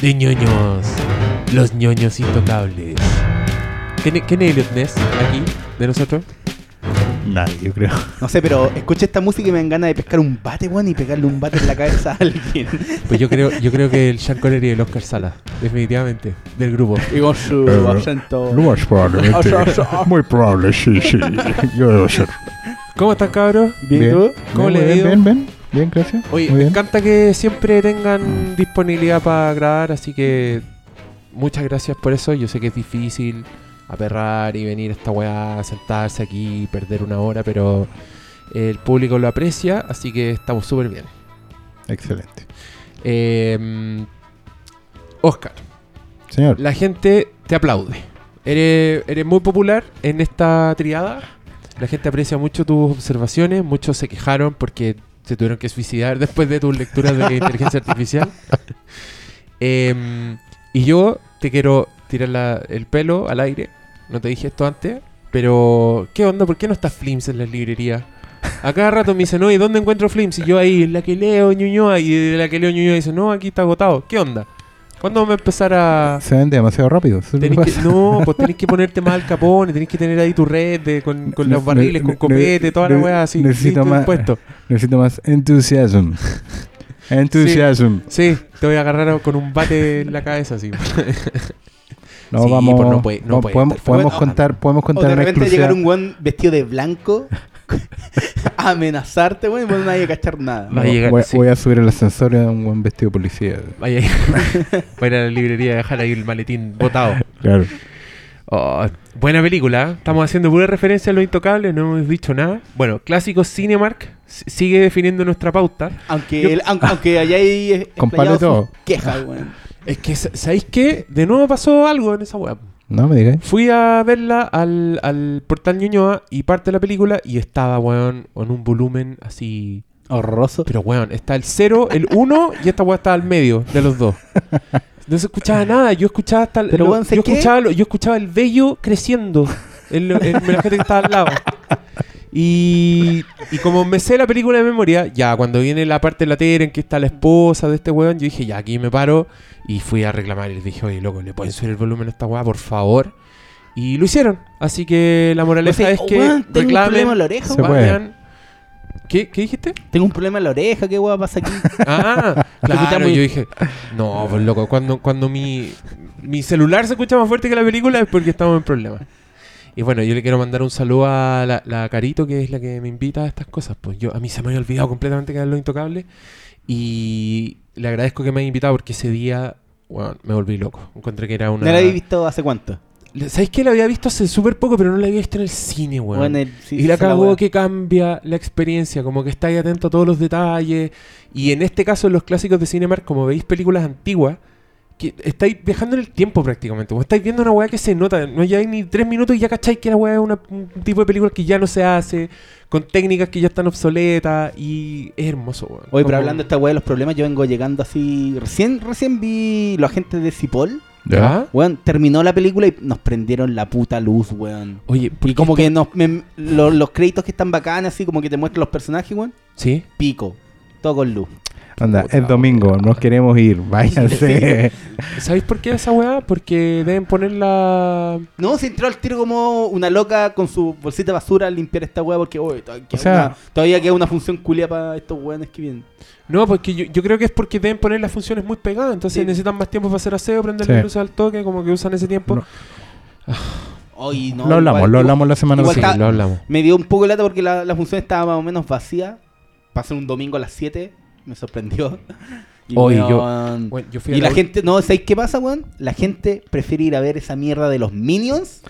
de ñoños. Los ñoños intocables. ¿Quién, quién es Elliot Ness aquí, de nosotros? Nadie, yo creo. No sé, pero escucha esta música y me dan ganas de pescar un bate, weón, y pegarle un bate en la cabeza a alguien. Pues yo creo, yo creo que el Sean Connery y el Oscar Sala, definitivamente, del grupo. Y con su Eh, acento. Lo más probablemente. Muy probable, sí, sí. Yo debo ser. ¿Cómo están, cabros? Bien, ¿tú? ¿Cómo Bien, le bien, bien, bien, bien, gracias. Oye, me encanta que siempre tengan disponibilidad para grabar, así que muchas gracias por eso. Yo sé que es difícil aperrar y venir a esta weá, sentarse aquí, perder una hora, pero el público lo aprecia, así que estamos súper bien. Excelente. Eh, Oscar, Señor, la gente te aplaude. Eres, eres muy popular en esta triada. La gente aprecia mucho tus observaciones. Muchos se quejaron porque se tuvieron que suicidar después de tus lecturas de inteligencia artificial. Em, y yo te quiero tirar la- el pelo al aire. No te dije esto antes. Pero, ¿qué onda? ¿Por qué no estás Flims en las librerías? A cada rato me dicen, oye, ¿dónde encuentro Flims? Y yo ahí, en la que leo Ñuñoa. Y de la que leo Ñuñoa dice, no, aquí está agotado. ¿Qué onda? ¿Cuándo vamos a empezar a...? se vende demasiado rápido. Tenés que- no, pues tenés que ponerte más al capone, tenés que tener ahí tu red de- con, con Ne- los barriles, con copete, toda la weá así. necesito más- dispuesto. Necesito más enthusiasm. Enthusiasm. Sí, te voy a agarrar con un bate en la cabeza así. No, Sí, vamos. pues no puede- no puede podemos, podemos contar, podemos O contar de una repente exclusiva. llegar un weón vestido de blanco a amenazarte, weón, y no hay que cachar nada. Va a llegar, voy, sí. voy a subir el ascensor en un buen vestido de policía. Vaya, voy a ir a la librería a dejar ahí el maletín botado. Claro. Oh, buena película, ¿eh? estamos haciendo pura referencia a los intocables, no hemos dicho nada. Bueno, clásico Cinemark sigue definiendo nuestra pauta. Aunque, Yo- aunque, aunque allá hay eh, Compare todo. quejas, weón. Es que, sa- ¿sabéis qué? De nuevo pasó algo en esa web. No me digáis. Fui a verla al, al portal Ñuñoa y parte de la película y estaba, weón, en un volumen así. Horroroso. Pero, weón, está el 0, el 1 y esta weá está al medio de los dos. No se escuchaba nada, yo escuchaba hasta el, Pero, lo- weón, ¿sabes yo, qué? escuchaba lo- yo escuchaba el vello creciendo en, lo- en la gente que estaba al lado. Y, y como me sé la película de memoria, ya cuando viene la parte de la tele en que está la esposa de este weón, yo dije, ya aquí me paro y fui a reclamar y les dije, oye, loco, ¿le pueden subir el volumen a esta weá, por favor? Y lo hicieron. Así que la moraleja O sea, es que weón, tengo un problema en la oreja, Se vayan. ¿Qué, ¿Qué dijiste? Tengo un problema en la oreja, ¿qué weón pasa aquí? Ah, claro, escuchamos- yo dije, no, pues loco, cuando, cuando mi, mi celular se escucha más fuerte que la película es porque estamos en problemas. Y bueno, yo le quiero mandar un saludo a la, la Carito, que es la que me invita a estas cosas. Pues yo, a mí se me había olvidado completamente que era lo intocable. Y le agradezco que me haya invitado porque ese día, bueno, me volví loco. Encontré que era una... ¿No la habéis visto hace cuánto? ¿Sabéis que la había visto hace súper poco, pero no la había visto en el cine, weón? Bueno, el- sí, y la cagó que cambia la experiencia, como que estáis atento a todos los detalles. Y en este caso, en los clásicos de Cinemark, como veis películas antiguas, que estáis viajando en el tiempo prácticamente. Como estáis viendo una weá que se nota, no lleváis ni tres minutos y ya cacháis que la weá es una- un tipo de película que ya no se hace, con técnicas que ya están obsoletas, y es hermoso, weón. Oye, pero hablando de esta weá de los problemas, yo vengo llegando así. Recién, recién vi los agentes de Cipol. ¿Ya? Weón, terminó la película y nos prendieron la puta luz, weón. Oye, ¿por Y como está- que nos, me- lo- los créditos que están bacanas, así como que te muestran los personajes, weón. ¿Sí? Pico. Todo con luz. Anda, Puta, es domingo, weón. nos queremos ir, váyanse. ¿Sabéis por qué esa weá? Porque deben poner la... No, se entró al tiro como una loca con su bolsita de basura a limpiar esta weá porque uy, todavía, queda O sea- una, todavía queda una función culia para estos weones que vienen. No, porque yo, yo creo que es porque deben poner las funciones muy pegadas, entonces Sí. necesitan más tiempo para hacer aseo, prender Sí. las luces al toque, como que usan ese tiempo. No. Hoy no, lo hablamos, igual- lo hablamos la semana sí, pasada. está- lo hablamos. Me dio un poco de lata porque la, la función estaba más o menos vacía. Pasó un domingo a las 7. Me sorprendió. Y, Oye, yo- Bueno, yo fui y a la gente, no, ¿sabéis qué pasa, weón? La gente prefiere ir a ver esa mierda de los Minions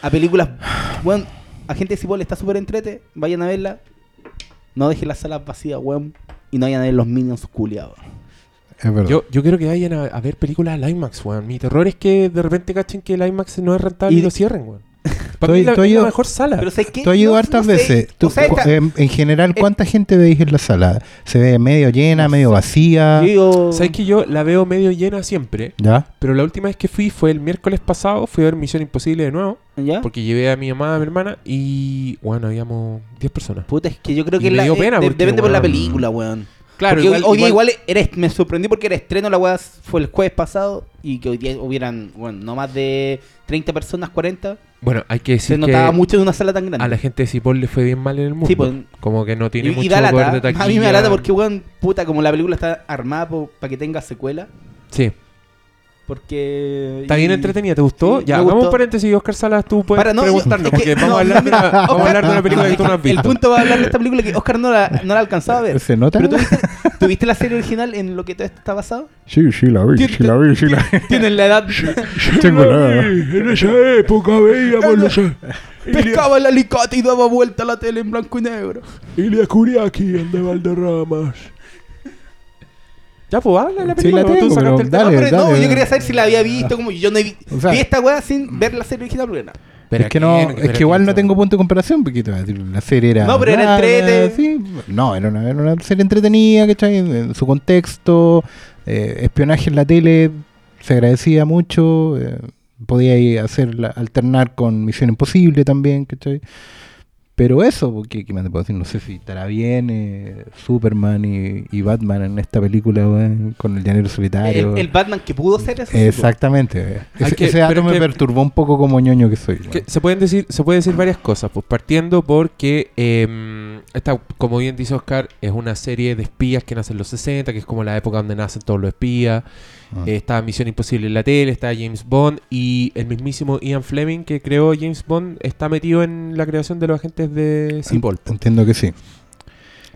a películas. Weón, a gente de Cipol está súper entrete. Vayan a verla. No dejen las salas vacías, weón. Y no vayan a ver los Minions culiados. Es verdad. Yo, yo quiero que vayan a, a ver películas al IMAX, weón. Mi terror es que de repente cachen que el IMAX no es rentable y, Y- lo cierren, weón. Para mí la, tú has es la ido- mejor sala. Pero ¿sabes qué? Tú has ido No- hartas no veces. Tú- O sea, cu- esta- en, en general, ¿cuánta gente veis en la sala? ¿Se ve medio llena, No medio sé. vacía? digo- ¿Sabes que yo la veo medio llena siempre? ¿Ya? Pero la última vez que fui fue el miércoles pasado. Fui a ver Misión Imposible de nuevo. ¿Ya? Porque llevé a mi mamá, a mi hermana. Y bueno, habíamos 10 personas. Puta, es que yo creo Y que me la- dio eh, pena de- porque, depende por la película, weón. Claro, Porque igual- hoy, día igual- igual era- me sorprendió porque era estreno, la weá fue el jueves pasado y que hoy día hubieran, bueno, no más de 30 personas, 40. Bueno, hay que Se decir notaba que mucho en una sala tan grande. a la gente de Cipoll le fue bien mal en el mundo. Sí, pues. como que no tiene y, y mucho da lata. poder de taquilla. A mí me da lata porque, weón, puta, como la película está armada para que tenga secuela. Sí. Porque. Está bien entretenida, ¿te gustó? Sí, ya, hagamos gustó. un paréntesis, Oscar Salas, tú puedes Para, no, preguntarnos, porque vamos, no, a hablar de mira, una, vamos a hablar de una película que tú no has visto. El punto va a hablar de esta película que Oscar no la, no la alcanzaba a ver. ¿Se nota? Pero ¿tuviste, ¿tuviste la serie original en lo que todo esto está basado? Sí, sí, la vi, sí, la vi, sí, la vi. Tienen la edad. Tengo la... En esa época veíamos los... Pescaba el alicate y daba vuelta a la tele en blanco y negro. Ilya Kuriaki, el de Valderramas. Ya, pues habla de la Sí, película. la tú tengo, sacaste pero el tema. dale, no, pero no, dale. yo quería saber si la había visto. Como yo no he vi, O sea- vi esta weá sin ver la serie original. Pero es que ¿a no, es que igual ¿quién no tengo punto de comparación, porque la serie era. No, pero era entrete. sí. No, era una, era una serie entretenida, ¿cachai? En su contexto, eh, espionaje en la tele, se agradecía mucho. eh, podía ir a hacer la- alternar con Misión Imposible también, ¿cachai? Pero eso, porque ¿qué más te puedo decir? No sé si estará bien eh, Superman y, y Batman en esta película, weón, con el llanero solitario. El, el Batman que pudo ser eso. sí, Exactamente. eh. Ese, que- ese dato pero es me que- perturbó un poco como ñoño que soy. Que se pueden decir se puede decir varias cosas pues partiendo porque eh, esta como bien dice Oscar es una serie de espías que nace en los 60 que es como la época donde nacen todos los espías Ah. Eh, está Misión Imposible en la tele está James Bond y el mismísimo Ian Fleming que creó James Bond está metido en la creación de los agentes de Ent- Entiendo que sí.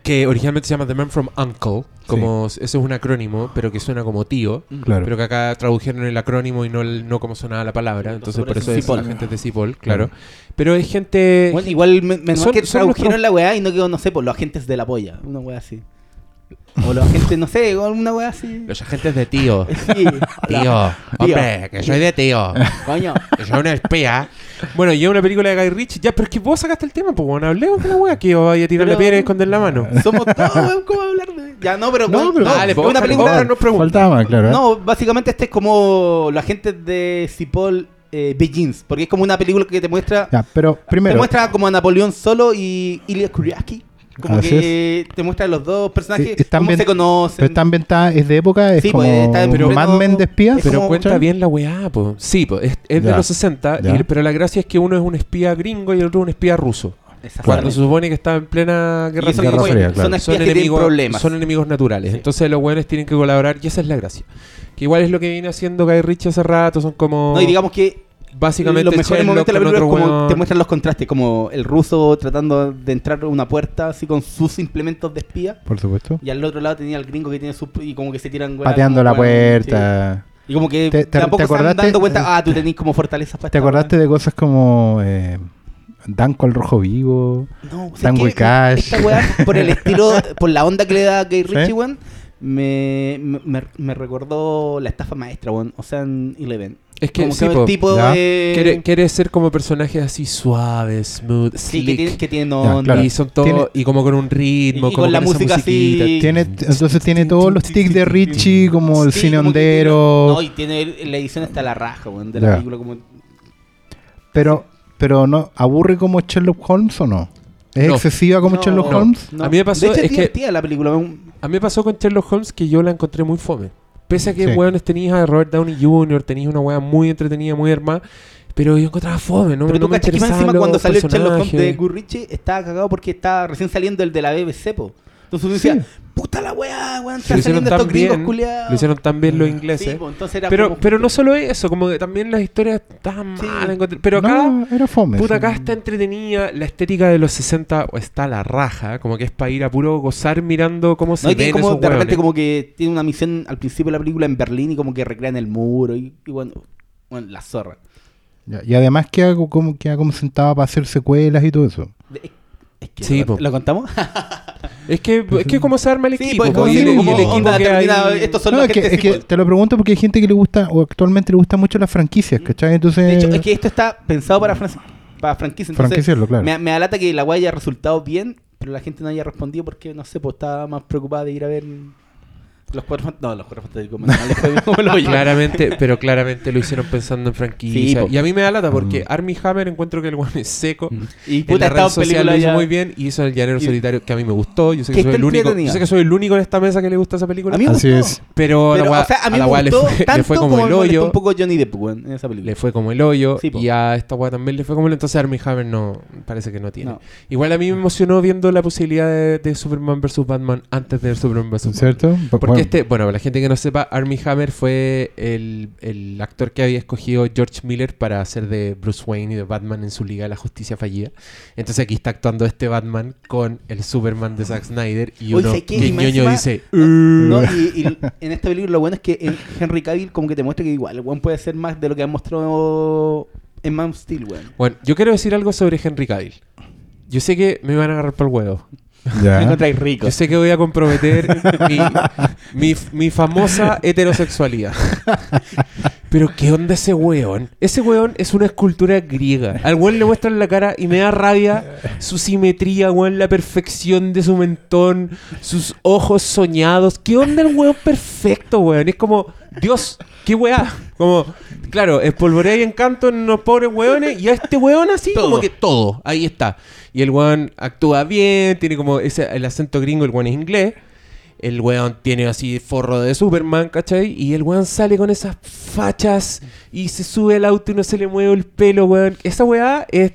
que originalmente se llama The Man from Uncle como ese es un acrónimo pero que suena como tío Claro. pero que acá tradujeron el acrónimo y no, el- no como sonaba la palabra. Entonces, por por eso eso es Cipoll. agentes de Cipoll, claro. Pero es gente. Bueno, igual me, menos Son- que son tradujeron la weá y no quedó, no sé, por los agentes de la polla. Una weá así. O los agentes, no sé, alguna weá así. Los agentes de tío. Sí. Tío, hombre, que soy de tío. Coño. Que soy una espía. Bueno, y es una película de Guy Ritchie. Ya, pero es que vos sacaste el tema, pues bueno, hablemos de la wea que vaya a tirar la piedra y esconder la mano. Somos todos, weón, ¿cómo hablar de.? Ya, no, pero. No, pero- Dale, es pues, una película. Pregunta. Faltaba claro. ¿eh? No, básicamente este es como los agentes de Cipoll eh, Begins, porque es como una película que te muestra Ya, pero te primero, muestra como a Napoleón solo y Ilya Kuriaki. Como Así que te muestra los dos personajes, están cómo bien- se conocen. pero está ambientada, es de época, es Sí, como pues, está pero pleno- Mad Men de espías. es Pero como- cuenta bien la weá, pues. Sí, pues, es, es de los 60, Ya. y- pero la gracia es que uno es un espía gringo y el otro es un espía ruso. Cuando se supone que está en plena guerra Guerra Fría, son claro. son enemigos, problemas. son enemigos naturales. Sí. Entonces los buenos tienen que colaborar y esa es la gracia. Que igual es lo que viene haciendo Guy Ritchie hace rato, son como No, y digamos que básicamente los mejores momentos de la película es como te muestran los contrastes, como el ruso tratando de entrar a una puerta así con sus implementos de espía. Por supuesto. Y al otro lado tenía el gringo que tiene su y como que se tiran Pateando la puerta. sí. Y como que ¿Te- te- tampoco te acordaste? dando cuenta, ah, tú tenés como fortalezas para ¿Te acordaste de cosas como eh, Danco el Rojo Vivo? No, o sea, Tango y Cash. Esta weá, por el estilo, por la onda que le da Gay me, me- me recordó la estafa maestra, weón. O sea, en Eleven. Es que como sí, que po. el tipo Ya. de... quiere, quiere ser como personajes así suaves, smooth, Sí, que slick. que tiene Ya, onda. claro. Y son todo, Tiene- y como con un ritmo, Y- y como con la esa música así-. Tiene, entonces tiene todos los tics de Richie, como el Sí, cine como que tiene- hondero. No, y tiene la edición hasta la raja, weón, de la película. Como... Pero, pero no, ¿aburre como Sherlock Holmes o no? ¿Es No. excesiva como No, Sherlock. Holmes? no. A mí me pasó, De hecho, es, que- divertida la película. A mí me pasó con Sherlock Holmes que yo la encontré muy fome. Pese a que, Sí. weones, tenías a Robert Downey Jr., tenías una weá muy entretenida, muy armada, pero yo encontraba fome, ¿no? Pero no tú me cachas que más interesaban encima cuando salió el Sherlock Holmes de Ritchie estaba cagado porque estaba recién saliendo el de la BBC, po. Entonces uno Sí. decía, puta la weá, weón, hicieron saliendo tan estos gringos bien, culiados. lo hicieron tan bien los ingleses. Sí, entonces era pero, como- pero no solo eso, como que también las historias estaban Sí. mal. Pero acá, no, era fome. puta, sí. acá está entretenida. La estética de los 60 está a la raja, como que es para ir a puro gozar mirando cómo se No, ven como, esos de repente como que tiene una misión al principio de la película en Berlín y como que recrean el muro y, y bueno, bueno, la zorra. Y además queda como, queda como sentado para hacer secuelas y todo eso. De- es que Sí, ¿lo. ¿lo contamos? Es que, es que como se arma el Sí, equipo. pues, el, el como equipo que terminada, hay- estos son No, los es que, es que te lo pregunto porque hay gente que le gusta, o actualmente le gustan mucho las franquicias, ¿cachai? Entonces, De hecho, es que esto está pensado para, fran- para franquicia. Entonces, franquiciarlo, claro. me, me alata que la weá haya resultado bien, pero la gente no haya respondido porque, no sé, pues estaba más preocupada de ir a ver Los cuatro fantásticos. No, los cuatro fantásticos. hoyo. Claramente, pero claramente lo hicieron pensando en franquicia. Sí, y a mí me da lata porque Mm. Armie Hammer encuentro que el weón es seco. Y En puta, la ha estado red en social lo hizo ya. muy bien y hizo el llanero Y- solitario que a mí me gustó. Yo sé que, Que soy el único. Yo sé que soy el único en esta mesa que le gusta esa película. A mí me Así gustó. es. pero, Pero, a la o sea, a mí a la le fue, le fue como como el hoyo. un poco Johnny Depp, en esa película. Le fue como el hoyo Sí, y a esta weá también le fue como el entonces Armie Hammer no parece que no tiene. No. Igual a mí me emocionó viendo la posibilidad de, de Superman vs Batman antes de Superman vs Batman. ¿Cierto? Porque Bueno, este, bueno, para la gente que no sepa, Armie Hammer fue el, el actor que había escogido George Miller para hacer de Bruce Wayne y de Batman en su Liga de la Justicia Fallida. Entonces aquí está actuando este Batman con el Superman de Zack Snyder y uno ¿sabes qué? que Y más ñoño encima- dice... No, y, y en esta película lo bueno es que en Henry Cavill como que te muestra que igual el weón puede ser más de lo que han mostrado en Man of Steel, weón. Bueno, yo quiero decir algo sobre Henry Cavill. Yo sé que me van a agarrar por el huevo. Me ya. encontráis rico. Yo sé que voy a comprometer mi, mi, mi famosa heterosexualidad. Pero ¿qué onda ese weón? Ese weón es una escultura griega. Al weón le muestran la cara y me da rabia su simetría, weón, la perfección de su mentón, sus ojos soñados. ¿Qué onda el weón perfecto, weón? Es como, Dios, qué weá. Como, claro, espolvorea y encanto en los pobres weones y a este weón así Todo. como que todo, ahí está. Y el weón actúa bien, tiene como ese, el acento gringo, el weón es inglés. El weón tiene así forro de Superman, ¿cachai? Y el weón sale con esas fachas y se sube al auto y no se le mueve el pelo, weón. Esa weá es,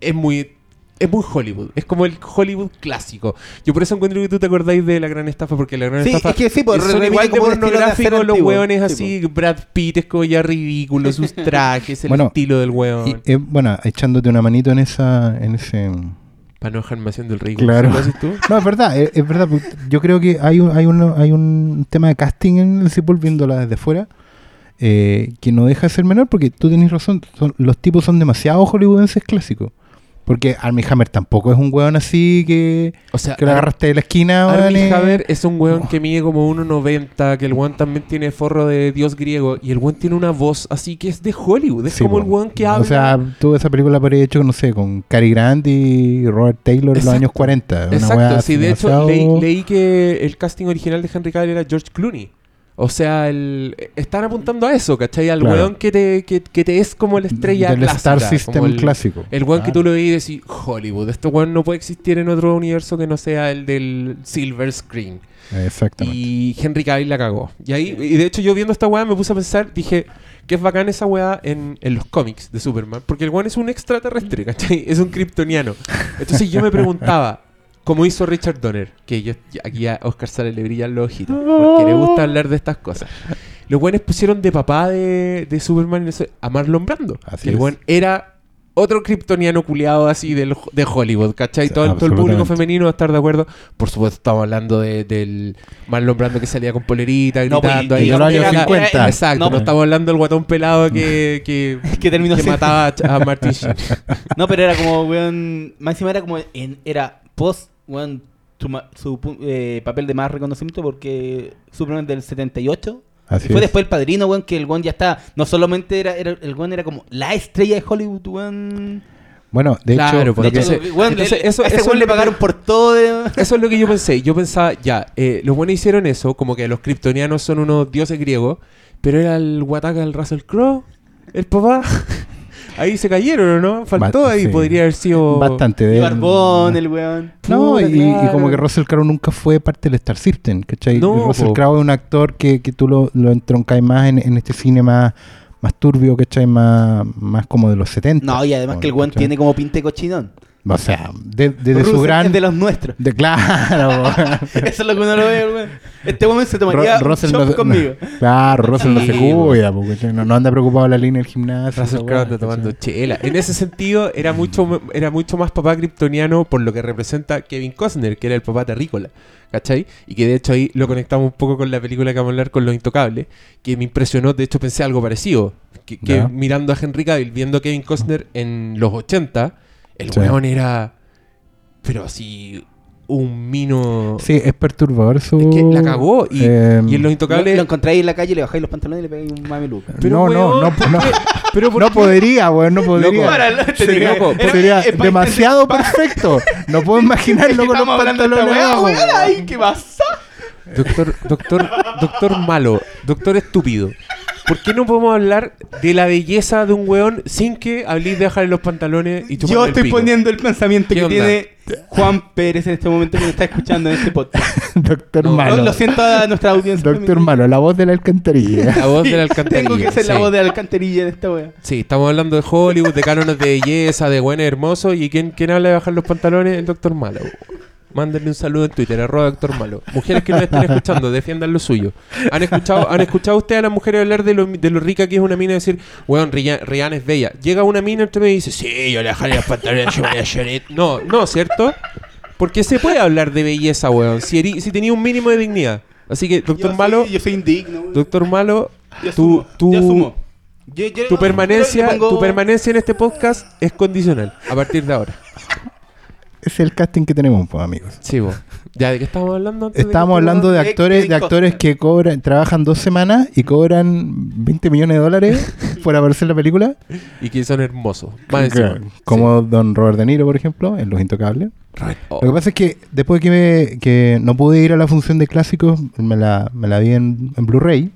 es muy... Es muy Hollywood, es como el Hollywood clásico. Yo por eso encuentro que tú te acordáis de la gran estafa, porque la gran Sí, estafa es que sí, pues, son igual de pornográficos los antiguo. así, Brad Pitt es como ya ridículo, sus trajes, el Bueno, estilo del. Y, eh, bueno, echándote una manito en esa en ese Para no dejarme haciendo el ridículo. Claro. No, es verdad, es, es verdad. porque Yo creo que hay un, hay, un, hay un tema de casting en el Cipol viéndola desde fuera eh, que no deja de ser menor porque tú tenés razón, son- los tipos son demasiado hollywoodenses clásicos. Porque Armie Hammer tampoco es un weón así que, O sea, que lo agarraste de la esquina. Armie Hammer es un weón que mide como 1.90, que el weón también tiene forro de dios griego, y el weón tiene una voz así que es de Hollywood, es Sí, como po. el weón que habla. O sea, tú esa película por ahí hecho, no sé, con Cary Grant y Robert Taylor en los años 40. una Exacto, sí, de hecho leí, leí que el casting original de Henry Cavill era George Clooney. O sea, el, están apuntando a eso, ¿cachai? Al Claro. weón que te, que, que te es como la estrella del clásica, Star System el, clásico. El weón que tú lo veis y decís, Hollywood, este weón no puede existir en otro universo que no sea el del Silver Screen. Exactamente. Y Henry Cavill la cagó. Y ahí, y de hecho yo viendo esta weá me puse a pensar, dije, que es bacán esa weá en, en los cómics de Superman, porque el weón es un extraterrestre, ¿cachai? Es un kryptoniano. Entonces yo me preguntaba, como hizo Richard Donner, que yo aquí a Oscar Sale le brillan los ojitos, porque le gusta hablar de estas cosas. Los weones pusieron de papá de, de Superman a Marlon Brando. Así que el weón era otro kryptoniano culiado así del, de Hollywood, ¿cachai? Sí, Todo, el- todo el público femenino va a estar de acuerdo. Por supuesto, estamos hablando de- del Marlon Brando que salía con polerita, No, pues, gritando y- ahí. y de los años Era- 50. era- exacto, no, No, pues. estamos hablando del guatón pelado que, que, Que terminó que mataba a, a Martin Sheen. No, pero era como, weón. Máxima era como. En, era post, weón. Su, eh, papel de más reconocimiento porque Superman del 78. Así fue es. después el padrino, weón, que el weón ya está. No solamente era, era el weón era como la estrella de Hollywood, weón. Bueno, de Claro, hecho, porque De hecho, ese- weón, entonces, el- eso- a ese eso weón le que- pagaron por todo. de- Eso es lo que yo pensé. Yo pensaba, ya, eh, los buenos hicieron eso, como que los kryptonianos son unos dioses griegos, pero era el Wataka, el Russell Crowe, el papá. Ahí se cayeron, ¿o no? Faltó Ba- ahí, sí. podría haber sido... bastante de Y Barbón, el weón. No, Puta, y, como que Russell Crowe nunca fue parte del Star System, ¿cachai? No, Russell. Crowe es un actor que, que tú lo, lo entroncáis más en, en este cine más, más turbio, ¿cachai? Más, más como de los 70. No, y además que el weón ¿cachai? tiene como pinte cochinón. O sea, de- desde Russell su gran... es de los nuestros. de- claro, Eso es lo que uno lo ve, weón. Este weón se tomaría un shot no- conmigo. Claro, Russell no se cuida, porque no, no anda preocupado la línea del gimnasio. Russell Crowe anda tomando chela. En ese sentido, era mucho, era mucho más papá kryptoniano por lo que representa Kevin Costner, que era el papá terrícola. ¿Cachai? Y que de hecho ahí lo conectamos un poco con la película que vamos a hablar con Los Intocables, que me impresionó, de hecho pensé algo parecido. Que, que mirando a Henry Cavill, viendo a Kevin Costner en los 80, el Sí. weón era. Pero así. Un mino. Sí, es perturbador su... Es que la cagó. Y, eh, y en Los Lo, Intocables. lo encontráis en la calle, le bajáis los pantalones y le pegáis un mameluca. No, no, weón, no, no. pero ¿por no qué? podría, weón, no podría. Para, te Sería, digo, era- sería es pa- demasiado perfecto. No puedo imaginarlo con los pantalones abajo. weón. Ay, ¿qué pasa? Doctor, doctor, doctor malo, doctor estúpido. ¿Por qué no podemos hablar de la belleza de un weón sin que habléis de dejarle los pantalones y Yo el estoy pico? poniendo el pensamiento ¿Qué que onda? tiene Juan Pérez en este momento que me está escuchando en este podcast. Doctor No, Malo. Lo, siento a nuestra audiencia. Doctor Malo, la voz de la alcantarilla. La voz de la alcantarilla. Tengo que ser la voz de la alcantarilla en esta wea. Sí, estamos hablando de Hollywood, de cánones de belleza, de buenos hermosos. ¿Y quién, quién habla de bajar los pantalones? El doctor Malo. Mándenle un saludo en Twitter, arroba doctor Malo. Mujeres que no estén escuchando, defiendan lo suyo. ¿Han escuchado, ¿han escuchado ustedes a las mujeres hablar de lo, de lo rica que es una mina y decir, weón, Rihanna, Rihanna es bella? Llega una mina entre medio y dice, sí, yo le dejaré los pantalones, yo voy a llorar". No, no, ¿cierto? Porque se puede hablar de belleza, weón, si, eri- si tenía un mínimo de dignidad. Así que, doctor Yo Malo, soy- yo soy indigno. weón. doctor Malo, Yo tú, tú, yo. Yo- tu permanencia, pongo- tu permanencia en este podcast es condicional a partir de ahora. Ese es el casting que tenemos, pues, amigos. Sí, vos. ¿Ya de qué estábamos hablando antes? de Estábamos hablando de actores, de actores que cobran, trabajan dos semanas y cobran 20 millones de dólares por aparecer en la película. Y que son hermosos. Más encima. Como Don Robert De Niro, por ejemplo, en Los Intocables. Oh, Lo que pasa es que después que, me- que no pude ir a la función de clásicos, me la, me la vi en, en Blu-ray.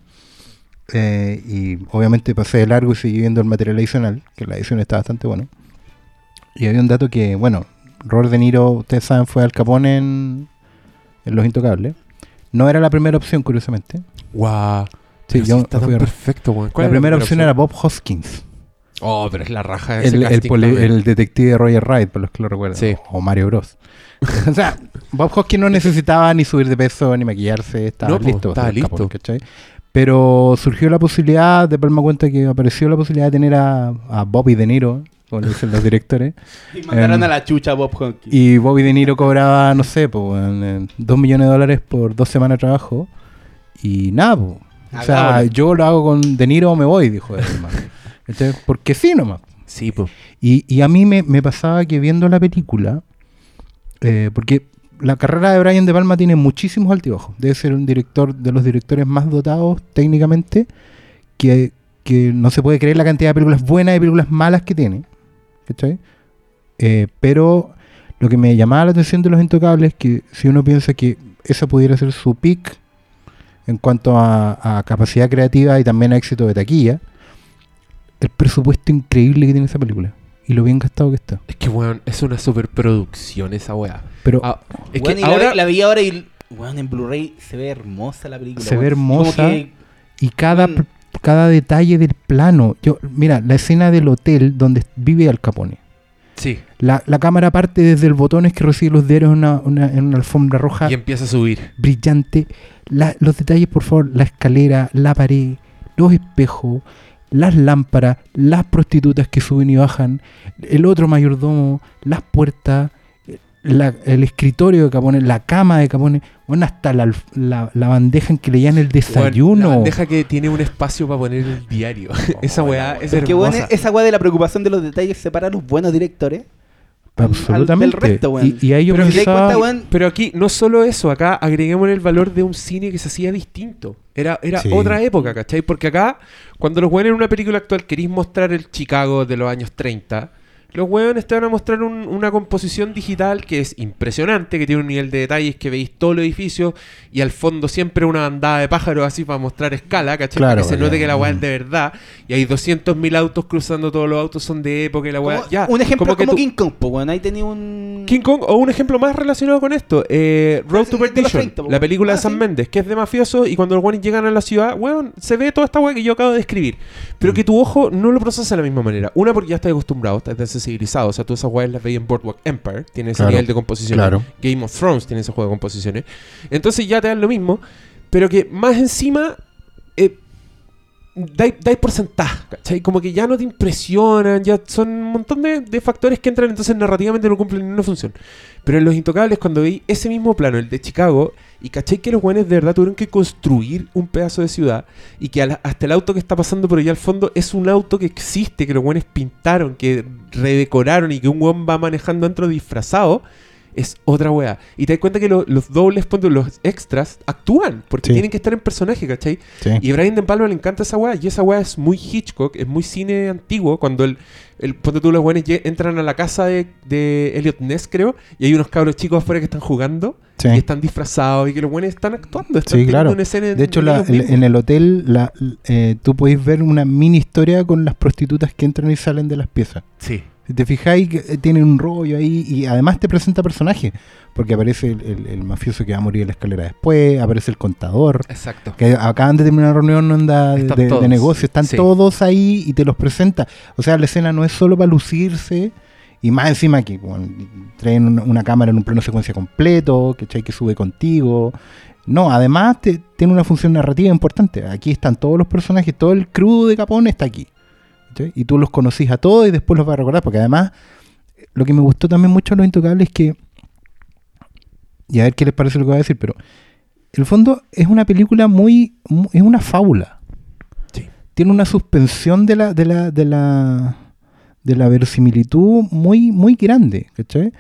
eh, y obviamente pasé de largo y seguí viendo el material adicional, que la edición está bastante bueno. Y había un dato que, bueno, Robert De Niro, ustedes saben, fue al Capone en, en Los Intocables. No era la primera opción, curiosamente. Guau. Sí, yo está fui tan a- perfecto. ¿Cuál La primera opción era Bob Hoskins, Oh, pero es la raja de ese el, poli- también. el detective de Roger Wright, por los que lo recuerdan. Sí. O Mario Bros. o sea, Bob Hoskins no necesitaba ni subir de peso ni maquillarse, estaba No, listo. estaba Capone, listo. ¿cachai? Pero surgió la posibilidad, después me cuenta que apareció la posibilidad de tener a, a Bobby De Niro, como le dicen los directores. Y mandaron Em, a la chucha a Bob Honkins. Y Bobby De Niro cobraba, no sé, pues, en- en dos millones de dólares por dos semanas de trabajo. Y nada, po. O sea, yo lo hago con De Niro o me voy, dijo él. hermano. ¿Cachai? Porque sí nomás. Sí, pues. Y, y a mí me, me pasaba que viendo la película, eh, porque la carrera de Brian De Palma tiene muchísimos altibajos. Debe ser un director de los directores más dotados técnicamente, que, que no se puede creer la cantidad de películas buenas y películas malas que tiene. ¿Cachai? Eh, pero lo que me llamaba la atención de Los Intocables es que si uno piensa que esa pudiera ser su peak en cuanto a, a capacidad creativa y también a éxito de taquilla, el presupuesto increíble que tiene esa película y lo bien gastado que está. Es que, weón, es una superproducción esa weá. Pero Ah, es Weón, que y la ahora... vi- la, vi ahora y weón, en Blu-ray se ve hermosa la película. Se ve hermosa. Que- y cada, Mm. Cada detalle del plano, yo mira, la escena del hotel donde vive Al Capone. Sí. La, la cámara parte desde el botones que recibe los diarios en una, una- en una alfombra roja Y empieza a subir. brillante. La- los detalles, por favor, la escalera, la pared, los espejos, las lámparas, las prostitutas que suben y bajan, el otro mayordomo, las puertas, la- el escritorio de Capone, la cama de Capone, bueno, hasta la, la- la bandeja en que le dan el desayuno. la bandeja que tiene un espacio para poner el diario. esa weá es hermosa. esa weá de la preocupación de los detalles separa a los buenos directores. Absolutamente. al del resto, weón. y, y ahí yo Pero si pensaba- cuenta, weón, Pero aquí no solo eso, acá agreguemos el valor de un cine que se hacía distinto. Era, era Sí. otra época, ¿cachai? Porque acá, cuando los weones en una película actual queréis mostrar el Chicago de los años 30, los weones te van a mostrar un- una composición digital que es impresionante, que tiene un nivel de detalles que veis todo el edificio y al fondo siempre una bandada de pájaros así para mostrar escala, ¿cachai? Claro, para que se note ya, que la mm. es de verdad y hay 200.000 autos cruzando, todos los autos son de época y la como- Ya, un ejemplo como como, que tú- King Kong, po, weón. Ahí tenía un. King Kong, o un ejemplo más relacionado con esto, eh, Road es to Perdition, 30, po, la película ah, de Sam sí. Mendes, que es de mafioso y cuando los guanes llegan a la ciudad, weón, se ve toda esta weá que yo acabo de describir. Pero Mm. que tu ojo no lo procesa de la misma manera. Una, porque ya estás acostumbrado, estás desensibilizado. O sea, tú esas weas las veías en Boardwalk Empire, tiene ese Claro, nivel de composición. claro. Game of Thrones tiene ese juego de composiciones. Entonces ya te dan lo mismo, pero que más encima dais, dais por sentado, ¿cachai? Como que ya no te impresionan, ya son un montón de, de factores que entran, entonces narrativamente no cumplen ninguna función. Pero en Los Intocables, cuando veis ese mismo plano, el de Chicago, y cachai que los buenos de verdad tuvieron que construir un pedazo de ciudad, y que hasta el auto que está pasando por allá al fondo es un auto que existe, que los buenos pintaron, que redecoraron y que un weón va manejando dentro disfrazado, es otra weá. Y te das cuenta que lo- los dobles, los extras, actúan, porque Sí. tienen que estar en personaje, ¿cachai? Sí. Y a Brian De Palma le encanta esa weá. Y esa weá es muy Hitchcock, es muy cine antiguo. Cuando el, el ponte tú, los lle- entran a la casa de, de Elliot Ness, creo, y hay unos cabros chicos afuera que están jugando. Sí. y están disfrazados y que los buenos están actuando. Están Sí, claro. una escena De hecho, en, la- el- en el hotel la, eh, tú podéis ver una mini historia con las prostitutas que entran y salen de las piezas. Sí. Si te fijáis, que, eh, tienen un rollo ahí y además te presenta personajes. Porque aparece el, el- el mafioso que va a morir en la escalera después, aparece el contador. Exacto. Que acaban de terminar una reunión onda de, de- de negocio, están Sí. todos ahí y te los presenta. O sea, la escena no es solo para lucirse y más encima que bueno, traen una, una cámara en un plano secuencia completo, ¿cachai? que sube contigo. No, además te- tiene una función narrativa importante. Aquí están todos los personajes, todo el crew de Capone está aquí. Y tú los conocís a todos y después los vas a recordar, porque además lo que me gustó también mucho de Los Intocables es que, y a ver qué les parece lo que voy a decir, pero en el fondo es una película muy, mu- es una fábula. Sí. Tiene una suspensión de la, de la, de la, de la verosimilitud muy, muy grande, ¿cachai?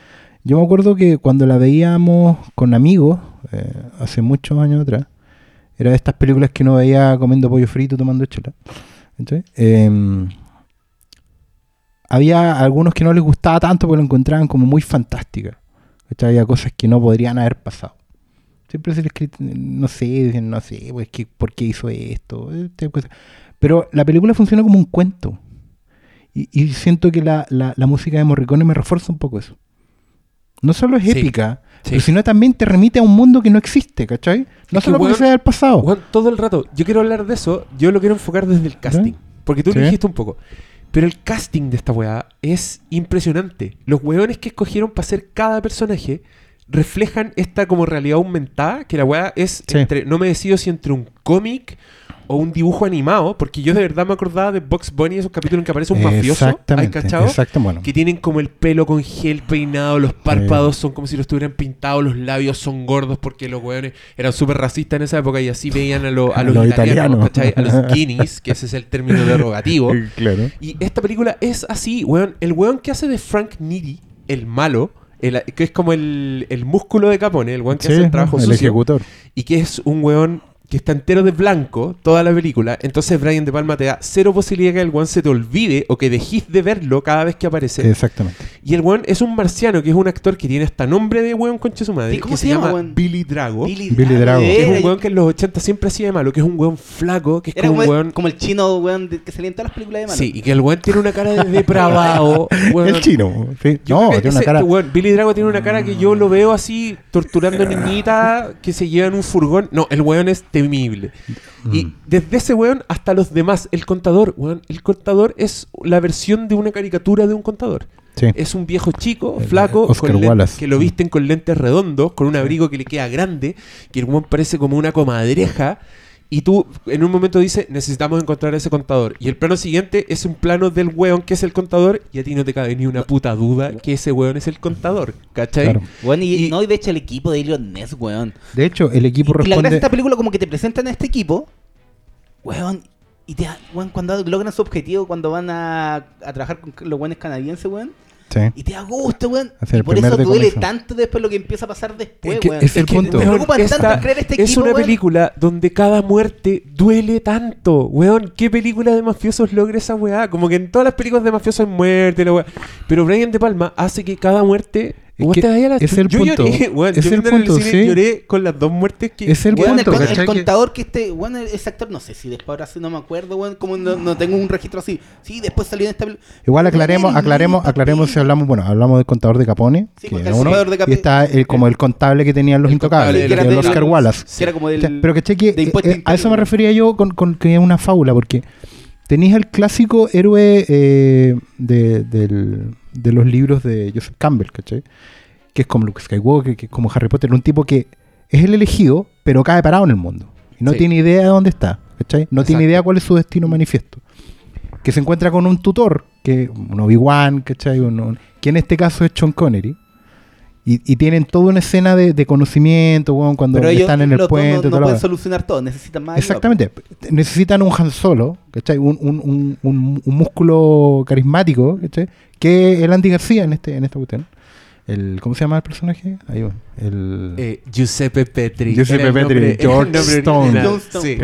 Yo me acuerdo que cuando la veíamos con amigos, eh, hace muchos años atrás, era de estas películas que uno veía comiendo pollo frito, tomando chela. ¿cachai? Em, había algunos que no les gustaba tanto porque lo encontraban como muy fantástica. ¿cachai? Había cosas que no podrían haber pasado. Siempre se les no sé, dicen, no sé, pues que, ¿por qué hizo esto? Este, cosas. Pero la película funciona como un cuento. Y, y siento que la, la- la música de Morricone me refuerza un poco eso. No solo es épica, sí. pero sino también te remite a un mundo que no existe, ¿cachai? No Es solo porque sea del pasado. Juan, todo el rato, yo quiero hablar de eso, yo lo quiero enfocar desde el casting. Porque tú lo dijiste un poco. Pero el casting de esta weá es impresionante. Los weones que escogieron para hacer cada personaje reflejan esta como realidad aumentada, que la weá es Sí. entre, no me decido si entre un cómic o un dibujo animado, porque yo de verdad me acordaba de Box Bunny, esos capítulos en que aparece un mafioso, ¿hay cachado? Exacto, bueno. Que tienen como el pelo con gel peinado, los párpados son como si lo estuvieran pintados, los labios son gordos porque los weones eran súper racistas en esa época y así veían a, lo- a los, los italianos. A los guineas, que ese es el término derogativo. Claro. Y esta película es así, weón. El weón que hace de Frank Needy, el malo, el- que es como el, el músculo de Capone, el weón que Sí, hace el trabajo el sucio, ejecutor. y que es un weón que está entero de blanco toda la película, entonces Brian De Palma te da cero posibilidad que el weón se te olvide o que dejes de verlo cada vez que aparece. Exactamente. Y el weón es un marciano, que es un actor que tiene hasta nombre de weón concha su madre, ¿Y cómo que se se, llama, weón? Billy Drago. Billy, Billy Drago. Que es un weón que en los 80 siempre hacía de malo, que es un weón flaco, que es Era como como, un el, weón... como el chino, weón, de- que salía en todas las películas de malo. Sí, y que el weón tiene una cara de depravado. weón. El chino. sí. Yo No, tiene una cara. weón, Billy Drago tiene una cara que yo lo veo así torturando niñitas que se llevan un furgón. No, el weón es temible. Y Mm. desde ese weón hasta los demás, el contador, weón, el contador es la versión de una caricatura de un contador. Sí. Es un viejo chico, El, flaco, con que lo visten con lentes redondos, con un abrigo que le queda grande, que el weón parece como una comadreja. Y tú en un momento dices, necesitamos encontrar a ese contador. Y el plano siguiente es un plano del weón que es el contador y a ti no te cabe ni una puta duda que ese weón es el contador. ¿Cachai? Claro. Weón, y, Y- no, y de hecho el equipo de Elliot Ness, weón. De hecho, el equipo Y la gracia de responde. esta película como que te presentan a este equipo, weón, y te da- weón, cuando logran su objetivo, cuando van a, a trabajar con los weones canadienses, weón, Sí. y te da gusto, weón. Hacer Y el por eso duele tanto después lo que empieza a pasar después, Es que weón. es el que punto. Me preocupa esta tanto creer este es equipo, una weón. película donde cada muerte duele tanto. Weón, ¿qué película de mafiosos logra esa weá? Como que en todas las películas de mafiosos hay muerte, la weá. Pero Brian De Palma hace que cada muerte. Es que la es el yo punto. Lloré, Es yo el punto, cine sí. lloré con las dos muertes que. Es el el, punto, con- el. Que- contador que este, weón, ese actor, no sé si después ahora sí no me acuerdo, weón, como no, no tengo un registro así. Sí, después salió en esta Igual aclaremos, aclaremos, aclaremos si hablamos, bueno, hablamos del contador de Capone, Sí, que el uno, contador de Cap- y está el, como el contable que tenían los El intocables, que era el de- Oscar Wallace. Que era como del... O sea, pero que cheque, de impuesto eh, eh, a eso me refería yo con, con que es una fábula, porque tenéis el clásico héroe eh, de, del- de los libros de Joseph Campbell, ¿cachai? Que es como Luke Skywalker, que es como Harry Potter, un tipo que es el elegido, pero cae parado en el mundo. Y no Sí. tiene idea de dónde está, ¿cachai? No tiene idea cuál es su destino manifiesto. Que se encuentra con un tutor, que un Obi-Wan, ¿cachai? Un- un- que en este caso es Sean Connery. Y, y tienen toda una escena de, de conocimiento, weón, cuando Pero ellos están en el puente. no, no la pueden solucionar todo, necesitan más ayuda, Exactamente. Necesitan un Han Solo, ¿cachai? Un, un, un, un- un músculo carismático, ¿cachai? Que es el Andy García en este en esta cuestión. El, ¿Cómo se llama el personaje? Ahí va. El, Eh, Giuseppe Petri. Giuseppe Petri, nombre- George Stone. Stone. Sí.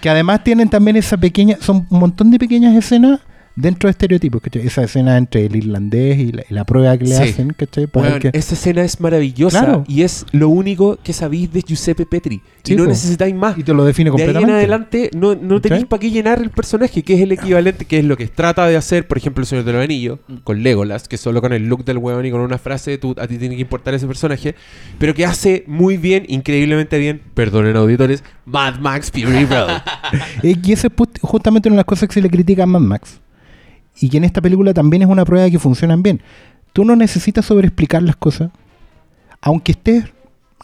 Que además tienen también esa pequeña, son un montón de pequeñas escenas dentro de estereotipos, ¿cachai? Esa escena entre el irlandés y la, y la prueba que le Sí. hacen, ¿cachai? Para que- Esa escena es maravillosa Claro. y es lo único que sabéis de Giuseppe Petri. Sí, y no po. necesitáis más. y te lo define De ahí en completamente. adelante no, no tenéis para qué llenar el personaje, que es el equivalente, que es lo que trata de hacer, por ejemplo, el Señor de los Anillos, Mm. con Legolas, que solo con el look del weón y con una frase tú, a ti tiene que importar ese personaje, pero que hace muy bien, increíblemente bien, perdonen auditores, Mad Max Fury Road. Y esa es justamente una de las cosas que se le critica a Mad Max. Y que en esta película también es una prueba de que funcionan bien. Tú no necesitas sobreexplicar las cosas, aunque estés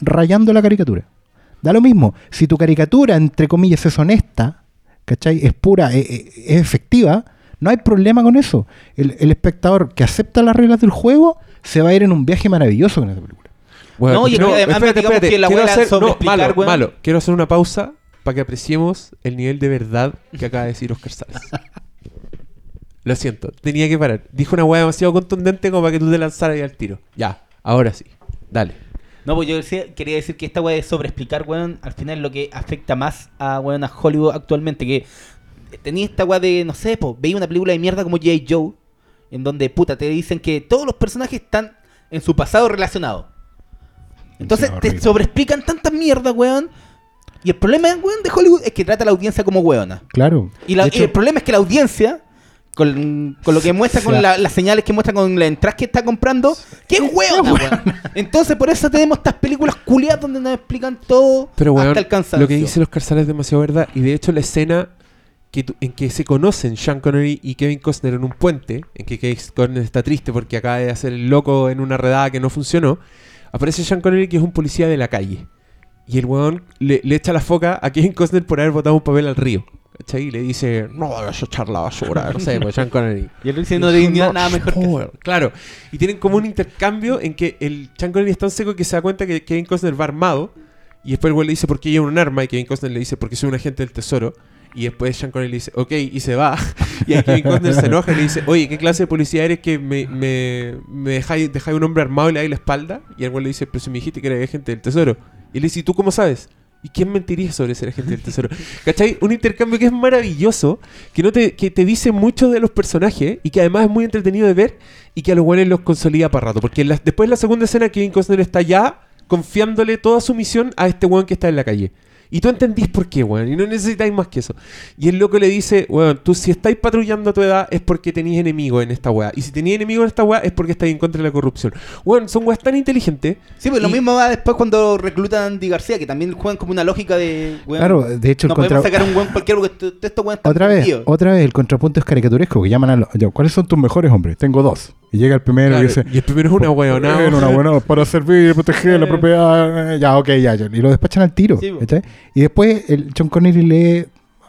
rayando la caricatura. Da lo mismo. Si tu caricatura, entre comillas, es honesta, ¿cachai? Es pura, eh, eh, es efectiva, no hay problema con eso. El, el espectador que acepta las reglas del juego se va a ir en un viaje maravilloso con esta película. Bueno, No, y es que además digamos que la quiero abuela hacer, no, malo, weón. malo. Quiero hacer una pausa para que apreciemos el nivel de verdad que acaba de decir Oscar Salas. Lo siento, tenía que parar. Dijo una hueá demasiado contundente como para que tú te lanzaras ahí al tiro. Ya, ahora sí. Dale. No, pues yo decía- quería decir que esta weá de sobreexplicar, weón, al final es lo que afecta más a, weón, a Hollywood actualmente. Que tenía esta weá de, no sé, pues, veía una película de mierda como J. Joe, en donde, puta, te dicen que todos los personajes están en su pasado relacionados. Entonces Sí, te horrible. sobreexplican tantas mierdas, weón. Y el problema, weón, de Hollywood es que trata a la audiencia como weona. Claro. Y, la- De y hecho, el problema es que la audiencia, con, con lo que muestra, O con la- las señales que muestra con la entrada que está comprando, hueona, weón. Entonces, por eso tenemos estas películas culiadas donde nos explican todo Pero weón, hasta el cansancio. lo que dice los Sales es demasiado verdad. Y de hecho la escena que tu- en que se conocen Sean Connery y Kevin Costner en un puente, en que Kevin Costner está triste porque acaba de hacer el loco en una redada que no funcionó, aparece Sean Connery que es un policía de la calle. Y el weón le, le echa la foca a Kevin Costner por haber botado un papel al río. ¿Cachai? Y le dice, no a echar la basura. No sé, pues Sean Connery. Y él dice, no tenía nada mejor que. Claro. Y tienen como un intercambio en que el Sean Connery es tan seco que se da cuenta que Kevin Costner va armado. Y después el güey le dice, ¿por qué lleva un arma? Y Kevin Costner le dice, porque soy un agente del tesoro. Y después Sean Connery le dice, ok, y se va. Y ahí Kevin Costner se enoja y le dice, oye, ¿qué clase de policía eres que me, me, me dejáis, dejáis un hombre armado y le dais la espalda? Y el güey le dice, pero si me dijiste que eres agente del tesoro. Y él le dice, ¿y tú cómo sabes? ¿Y quién mentiría sobre ser agente del tesoro? ¿Cachai? Un intercambio que es maravilloso, que no te, que te dice mucho de los personajes y que además es muy entretenido de ver y que a los buenos los consolida para rato. Porque después de la segunda escena, Kevin Costner está ya confiándole toda su misión a este weón que está en la calle. Y tú entendís por qué, weón. Y no necesitáis más que eso. Y el loco le dice, weón, tú si estáis patrullando a tu edad es porque tenéis enemigos en esta weá. Y si tenéis enemigos en esta weá es porque estáis en contra de la corrupción. Weón, son weas tan inteligentes. Sí, pues lo mismo va después cuando reclutan a Andy García, que también juegan como una lógica de, weón, Claro, de hecho, el no contra- podemos sacar un weón cualquiera porque esto- estos weones están Otra vez, perdidos. otra vez el contrapunto es caricaturesco, que llaman a los... ¿Cuáles son tus mejores hombres? Tengo dos. Y llega el primero Claro, y dice... y el primero es una. Bueno, una buena para servir, proteger la propiedad. eh, Ya, ok, ya, ya. Y lo despachan al tiro. Sí. Y después el John Connery lee,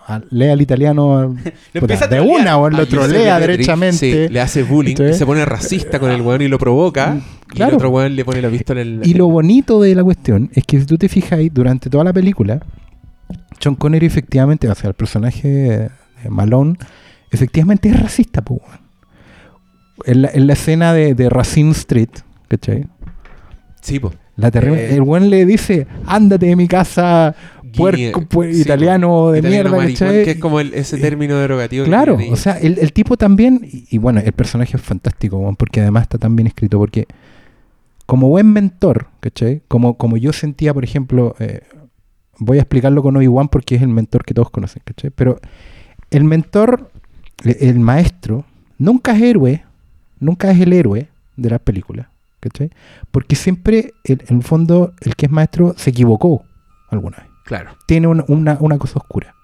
a- lee al italiano al- puta, de una, o lo Ah, Giuseppe trolea derechamente. sí, le hace bullying, se pone racista con el weón y lo provoca. Y Claro. el otro weón le pone la pistola en el. Y lo bonito de la cuestión es que si tú te fijas ahí, durante toda la película, John Connery efectivamente, o sea, el personaje de Malone, efectivamente es racista, pues. En la, en la escena de, de Racine Street, ¿cachai? Sí, po. La terrible, Eh, el buen le dice, ándate de mi casa, puerco, sí, italiano de Italiano mierda, maricón, ¿cachai? que es como el- ese término derogativo. Claro, o sea, el, el tipo también, y, y bueno, el personaje es fantástico, porque además está tan bien escrito, porque como buen mentor, ¿cachai? Como, como yo sentía, por ejemplo, eh, voy a explicarlo con Obi-Wan porque es el mentor que todos conocen, ¿cachai? Pero el mentor, el maestro, nunca es héroe, nunca es el héroe de las películas, ¿cachai? Porque siempre, el- en el fondo, el que es maestro se equivocó alguna vez Claro. tiene una, una- una cosa oscura.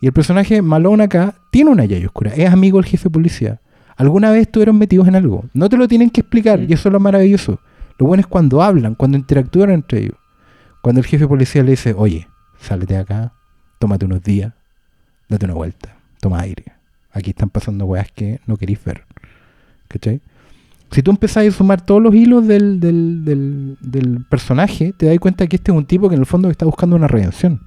Y el personaje Malone acá tiene una llave oscura. Es amigo del jefe de policía. Alguna vez estuvieron metidos en algo. No te lo tienen que explicar. Mm. Y eso es lo maravilloso. Lo bueno es cuando hablan, cuando interactúan entre ellos. Cuando el jefe de policía le dice, oye, sálete de acá, tómate unos días, date una vuelta, toma aire. Aquí están pasando weas que no queréis ver. ¿Cachai? Si tú empezás a sumar todos los hilos del, del, del- del personaje, te das cuenta que este es un tipo que en el fondo está buscando una redención.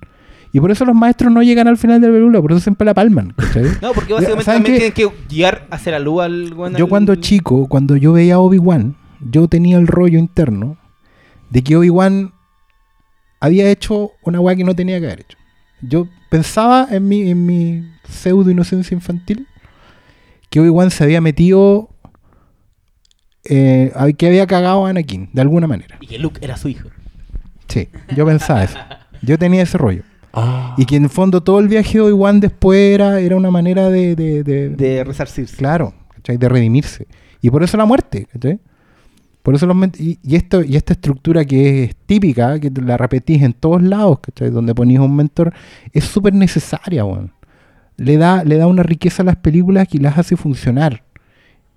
Y por eso los maestros no llegan al final de la película, por eso siempre la palman. ¿cachai? No, porque básicamente ¿Saben también tienen que guiar hacia la luz al weón. yo al- cuando chico, cuando yo veía a Obi-Wan, yo tenía el rollo interno de que Obi-Wan había hecho una weá que no tenía que haber hecho. Yo pensaba en mi, en mi pseudo inocencia infantil que Obi-Wan se había metido, eh, que había cagado a Anakin, de alguna manera. Y que Luke era su hijo. Sí, yo pensaba eso. Yo tenía ese rollo. Ah. Y que en el fondo todo el viaje de Obi-Wan después era, era una manera de, de, de- De resarcirse. claro, ¿cachai? de redimirse. Y por eso la muerte, ¿cachai? Por eso los y, y esto y esta estructura que es típica, que la repetís en todos lados, ¿cachai? Donde ponís un mentor, es súper necesaria, weón. Le da, le da una riqueza a las películas que las hace funcionar.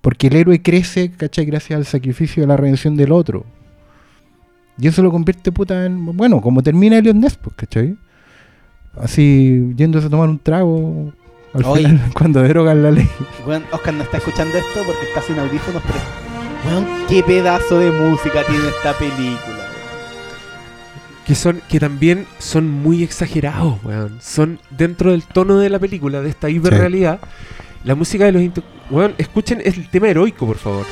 Porque el héroe crece, ¿cachai? Gracias al sacrificio y a la redención del otro. Y eso lo convierte puta en. Bueno, como termina Elliot Ness, pues, ¿cachai? Así, yéndose a tomar un trago al Oye. final, cuando derogan la ley. Weón, Oscar no está escuchando esto porque está sin audífonos, pero. Weón, qué pedazo de música tiene esta película. que son que también son muy exagerados, weón. Son dentro del tono de la película, de esta hiperrealidad. La música de los into- weón, escuchen el tema heroico, por favor.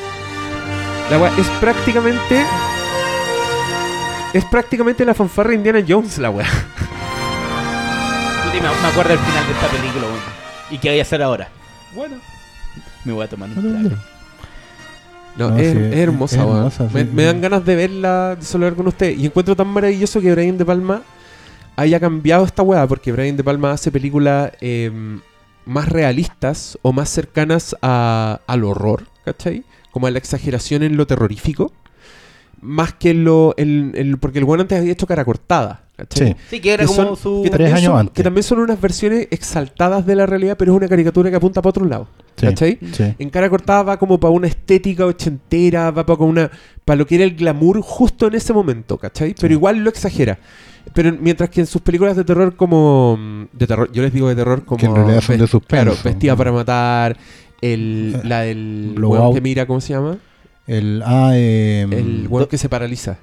La weá es prácticamente es prácticamente la fanfarra de Indiana Jones, la weá. Me acuerdo del final de esta película, weón. ¿Y qué voy a hacer ahora? Bueno, me voy a tomar un trago. No, No, es, sí, es es- hermosa, es me, sí. me dan ganas de verla, de solo hablar con ustedes. Y encuentro tan maravilloso que Brian De Palma haya cambiado esta weá, porque Brian De Palma hace películas eh, más realistas o más cercanas a- al horror, ¿cachai? Como a la exageración en lo terrorífico. Más que en lo. en- en- porque el weón antes había hecho cara cortada, ¿cachai? Sí. Sí, que era Que como son- su. que Tres también años son- antes. Que también son unas versiones exaltadas de la realidad, pero es una caricatura que apunta para otro lado. Sí, ¿Cachai? sí. En cara cortada va como para una estética ochentera, va para una para lo que era el glamour justo en ese momento, ¿cachai? Pero Sí. igual lo exagera. Pero mientras que en sus películas de terror como de terror, yo les digo de terror como Que en realidad son de suspenso. Claro, Vestida para matar, el la del Blowout. que mira, ¿cómo se llama? El, ah, eh, El que se paraliza.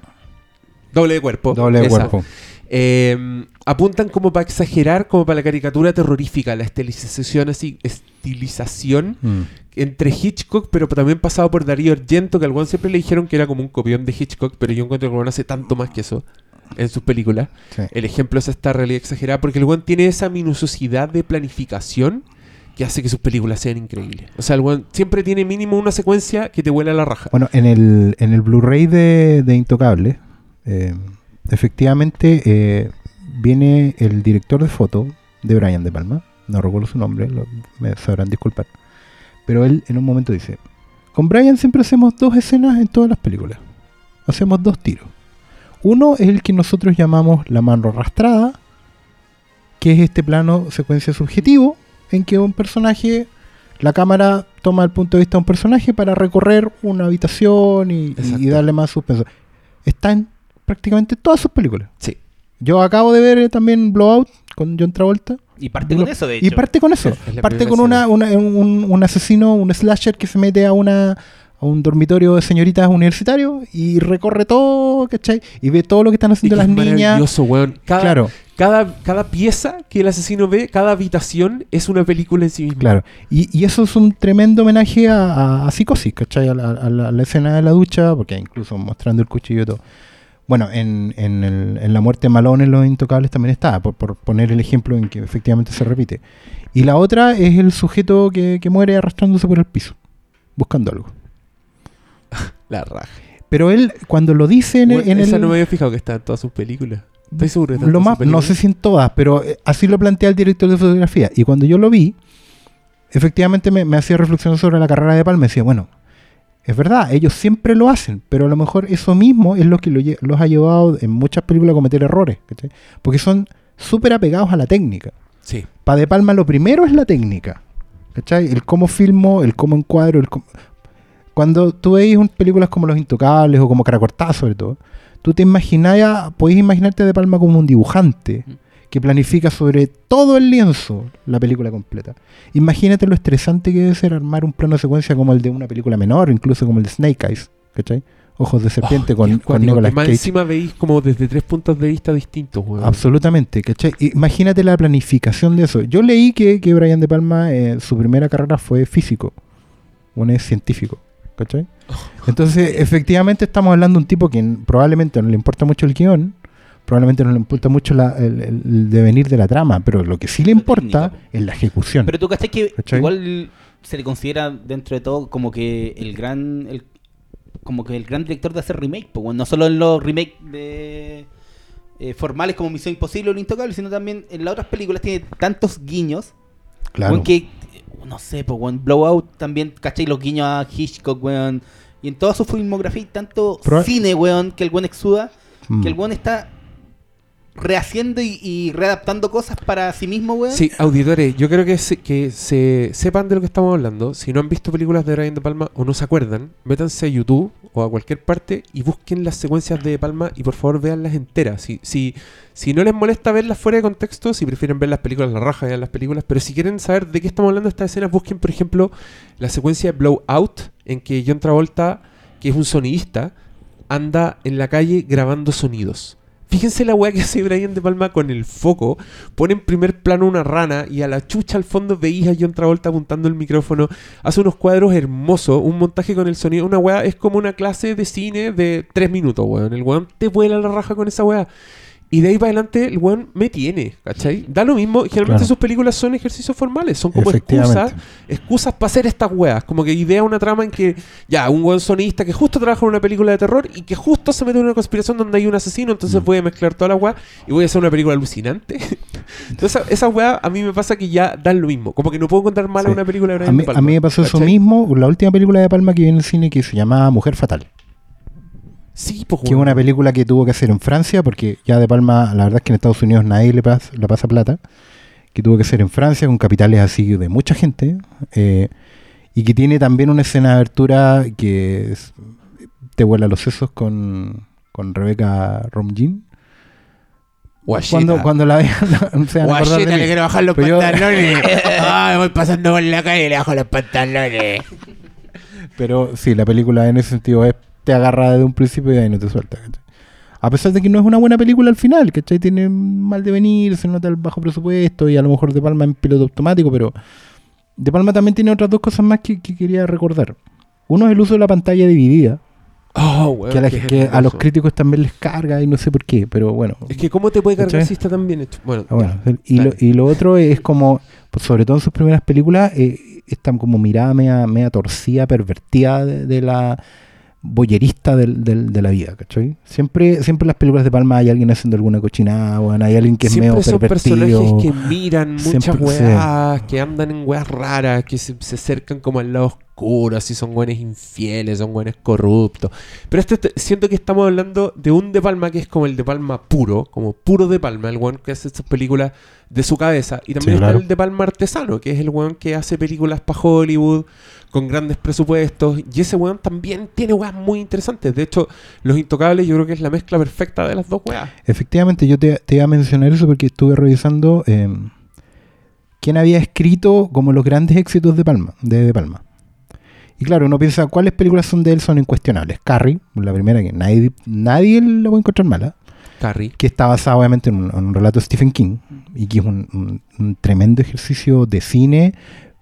Doble de cuerpo. doble de esa. cuerpo. Eh, apuntan como para exagerar, como para la caricatura terrorífica, la estilización así, estilización Mm. entre Hitchcock, pero también pasado por Darío Argento, que al weón siempre le dijeron que era como un copión de Hitchcock, pero yo encuentro que el weón hace tanto más que eso en sus películas. Sí. El ejemplo es esta realidad exagerada, porque el weón tiene esa minuciosidad de planificación que hace que sus películas sean increíbles. O sea, el weón siempre tiene mínimo una secuencia que te vuela la raja. Bueno, en el, en el Blu-ray de, de Intocable, eh, efectivamente eh, viene el director de foto de Brian De Palma, no recuerdo su nombre, lo- me sabrán disculpar, pero él en un momento dice, con Brian siempre hacemos dos escenas en todas las películas, hacemos dos tiros. Uno es el que nosotros llamamos la mano arrastrada, que es este plano secuencia subjetivo, en que un personaje la cámara toma el punto de vista de un personaje para recorrer una habitación y, darle más suspenso. Está en prácticamente todas sus películas. Sí. Yo acabo de ver eh, también Blowout con John Travolta. Y parte con eso, de hecho. Y parte con eso. Es parte con una, una- un, un asesino, un slasher que se mete a una a un dormitorio de señoritas universitario y recorre todo, ¿cachai? Y ve todo lo que están haciendo las es niñas. maravilloso, weón. Cada, Claro, cada, cada pieza que el asesino ve, cada habitación es una película en sí misma. claro. Y, y eso es un tremendo homenaje a, a- a Psicosis, ¿cachai? A la, a la- a la escena de la ducha, porque incluso mostrando el cuchillo y todo. Bueno, en, en, el- en La muerte de Malone en Los Intocables también está, por, por poner el ejemplo en que efectivamente se repite. Y la otra es el sujeto que, que muere arrastrándose por el piso, buscando algo. La raja. Pero él, cuando lo dice en el... Bueno, en esa el- no me había fijado que está en todas sus películas. Estoy seguro que está en lo todas más, sus no sé si en todas, pero eh, así lo plantea el director de fotografía. Y cuando yo lo vi, efectivamente me, me hacía reflexionar sobre la carrera de Palma. Decía, bueno, es verdad, ellos siempre lo hacen, pero a lo mejor eso mismo es lo que lo los ha llevado en muchas películas a cometer errores. ¿cachai? Porque son súper apegados a la técnica. Sí. Para De Palma lo primero es la técnica. ¿Cachai? El cómo filmo, el cómo encuadro, el cómo- Cuando tú veis un- películas como Los Intocables o como Cara Cortada sobre todo, tú te imaginas, podéis imaginarte a De Palma como un dibujante Mm. que planifica sobre todo el lienzo la película completa. Imagínate lo estresante que debe ser armar un plano de secuencia como el de una película menor, incluso como el de Snake Eyes, ¿cachai? Ojos de serpiente Oh, con, qué con Nicolas que más Cage. encima veis como desde tres puntos de vista distintos, weón. Absolutamente, ¿cachai? Imagínate la planificación de eso. Yo leí que, que Brian De Palma, eh, su primera carrera fue físico, un es científico, ¿cachai? Entonces, efectivamente estamos hablando de un tipo que probablemente no le importa mucho el guion, probablemente no le importa mucho la- el, devenir de la trama, pero lo que sí le importa es la ejecución. Pero tú cachai que ¿Cachai? igual se le considera dentro de todo como que el gran el, como que el gran director de hacer remake, pues bueno, no solo en los remakes de eh, formales como Misión Imposible o Lo Intocable, sino también en las otras películas tiene tantos guiños, claro. que no sé, pues weón, Blowout también, ¿cachai? Los guiños a Hitchcock, weón, y en toda su filmografía hay tanto cine, weón, que el weón exuda, Mm. que el weón está rehaciendo y, y readaptando cosas para sí mismo, weón. Sí, auditores, yo creo que, se, que se sepan de lo que estamos hablando. Si no han visto películas de Brian De Palma o no se acuerdan, métanse a YouTube o a cualquier parte y busquen las secuencias de Palma y por favor veanlas enteras. Si, si, si no les molesta verlas fuera de contexto, si prefieren ver las películas, la raja, vean las películas. Pero si quieren saber de qué estamos hablando estas escenas, busquen, por ejemplo, la secuencia de Blowout, en que John Travolta, que es un sonidista, anda en la calle grabando sonidos. Fíjense la weá que hace Brian De Palma con el foco. Pone en primer plano una rana y a la chucha al fondo veis a John Travolta apuntando el micrófono. Hace unos cuadros hermosos, un montaje con el sonido. Una weá es como una clase de cine de tres minutos, weón. El weón te vuela la raja con esa weá. Y de ahí para adelante el weón me tiene, ¿cachai? Da lo mismo. y Generalmente Claro. sus películas son ejercicios formales, son como excusas excusas para hacer estas weas. Como que idea una trama en que, ya, un buen sonista que justo trabaja en una película de terror y que justo se mete en una conspiración donde hay un asesino, entonces Mm. voy a mezclar todas las weas y voy a hacer una película alucinante. entonces, esa- esas weas a mí me pasa que ya dan lo mismo. Como que no puedo encontrar mala Sí. una película de A Brian mí, De Palma, a mí me pasó eso mismo con la última película de Palma que vi en el cine que se llamaba Mujer Fatal. Sí, pues, Que es una película que tuvo que hacer en Francia, porque ya de Palma, la verdad es que en Estados Unidos nadie le pasa, le pasa plata. Que tuvo que ser en Francia, con capitales así de mucha gente. eh, y que tiene también una escena de abertura que es- te vuela los sesos con, con Rebeca Romijn. Cuando, cuando la vean, se van a acordar de mí. bajar los Pero yo- pantalones. Ay, voy pasando por la calle y le bajo los pantalones. Pero sí, la película en ese sentido es, te agarra desde un principio y ahí no te suelta. ¿cachai? A pesar de que no es una buena película al final, ¿cachai? Tiene mal devenir, se nota el bajo presupuesto y a lo mejor De Palma en piloto automático, pero De Palma también tiene otras dos cosas más que, que quería recordar. Uno es el uso de la pantalla dividida, Oh, que, a la- que a los críticos también les carga y no sé por qué, pero bueno. Es que, ¿cómo te puede cargar si está tan bien hecho? Bueno, Ah, bueno, y, lo, dale. y lo otro es como, pues, sobre todo en sus primeras películas, eh, esta como mirada media, media torcida, pervertida de, de la boyerista del, del- de la vida, ¿cachai? Siempre, siempre en las películas de Palma hay alguien haciendo alguna cochinada, weón, hay alguien que es Siempre medio son pervertido. personajes que miran muchas Siempre- weas, que andan en weas raras, que se, se acercan como al lado oscuro, así son weones infieles, son weones corruptos. Pero este, este- siento que estamos hablando de un De Palma que es como el De Palma puro, como puro De Palma, el weón que hace estas películas de su cabeza. Y también Sí, está claro. el De Palma artesano, que es el weón que hace películas para Hollywood con grandes presupuestos. Y ese weón también tiene weas muy interesantes. De hecho, Los Intocables yo creo que es la mezcla perfecta de las dos weas. Efectivamente, yo te, te iba a mencionar eso porque estuve revisando eh, quién había escrito como los grandes éxitos de Palma, de, de Palma. Y claro, uno piensa cuáles películas son de él son incuestionables. Carrie, la primera que nadie, nadie la puede encontrar mala, Carrie. que está basada obviamente en un, en un relato de Stephen King y que es un, un- un tremendo ejercicio de cine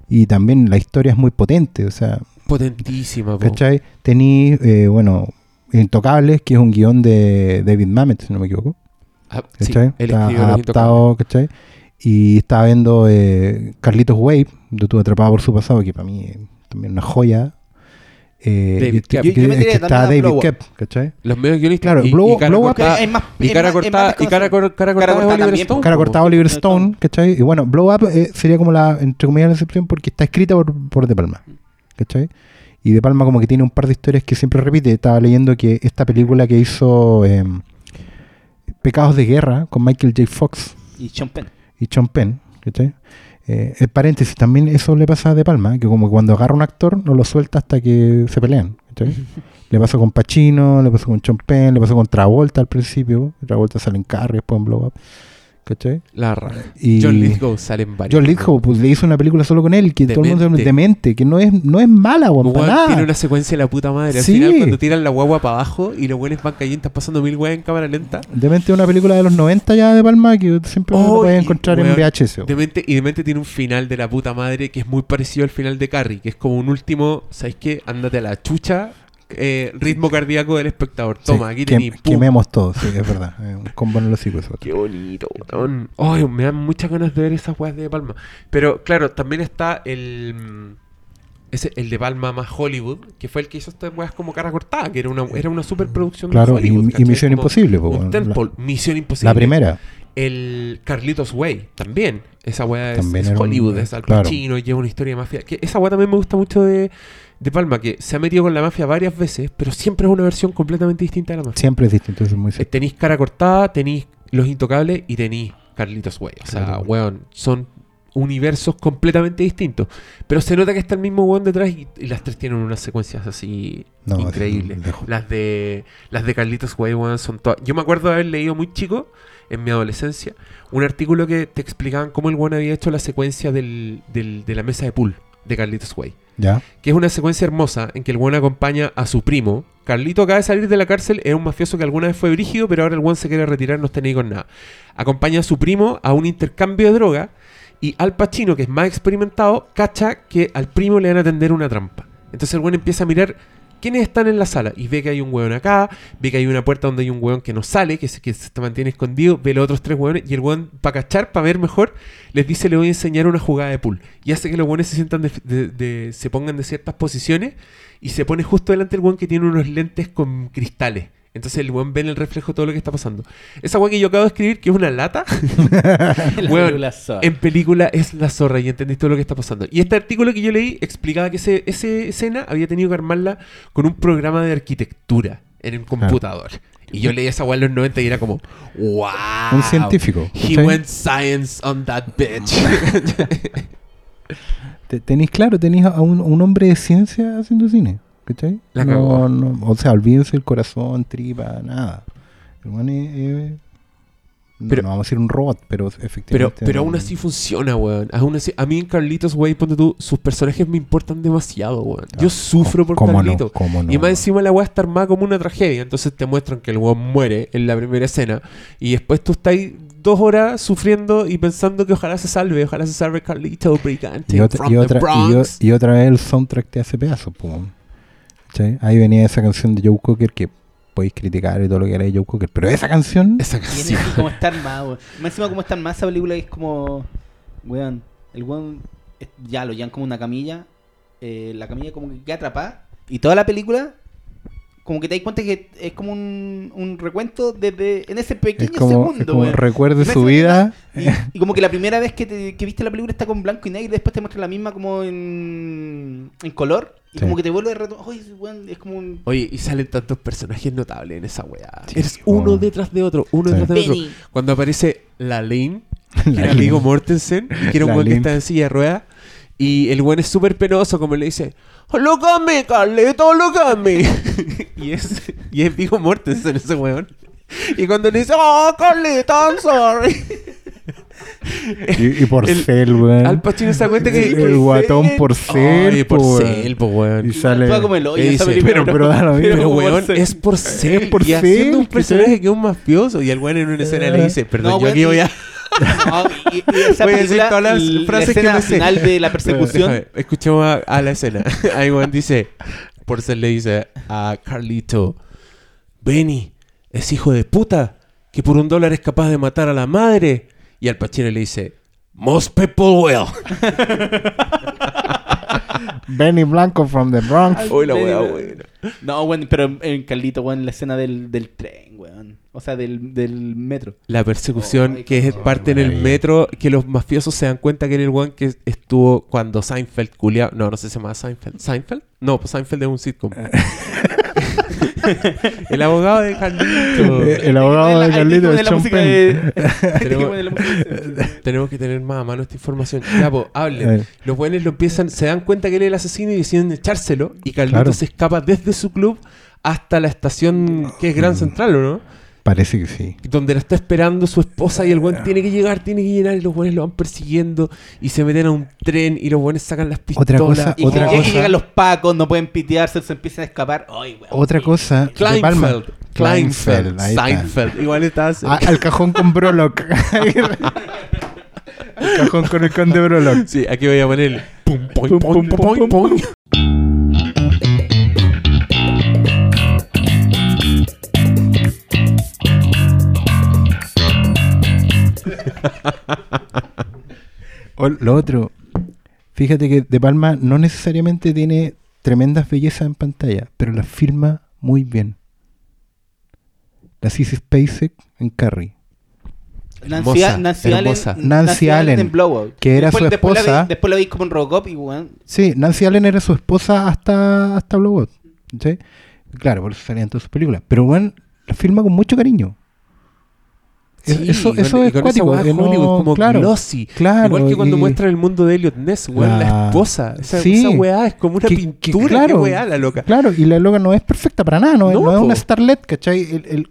y también la historia es muy potente, o sea, Potentísima, po. ¿cachai? Tení, eh, bueno, Intocables, que es un guion de David Mamet, si no me equivoco. Ah, sí, Está adaptado, ¿cachai? Y estaba viendo eh, Carlitos Wave, de Tu Atrapado por su pasado, que para mí también una joya. Eh, David y- Koepp. que- Yo- yo me es tiré que también está David Blow Up. ¿cachai? Los medios guionistas. Claro, y, Blow- y cara Blow Up cortada, es más- y cara cortada, más y cara, cor- cara cortada cortada es Oliver también, Stone. Cara cortada Oliver Oliver Stone, Stone. ¿cachai? Y bueno, Blow Up eh, sería como la, entre comillas, la excepción porque está escrita por, por De Palma, ¿cachai? Y De Palma como que tiene un par de historias que siempre repite. Estaba leyendo que esta película que hizo eh, Pecados de Guerra con Michael J. Fox Y Sean Penn. y Sean Penn, ¿cachai? Eh, en paréntesis, también eso le pasa a De Palma, que como cuando agarra un actor no lo suelta hasta que se pelean, le pasó con Pacino, le pasó con Penn, le pasó con Travolta al principio, Travolta sale en Carrie, después en Blow Up, ¿cachai? La raja. Y John Lithgow sale en varios. John Lithgow, pues le hizo una película solo con él, que todo el mundo Demente. es demente, que no es, no es mala, weón, tiene una secuencia de la puta madre. Al Sí. final, cuando tiran la guagua para abajo y los buenos van cayendo, estás pasando mil weas en cámara lenta. Demente es una película de los 90 ya de Palma que siempre Oh, puedes encontrar en VHS. weón. Demente, y Demente tiene un final de la puta madre que es muy parecido al final de Carrie, que es como un último, ¿sabes qué? Ándate a la chucha, eh, ritmo cardíaco del espectador. Toma, Sí, aquí tenéis. Quememos todo, sí, es verdad. Es un combo en los eso. Qué bonito, weón. Ay, me dan muchas ganas de ver esas weas de Palma. Pero claro, también está el. mm, Ese, el de Palma más Hollywood, que fue el que hizo estas weas como cara cortada, que era una, era una superproducción Claro, de Hollywood. y, y. Misión Como Imposible. po, Un weón. tentpole, Misión Imposible. la, primera. El Carlitos Way, también. Esa wea es, También es era un- Hollywood, es Al claro. Pacino, lleva una historia de mafia. Que esa wea también me gusta mucho de, de Palma, que se ha metido con la mafia varias veces, pero siempre es una versión completamente distinta de la mafia. Siempre es distinto, eso es muy Eh, cierto. tenéis cara cortada, tenéis Los Intocables y tenéis Carlitos Way. O sea, Claro. weón, son universos completamente distintos. Pero se nota que está el mismo weón detrás y, y las tres tienen unas secuencias así No, increíbles. Las de las de Carlitos Way, weón, son todas. Yo me acuerdo de haber leído muy chico, en mi adolescencia, un artículo que te explicaban cómo el weón había hecho la secuencia del, del- de la mesa de pool de Carlitos Way ¿Ya? que es una secuencia hermosa en que el buen acompaña a su primo. Carlito acaba de salir de la cárcel, era un mafioso que alguna vez fue brígido, pero ahora el buen se quiere retirar, no está ni con nada. Acompaña a su primo a un intercambio de droga y Al Pacino, que es más experimentado, cacha que al primo le van a tender una trampa. Entonces el buen empieza a mirar quiénes están en la sala y ve que hay un hueón acá, ve que hay una puerta donde hay un hueón que no sale, que se, que mantiene escondido, ve los otros tres hueones y el hueón, para cachar, para ver mejor, les dice le voy a enseñar una jugada de pool. Y hace que los hueones se sientan de, de- se pongan de ciertas posiciones y se pone justo delante del hueón que tiene unos lentes con cristales. Entonces el hueón ve en el reflejo todo lo que está pasando. Esa hueá que yo acabo de escribir, que es una lata, La Weón, en película es la zorra y entendís todo lo que está pasando. Y este artículo que yo leí explicaba que ese, esa escena había tenido que armarla con un programa de arquitectura en un computador. Y yo leí esa weá en los 90 y era como, wow. Un científico. He went science on that bitch. Te- Tenéis claro, tenéis a un, un hombre de ciencia haciendo cine. ¿Cachai? La no, no, o sea, olvídense el corazón, tripa, nada. El man es, es- no, Pero- no vamos a decir un robot, pero pero, efectivamente. pero no- aún así funciona, weón. Aún así, a mí en Carlitos, wey, ponte tú, sus personajes me importan demasiado, weón. Yo Ah, sufro por. Carlitos. ¿Cómo no? Y más encima la weá está armada como una tragedia. Entonces te muestran que el weón muere en la primera escena. Y después tú estás ahí dos horas sufriendo y pensando que ojalá se salve, ojalá se salve Carlito Brigante y, otra, from y, the otra, Bronx. y otra vez el soundtrack te hace pedazos. po. Ahí venía esa canción de Joe Cocker que podéis criticar y todo lo que era de Joe Cocker. Pero esa canción. Esa canción. así como está armado, weón. Más encima como está armada esa película es como... Weón, el weón ya lo llevan como una camilla. eh, la camilla como que queda atrapada. Y toda la película... Como que te das cuenta que es como un, un recuento desde en ese pequeño Es como, segundo, es como weón. recuerde Más su vida. Y, y como que la primera vez que, te- que viste la película está con blanco y negro y después te muestra la misma como en, en color. Y Sí. como que te vuelve a retomar. Oye, weón, es como un... Oye, y salen tantos personajes notables en esa weá. Sí, Eres uno detrás de otro, uno Sí. detrás de otro. Cuando aparece la Lane, que La era amigo Lin. Mortensen, y que era un weón que está en silla de ruedas. Y el weón es súper penoso, como le dice, ¡Look at me, Carlito, look at me! y, es, y es Vigo Mortensen ese weón. Y cuando le dice, ¡Oh, Carlito, I'm sorry! Y, y por El- cel, weón. Al Pacino se da cuenta que... el, el guatón por cel. Ay, por po, cel, po, weón. Y sale. Actúa como el hoyo Y dice, pero- pero da lo mismo. Pero, como weón, es por ser. Es por y haciendo un personaje que es un mafioso. Y el weón en una escena le dice, perdón, No, yo aquí voy a... No, y, y esa Voy a decir película, todas las la frases que escena me sé. final de la persecución. Déjame, Escuchemos a, a la escena. Ahí weón dice, por ser le dice a Carlito, Benny es hijo de puta, que por un dólar es capaz de matar a la madre. Y al Pacino le dice, most people will. Benny Blanco from the Bronx. Uy, la. No, weón, pero en- en Carlito, weón, la escena del, del tren, weón. O sea, del, del metro. La persecución Ay, que es parte en el metro, que los mafiosos se dan cuenta que era el one que estuvo cuando Seinfeld culiao. No, no sé si se llama Seinfeld. ¿Seinfeld? No, pues Seinfeld es un sitcom. el abogado de Carlito. Eh, el abogado de Carlito de Penn. de- Tenemos- que tener más a mano esta información. Ya, pues, A hablen. Los buenos lo empiezan, se dan cuenta que él es el asesino y deciden echárselo. Y Carlito Claro. se escapa desde su club hasta la estación que es Gran Central, ¿o no? Parece que sí. donde la está esperando su esposa y el buen tiene que llegar, tiene que llegar y los buenos lo van persiguiendo y se meten a un tren y los buenos sacan las pistolas. Otra cosa- Y, Otra y- y cosa- llegan los pacos, no pueden pitearse, se empiezan a escapar. Ay, weón. Otra cosa. de Palma. Kleinfeld, Kleinfeld, ahí está. Seinfeld, igual está así. Ah, al cajón con Brolock. al cajón con el conde Brolock. Sí, aquí voy a poner pum, pum, pum, pum, pum, pum. pum. O lo otro, fíjate que De Palma no necesariamente tiene tremendas bellezas en pantalla, pero las filma muy bien. La Sissy Spacek en Carrie, Nancy, Hermosa, Nancy Allen. Nancy Allen, en Blowout. que era su después la vi- esposa. después lo vi como en Robocop y. Sí, Nancy Allen era su esposa hasta, hasta Blowout. ¿sí? Claro, por eso salían todas sus películas. Pero bueno, la filma con mucho cariño. Sí, eso con- eso y es cuático. no- Hollywood como claro, glossy. claro, Igual que cuando y- muestran el mundo de Elliot Ness, weón, la, La- esposa. Esa, Sí. esa weá es como una Que- que, pintura. claro. qué weá la loca. Claro, y la loca no es perfecta para nada, no, es- No, no es po. una starlet, ¿cachai? El, el,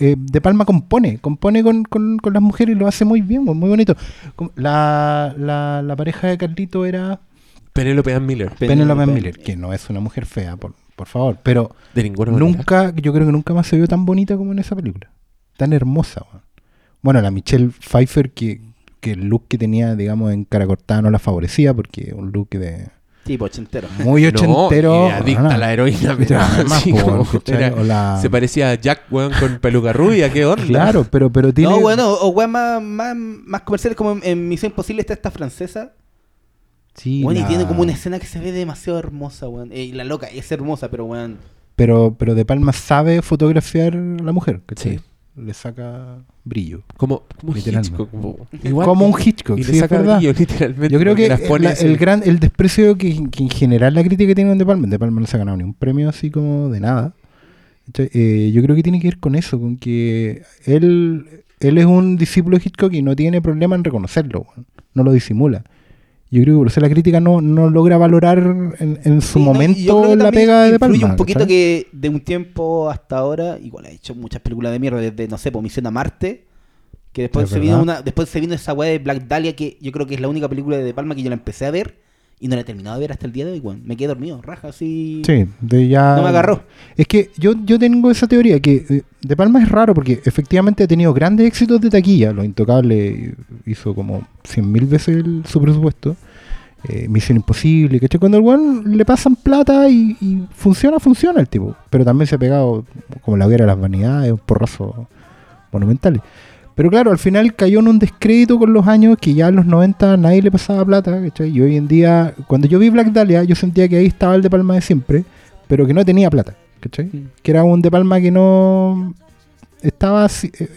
eh, de Palma compone, compone con, con, con las mujeres y lo hace muy bien, muy bonito. La, la, la pareja de Carlito era Penélope Ann Miller. Penelope Penélope. Miller, que no es una mujer fea, por, por favor, pero De ninguna manera. nunca, yo creo que nunca más se vio tan bonita como en esa película. Tan hermosa, weón. Bueno, la Michelle Pfeiffer, que, que el look que tenía, digamos, en cara cortada no la favorecía, porque un look de Tipo ochentero. muy No, ochentero. y adicta no, no. a la heroína. Pero además, así po, como ¿cachai? era- O la- Se parecía a Jack, weón, con peluca rubia. ¿Qué onda? Claro, pero, pero tiene. No, bueno, o weón más, más, más comerciales como en, en Misión Imposible está esta francesa. Sí, Weón, y tiene como una escena que se ve demasiado hermosa, weón. Eh, y la loca es hermosa, pero weón. Pero, pero De Palma sabe fotografiar a la mujer, ¿cachai? Sí. Le saca brillo. Como, como. Hitchcock. Como, igual, como un Hitchcock, Y sí, le es saca verdad. brillo, literalmente. Yo creo que las pone la- así. el gran el desprecio que, que en general la crítica tiene con De Palma, De Palma no se ha ganado ni un premio así como de nada. Eh, yo creo que tiene que ver con eso, con que él, él es un discípulo de Hitchcock y no tiene problema en reconocerlo, no lo disimula. Yo creo que por eso la crítica no, no logra valorar en, en su Sí, no, momento que la pega de Palma. un poquito ¿cachai? que de un tiempo hasta ahora, igual ha hecho muchas películas de mierda, desde, no sé, por Misión a Marte, que después Es se vino una, después se vino esa weá de Black Dahlia, que yo creo que es la única película de De Palma que yo la empecé a ver y no la he terminado de ver hasta el día de hoy, weón. Me quedé dormido, raja, así. Sí, de ya... No me agarró. Es que yo, yo tengo esa teoría que eh, De Palma es raro porque efectivamente ha tenido grandes éxitos de taquilla. Lo Intocable hizo como 100.000 veces el- su presupuesto. Eh, Misión Imposible, ¿cachai? Cuando al weón le pasan plata y, y funciona, funciona el tipo. Pero también se ha pegado como la hoguera de las vanidades, un porrazo monumentales. Pero claro, al final cayó en un descrédito con los años que ya en los 90 nadie le pasaba plata, ¿cachai? Y hoy en día, cuando yo vi Black Dahlia, yo sentía que ahí estaba el De Palma de siempre, pero que no tenía plata, ¿cachai? Mm. Que era un De Palma que no estaba... así, eh,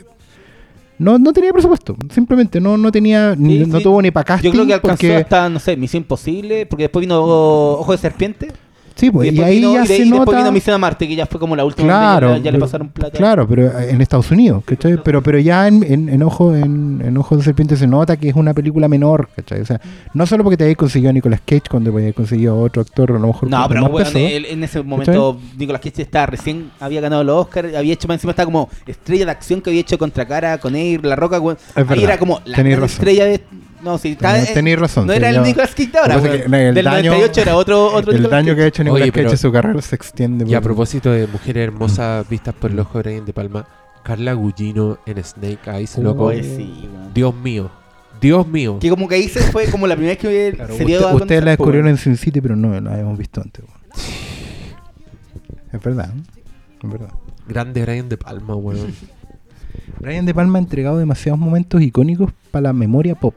no, no tenía presupuesto, simplemente no, no tenía, ni- Sí, no tuvo ni para casting Yo creo que alcanzó porque, hasta, no sé, Misión Imposible, porque después vino Ojo de Serpiente. Sí, pues, y, después ahí vino, ya y de- se y después nota... vino Misión a Marte, que ya fue como la última Claro, ya, ya le pasaron plata. Claro, pero en Estados Unidos, ¿cachai? Pero, pero ya en, en, en Ojo, en, en Ojo de Serpiente se nota que es una película menor, ¿cachai? O sea, no solo porque te hayas conseguido a Nicolas Cage cuando te hayas conseguido a otro actor, a lo mejor No, pero peso. él- en ese momento Nicolas Cage estaba recién había ganado los Oscars, había hecho más encima estaba como estrella de acción que había hecho contra cara con Air, La Roca, Ahí era como la estrella de no, sí, Tenés- eh, tenéis razón, No sí, era el Nicolas Cage de ahora, el Del daño- 98 era otro otro el Nicolas daño que ha hecho Nicolas Cage en su carrera se extiende. Y a propósito de mujeres hermosas vistas por el ojo de Brian De Palma, Carla Gugino en Snake Eyes, loco. Sí. Dios mío. Dios mío. Que como que ahí se fue como la primera vez que Claro, se usted- ustedes la descubrieron en Sin City, pero no la habíamos visto antes. weón. Es verdad, ¿eh? es verdad. Grande Brian De Palma, weón. Brian De Palma ha entregado demasiados momentos icónicos para la memoria pop.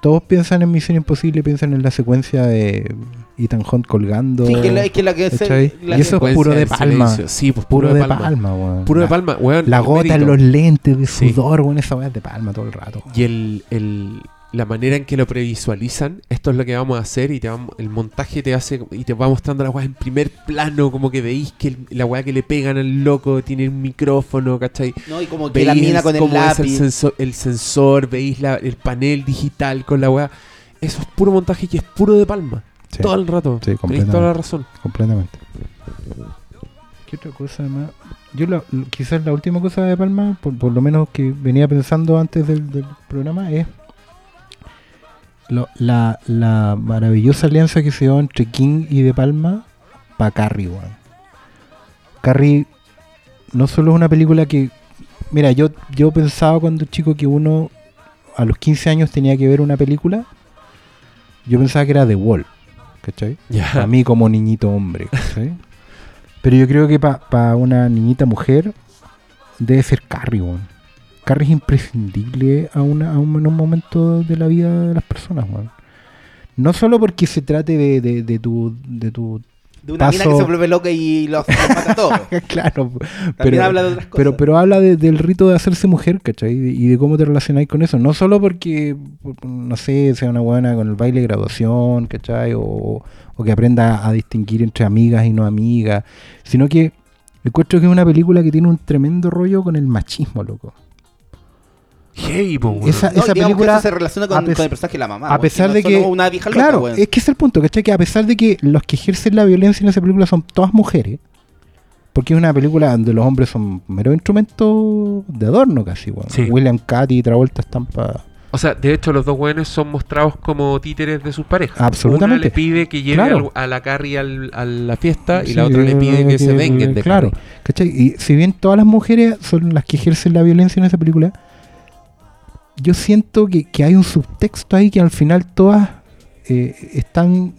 Todos piensan en Misión Imposible, piensan en la secuencia de Ethan Hunt colgando. Sí, que la, que la que se- la Y eso es puro de Palma. silencio. Sí, pues puro, de Palma, weón. Puro de Palma, weón. La el gota en los lentes de Sí. sudor, weón, esa weá es de Palma todo el rato. Y el, el- la manera en que lo previsualizan, esto es lo que vamos a hacer y te vamos- el montaje te hace y te va mostrando la weá en primer plano, como que veis que el- la weá que le pegan al loco tiene un micrófono, ¿cachai? No, y como que la Veis mina el- con el cómo es el lápiz. sensor, el sensor, veis la- el panel digital con la weá. Eso es puro montaje y es puro de palma. Sí, Todo el rato. Sí, Tenéis toda la razón. completamente. ¿Qué otra cosa más? Yo la- quizás la última cosa de Palma, por, por lo menos que venía pensando antes del, del programa, es lo- la, la maravillosa alianza que se dio entre King y De Palma para Carrie, weón. Carrie no solo es una película que... Mira, yo, yo pensaba cuando chico que uno a los 15 años tenía que ver una película. Yo pensaba que era The Wall, ¿cachai? Ya. Para mí como niñito hombre, ¿cachai? Pero yo creo que para una niñita mujer debe ser Carrie, weón. Es imprescindible a, una, a un, un momento de la vida de las personas. No solo porque se trate de, de, de tu, de tu De una mina que Paso- se vuelve loca y los, los mata a todos. claro, pero, habla de otras cosas. pero, pero habla de- del rito de hacerse mujer, ¿cachai? Y de, cómo te relacionáis con eso. No solo porque, por- no sé, sea una buena con el baile de graduación, ¿cachai? O, o que aprenda a distinguir entre amigas y no amigas, sino que encuentro que es una película que tiene un tremendo rollo con el machismo, loco. Hey, weón. Esa- No, que película, se relaciona con, el personaje de la mamá. a pesar de que- una vieja loca, Claro, es que es el punto, ¿cachai? Que a pesar de que los que ejercen la violencia en esa película son todas mujeres, porque es una película donde los hombres son mero instrumentos de adorno casi, weón. Sí. William Cathy y Travolta están para... O sea, de hecho, los dos weones son mostrados como títeres de sus parejas. Absolutamente. Una le pide que lleve Claro. al- a la Carrie al- a la fiesta y la otra le pide que se venguen de Claro, Carrie. ¿cachai? Y si bien todas las mujeres son las que ejercen la violencia en esa película, yo siento que, que hay un subtexto ahí que al final todas eh, están...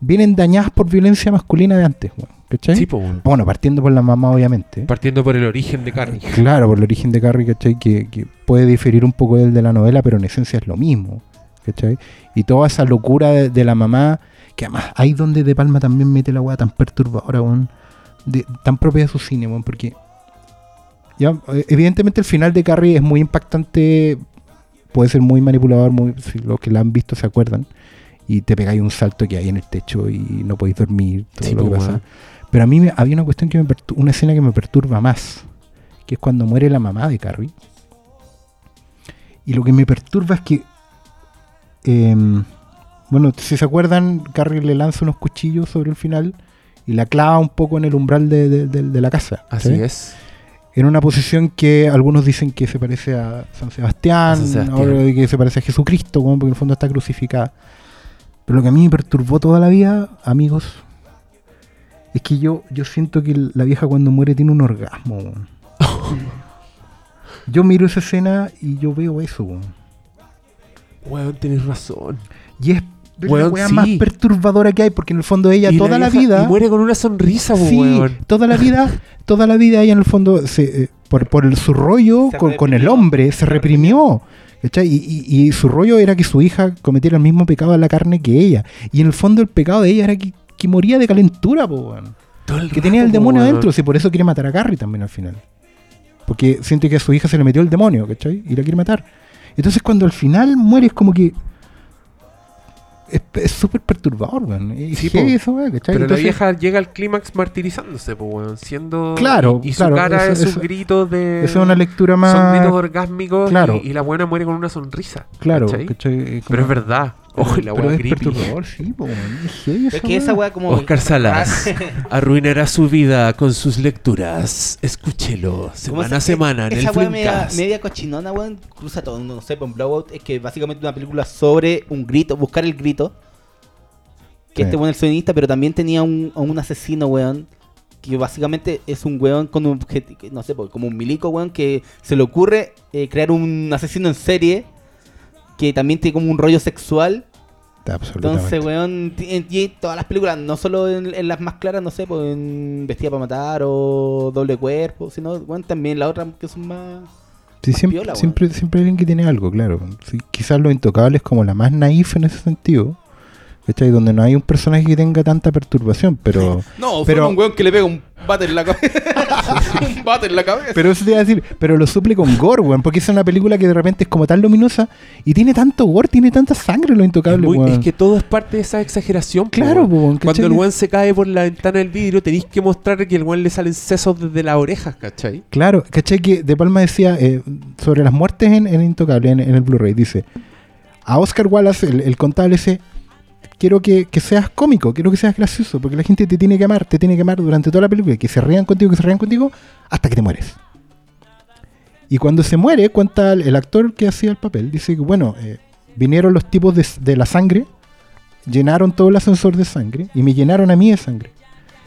vienen dañadas por violencia masculina de antes, weón, ¿cachai? Sí, po. Bueno, partiendo por la mamá, obviamente. Partiendo por el origen de Carrie. Claro, por el origen de Carrie, ¿cachai? Que, que puede diferir un poco del de la novela, pero en esencia es lo mismo, ¿cachai? Y toda esa locura de, de la mamá, que además ahí donde De Palma también mete la weá tan perturbadora, weón, de- tan propia de su cine, weón, porque ya, eh, evidentemente el final de Carrie es muy impactante, puede ser muy manipulador, muy, si los que la han visto se acuerdan, y te pegáis un salto que hay en el techo y no podéis dormir, todo Sí, lo que po, pasa. Pero a mí me- había una cuestión que me una escena que me perturba más, que es cuando muere la mamá de Carrie. Y lo que me perturba es que, em, bueno, si se acuerdan, Carrie le lanza unos cuchillos sobre el final y la clava un poco en el umbral de, de- de- de la casa. Así ¿sí? es. En una posición que algunos dicen que se parece a San Sebastián, A San Sebastián. otros que se parece a Jesucristo, weón, porque en el fondo está crucificada. Pero lo que a mí me perturbó toda la vida, amigos, es que yo, yo siento que la vieja cuando muere tiene un orgasmo. yo miro esa escena y yo veo eso. weón. Weón, tienes razón. Y es la Weón, weá sí. más perturbadora que hay, porque en el fondo ella Y toda la, vida... Y muere con una sonrisa, Sí, weón. toda la vida, toda la vida ella en el fondo, se, eh, por, por el- su rollo Se con, con el hombre, se reprimió. ¿cachai? Y, y- y su rollo era que su hija cometiera el mismo pecado de la carne que ella. Y en el fondo el pecado de ella era que, que moría de calentura, po, weón. Todo el que tenía el demonio weón. adentro, si por eso quiere matar a Carrie también al final. Porque siente que a su hija se le metió el demonio, ¿cachai? Y la quiere matar. Entonces cuando al final muere es como que... Es es súper perturbador, weón. Sí, weá, ¿cachai? Pero la Entonces- vieja llega al clímax martirizándose, po, weón. Siendo. Claro, Y, y su claro, cara eso- es un eso- grito de. Esa es una lectura Son más... gritos orgásmicos Claro. y, y la buena muere con una sonrisa. Claro, ¿cachai? ¿cachai? Pero es verdad. Ojo, la pero es creepy. perturbador, sí, po, es que esa weá como. Oscar Salas arruinará su vida con sus lecturas. Escúchelo semana a semana en esa el weá media, media cochinona, weón, cruza todo, no sé, por un blowout, es que básicamente una película sobre un grito, buscar el grito. Que Sí. este weón es el sonidista, pero también tenía un, asesino, weón. Que básicamente es un weón con un objeti- que no sé, como un milico, weón, que se le ocurre eh, crear un asesino en serie. Que también tiene como un rollo sexual. Absolutamente. Entonces, weón, y todas las películas, no solo en, en las más claras, no sé, pues en Vestida para Matar o Doble Cuerpo, sino, weón, también las otras que son más... Sí, más siempre, piola, siempre, siempre hay alguien que tiene algo, claro. Sí, quizás Los Intocables como la más naif en ese sentido. ¿Cachai? Donde no hay un personaje que tenga tanta perturbación, pero... No, Pero- un weón que le pega un bate en la cabeza. un bate en la cabeza. Pero eso te iba a decir, pero lo suple con gore, weón, porque es una película que de repente es como tan luminosa y tiene tanto gore, tiene tanta sangre Los Es, Intocables, muy- weón. es que todo es parte de esa exageración. Claro, weón. po, weón, ¿cachai? Cuando el weón se cae por la ventana del vidrio, tenéis que mostrar que el weón le salen sesos desde las orejas, ¿cachai? Claro, ¿cachai? Que De Palma decía eh, sobre las muertes en, en Intocable, en, en el Blu-ray, dice, a Oscar Wallace, el, el contable, dice, quiero que, que seas cómico, quiero que seas gracioso, porque la gente te tiene que amar, te tiene que amar durante toda la película, que se rían contigo, que se rían contigo, hasta que te mueres. Y cuando se muere, cuenta el, actor que hacía el papel, dice que, bueno, eh, vinieron los tipos de, la sangre, llenaron todo el ascensor de sangre, y me llenaron a mí de sangre.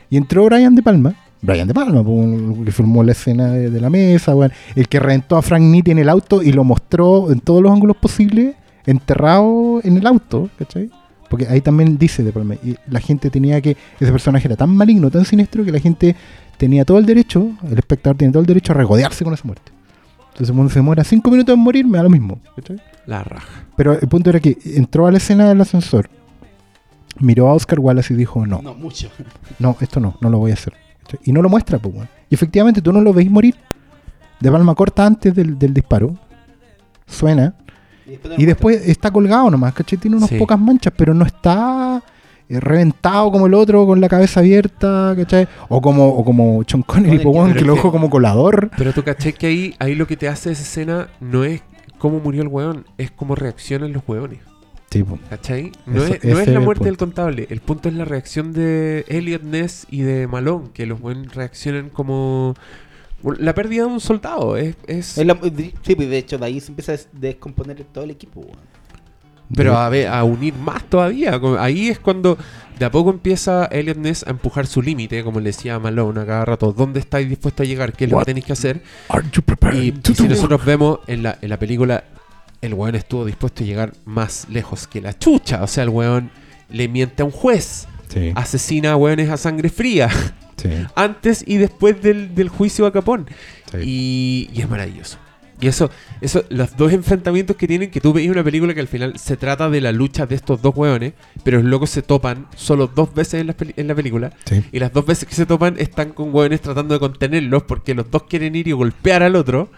Y entró Brian De Palma, Brian De Palma, po, el que filmó la escena de, la mesa, el que reventó a Frank Nitti en el auto y lo mostró en todos los ángulos posibles, enterrado en el auto, ¿cachai? Porque ahí también dice De Palma, y la gente tenía que, ese personaje era tan maligno, tan siniestro, que la gente tenía todo el derecho, el espectador tiene todo el derecho a regodearse con esa muerte. Entonces, cuando se demora cinco minutos en morir, me da lo mismo. ¿cachai? La raja. Pero el punto era que entró a la escena del ascensor, miró a Oscar Wallace y dijo, no, No, mucho. no, esto no, no lo voy a hacer. ¿cachai? Y no lo muestra, pues. Y efectivamente tú no lo veis morir. De palma corta antes del, del disparo. Suena. Y después está colgado nomás, ¿cachai? Tiene unas Sí. pocas manchas, pero no está eh, reventado como el otro con la cabeza abierta, ¿cachai? O como, o como Sean Connery, que lo ojo como colador. Pero tú caché que ahí, ahí lo que te hace esa escena no es cómo murió el weón, es cómo reaccionan los weones. Sí, po. ¿Cachai? No Eso- es, no es la muerte del contable. El punto es la reacción de Elliot Ness y de Malone. Que los buenos reaccionan como. La pérdida de un soldado. Es, es- Es la- sí, pues de hecho de ahí se empieza a des- descomponer todo el equipo. weón. Pero a, ver, a unir más todavía. Ahí es cuando de a poco empieza Elliot Ness a empujar su límite, como le decía Malone a cada rato. ¿Dónde estáis dispuesto a llegar? ¿Qué es lo que tenéis que hacer? Y, y si nosotros vemos en la, en la película, el weón estuvo dispuesto a llegar más lejos que la chucha. O sea, el weón le miente a un juez, Sí, asesina a weones a sangre fría, sí, antes y después del, del juicio a Capón. sí. Y, y es maravilloso. Y eso, eso, los dos enfrentamientos que tienen, que tú veis una película que al final se trata de la lucha de estos dos weones, pero los locos se topan solo dos veces en la, en la película. sí. Y las dos veces que se topan están con hueones tratando de contenerlos porque los dos quieren ir y golpear al otro.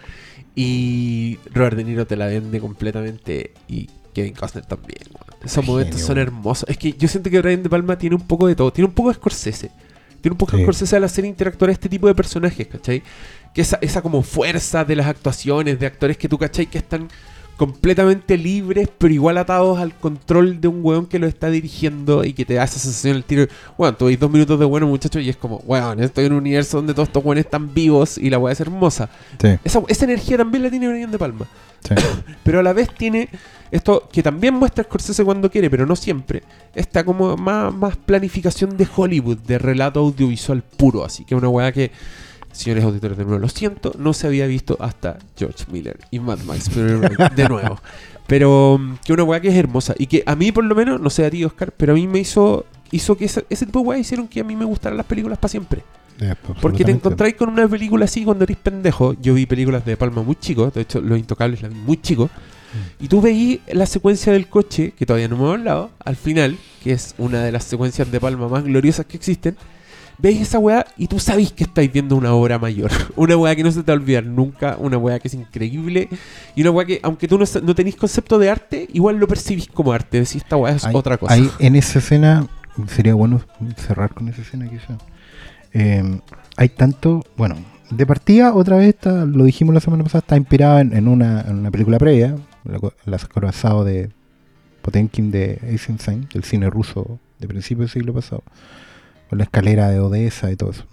Y Robert De Niro te la vende completamente y Kevin Costner también. Esos momentos son hermosos. Es que yo siento que Brian De Palma tiene un poco de todo. Tiene un poco de Scorsese. Tiene un poco de Sí. Scorsese al hacer interactuar a este tipo de personajes, ¿cachai? Que esa, esa como fuerza de las actuaciones, de actores que tú, ¿cachai? Que están completamente libres, pero igual atados al control de un weón que lo está dirigiendo y que te da esa sensación el tiro. Bueno, veis dos minutos de bueno, muchachos, y es como, weón, estoy en un universo donde todos estos weones están vivos y la weá es hermosa. sí, Esa, esa energía también la tiene Brian De Palma. sí. Pero a la vez tiene esto que también muestra Scorsese cuando quiere, pero no siempre. Esta como más, más planificación de Hollywood, de relato audiovisual puro. Así que una weá que, señores auditores, de nuevo lo siento, no se había visto hasta George Miller y Mad Max, pero de nuevo. Pero mm, que una weá que es hermosa y que a mí por lo menos, no sé a ti Oscar, pero a mí me hizo hizo que ese, ese tipo de weá hicieron que a mí me gustaran las películas para siempre. Ya, Porque te encontráis con una película así cuando eres pendejo. Yo vi películas de Palma muy chico, de hecho, Los Intocables la vi muy chico. Y tú veí la secuencia del coche, que todavía no hemos hablado, al final, que es una de las secuencias de Palma más gloriosas que existen. Veis esa weá y tú sabéis que estáis viendo una obra mayor. Una weá que no se te va a olvidar nunca, una weá que es increíble. Y una weá que, aunque tú no, no tenéis concepto de arte, igual lo percibís como arte. Decís, esta weá es Ahí- otra cosa. ahí en esa escena, sería bueno cerrar con esa escena quizá. Eh, hay tanto, bueno, de partida otra vez está, lo dijimos la semana pasada, está inspirada en, en una, en una película previa, la, la acorazado de Potenkin de Eisenstein, del cine ruso de principios del siglo pasado, con la escalera de Odessa y todo eso.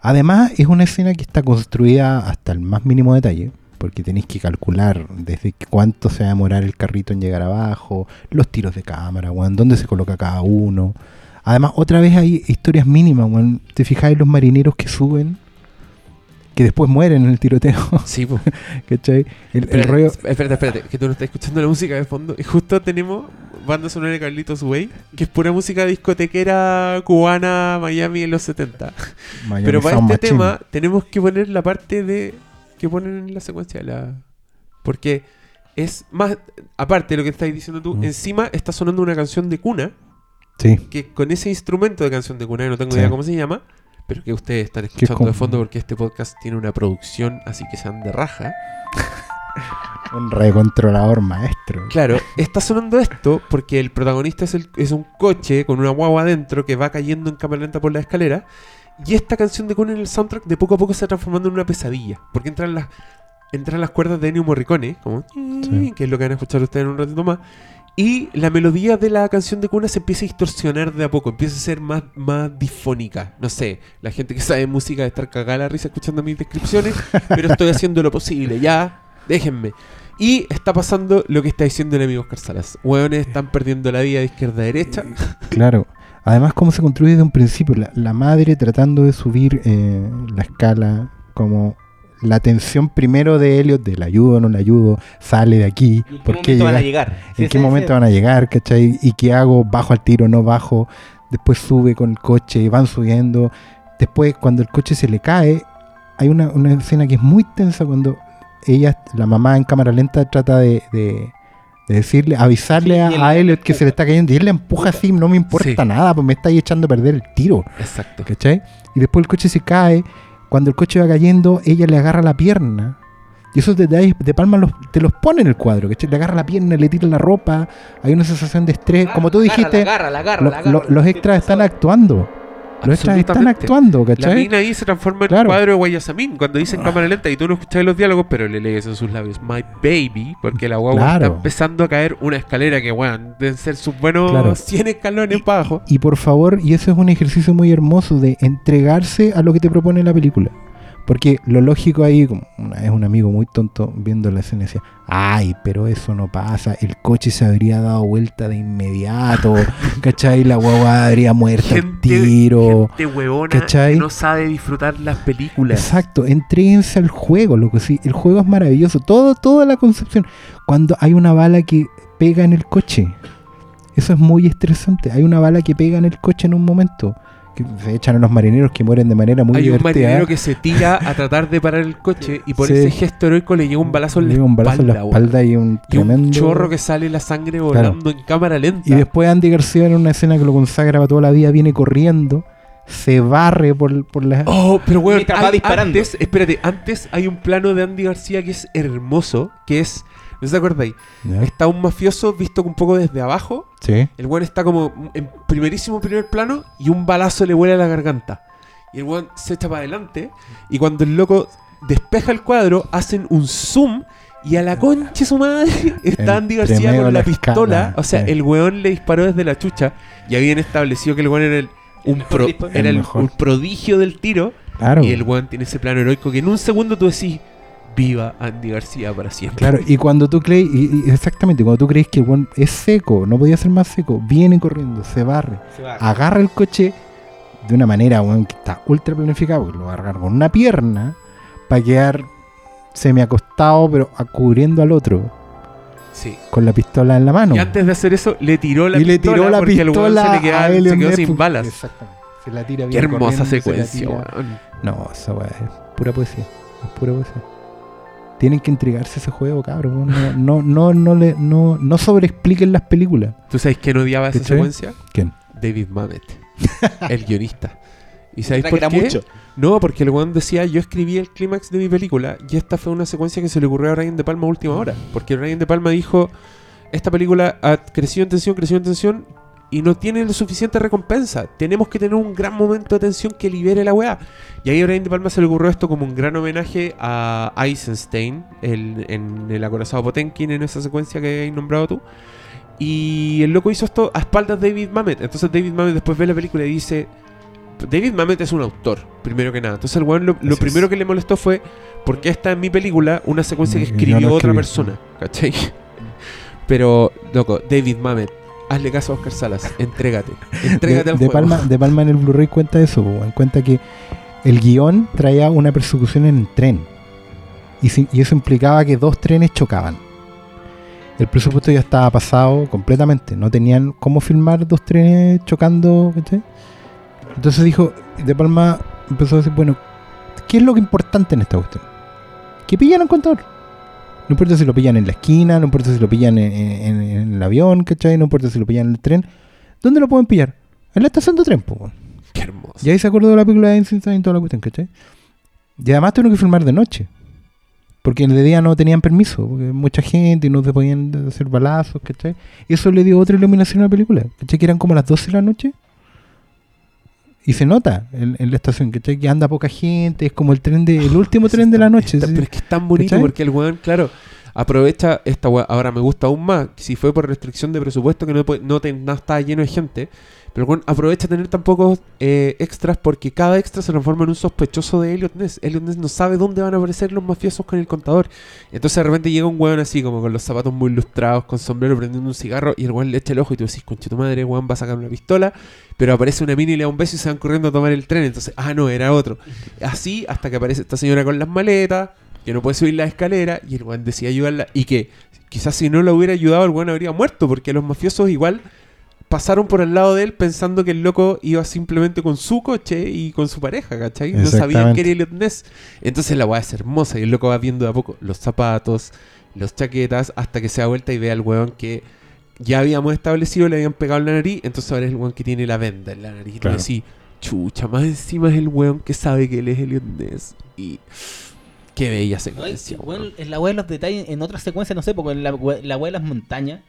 Además, es una escena que está construida hasta el más mínimo detalle, porque tenéis que calcular desde cuánto se va a demorar el carrito en llegar abajo, los tiros de cámara, dónde se coloca cada uno. Además, otra vez hay historias mínimas. Te fijáis los marineros que suben, que después mueren en el tiroteo, Sí, po. ¿cachai? El, el rollo... espérate, espérate, que tú no estás escuchando la música de fondo. Y justo tenemos banda sonora de Carlitos Way, que es pura música discotequera cubana Miami en los 70. Miami Pero para este tema tenemos que poner la parte de que ponen en la secuencia de la porque es más aparte de lo que estáis diciendo tú, Mm. encima está sonando una canción de cuna Sí, que con ese instrumento de canción de cuna, que no tengo Sí. idea cómo se llama, pero que ustedes están escuchando de fondo porque este podcast tiene una producción, así que sean de raja. un recontrolador maestro. Claro, está sonando esto porque el protagonista es, el- es un coche con una guagua adentro que va cayendo en cámara lenta por la escalera. Y esta canción de Conan en el soundtrack de poco a poco se está transformando en una pesadilla. Porque entran las, entran las cuerdas de Ennio Morricone, como, Sí. que es lo que van a escuchar ustedes en un ratito más. Y la melodía de la canción de cuna se empieza a distorsionar de a poco, empieza a ser más, más difónica. No sé, la gente que sabe música de estar cagada la risa escuchando mis descripciones, pero estoy haciendo lo posible, ya, déjenme. Y está pasando lo que está diciendo el amigo Oscar Salas. Hueones están perdiendo la vida de izquierda a derecha. Claro. Además, cómo se construye desde un principio. La, la madre tratando de subir eh, la escala, como la tensión primero de Elliot, de la ayudo o no la ayudo, sale de aquí. ¿Y ¿En qué ¿Por qué momento van a llega- llegar? ¿En qué momento van a llegar? ¿Cachai? ¿Y qué hago? ¿Bajo al tiro? ¿No bajo? Después sube con el coche y van subiendo. Después, cuando el coche se le cae, hay una, una escena que es muy tensa cuando ella, la mamá en cámara lenta trata de, de- de decirle, avisarle Sí, a, él a le Elliot que se le está cayendo y él le empuja así, no me importa Sí. nada, pues me está ahí echando a perder el tiro. Exacto. ¿Cachai? Y después el coche se cae. Cuando el coche va cayendo, ella le agarra la pierna. Y esos detalles de Palma los, te los pone en el cuadro. ¿cachai? Le agarra la pierna, le tira la ropa. Hay una sensación de estrés. Como tú dijiste, los extras están actuando. Los extras están actuando, La ¿cachai? mina ahí se transforma en Claro. el cuadro de Guayasamín cuando dicen cámara lenta y tú no escuchas los diálogos, pero le lees en sus labios My baby, porque la guagua Claro. está empezando a caer una escalera que, weón, deben ser sus buenos Claro. 100 escalones para abajo. Y por favor, y eso es un ejercicio muy hermoso de entregarse a lo que te propone la película. Porque lo lógico ahí, como una vez un amigo muy tonto viendo la escena decía, ay, pero eso no pasa, el coche se habría dado vuelta de inmediato, ¿cachai? La guagua habría muerto al tiro. gente huevona ¿cachai? que no sabe disfrutar las películas. Exacto, entréguense al juego, loco. Sí, el juego es maravilloso. Todo, toda la concepción. Cuando hay una bala que pega en el coche, eso es muy estresante. Hay una bala que pega en el coche en un momento. Que se echan a los marineros que mueren de manera muy Hay un marinero que se tira a tratar de parar el coche y por Sí. ese gesto heroico le llega un balazo en Le la llega un balazo en la espalda, espalda y un Y un chorro que sale la sangre volando en cámara lenta. Y después Andy García en una escena que lo consagra para toda la vida, viene corriendo, se barre por, por la. Oh, pero weón, an- disparando. antes, espérate, antes hay un plano de Andy García que es hermoso, que es, ¿no se acordáis? Está un mafioso visto un poco desde abajo, Sí. el weón está como en primerísimo primer plano y un balazo le vuela a la garganta. Y el weón se echa para adelante y cuando el loco despeja el cuadro, hacen un zoom y a la concha su madre está Andy García con la la pistola. escala, O sea, sí. el weón le disparó desde la chucha y habían establecido que el weón era el, un, pro- era El un prodigio del tiro. Claro. Y el weón tiene ese plano heroico que en un segundo tú decís, viva Andy García para siempre. Claro, y cuando tú crees, y, y exactamente, cuando tú crees que el weón es seco, no podía ser más seco, viene corriendo, se barre, Se agarra el coche de una manera weón, que está ultra planificado, porque lo va a agarrar con una pierna para quedar semi acostado, pero cubriendo al otro, Sí. con la pistola en la mano. Y antes de hacer eso, le tiró la y le pistola tiró la porque el pistola se, le quedaba- a se quedó sin balas. Exactamente. Se la tira Qué bien hermosa se la secuencia, weón. No, esa weá es pura poesía. Es pura poesía. Tienen que entregarse ese juego, cabrón. No, no, no, no, le, no, no sobreexpliquen las películas. ¿Tú sabes quién odiaba esa ¿Cachai? secuencia? ¿Quién? David Mamet, el guionista. ¿Y sabéis por qué? mucho. No, porque el weón decía, yo escribí el clímax de mi película y esta fue una secuencia que se le ocurrió a Brian De Palma a última hora. Porque Brian De Palma dijo, esta película ha crecido en tensión, crecido en tensión y no tiene la suficiente recompensa. Tenemos que tener un gran momento de tensión que libere la weá. Y ahí a Brian De Palma se le ocurrió esto como un gran homenaje a Eisenstein el- en el acorazado Potenkin en esa secuencia que has nombrado tú. Y el loco hizo esto a espaldas de David Mamet. Entonces David Mamet después ve la película y dice... David Mamet es un autor, primero que nada. Entonces el weón lo, primero es. que le molestó fue... ¿Por qué está en mi película una secuencia que escribió no otra persona? ¿Cachai? Pero, loco, David Mamet, hazle caso a Oscar Salas. Entrégate. Entrégate de, al de juego. Palma, de Palma en el Blu-ray cuenta eso, weón. cuenta que el guion traía una persecución en tren. Y, si- y eso implicaba que dos trenes chocaban. El presupuesto ya estaba pasado completamente. No tenían cómo filmar dos trenes chocando. ¿cachai? Entonces dijo, De Palma empezó a decir, bueno, ¿qué es lo que importante en esta cuestión? Que pillan al contador. No importa si lo pillan en la esquina, no importa si lo pillan en, en- en el avión, ¿cachai? No importa si lo pillan en el tren. ¿Dónde lo pueden pillar? En la estación de tren, weón. Qué hermoso. Y ahí se acordó de la película de Einstein y toda la cuestión, ¿cachai? Y además tuvieron que filmar de noche. Porque de día no tenían permiso, porque mucha gente y no se podían hacer balazos, ¿cachai? Eso le dio otra iluminación a la película, ¿cachai? Que eran como las 12 de la noche. Y se nota en, en la estación, ¿cachai? Que anda poca gente, es como el tren de, el último tren de la noche. está- ¿sí? pero es que es tan bonito ¿Cachai? porque el weón, claro, aprovecha esta weá. Ahora me gusta aún más. Si fue por restricción de presupuesto que no, puede- no, te- no estaba lleno de gente. Pero weón aprovecha tener tan pocos eh, extras porque cada extra se transforma en un sospechoso de Elliot Ness. Elliot Ness no sabe dónde van a aparecer los mafiosos con el contador. Entonces de repente llega un weón así, como con los zapatos muy ilustrados, con sombrero, prendiendo un cigarro, y el weón le echa el ojo y tú decís, conche tu madre, weón va a sacar una pistola, pero aparece una mina y le da un beso y se van corriendo a tomar el tren. Entonces, ah, no, era otro. Así hasta que aparece esta señora con las maletas, que no puede subir la escalera, y el weón decide ayudarla, y que quizás si no la hubiera ayudado, el weón habría muerto, porque los mafiosos igual pasaron por al lado de él pensando que el loco iba simplemente con su coche y con su pareja, ¿cachai? No sabían que era Elliot Ness. Entonces la weá es hermosa y el loco va viendo de a poco los zapatos, los chaquetas, hasta que se da vuelta y ve al weón que ya habíamos establecido, le habían pegado en la nariz, entonces ahora es el weón que tiene la venda en la nariz. Claro. Y así, chucha, más encima es el weón que sabe que él es Elliot Ness. Y qué bella Ay, secuencia. bueno, en la wea de los detalles, en otras secuencias, no sé, porque en la, la wea de las montañas,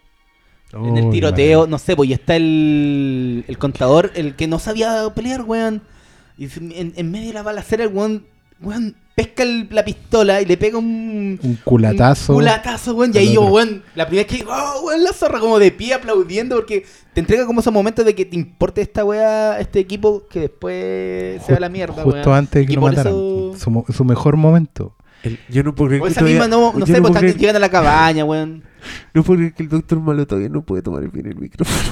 en el tiroteo, no sé, pues y está el, el contador, el que no sabía pelear, weón. Y en, en medio de la balacera, el weón, weón, pesca el- la pistola y le pega un. Un culatazo. Un culatazo, weón. Y ahí yo, weón, la primera vez que, oh, weón, la zorra como de pie aplaudiendo porque te entrega como esos momentos de que te importe esta weá, este equipo que después se va a la mierda, Justo weón. antes de que Y lo mataran. eso- Su, mejor momento. El- yo no puedo creer O que esa todavía- misma, no, no sé, pues están llegando a la cabaña, weón. No puedo creer que el doctor Malo todavía no puede tomar bien el micrófono.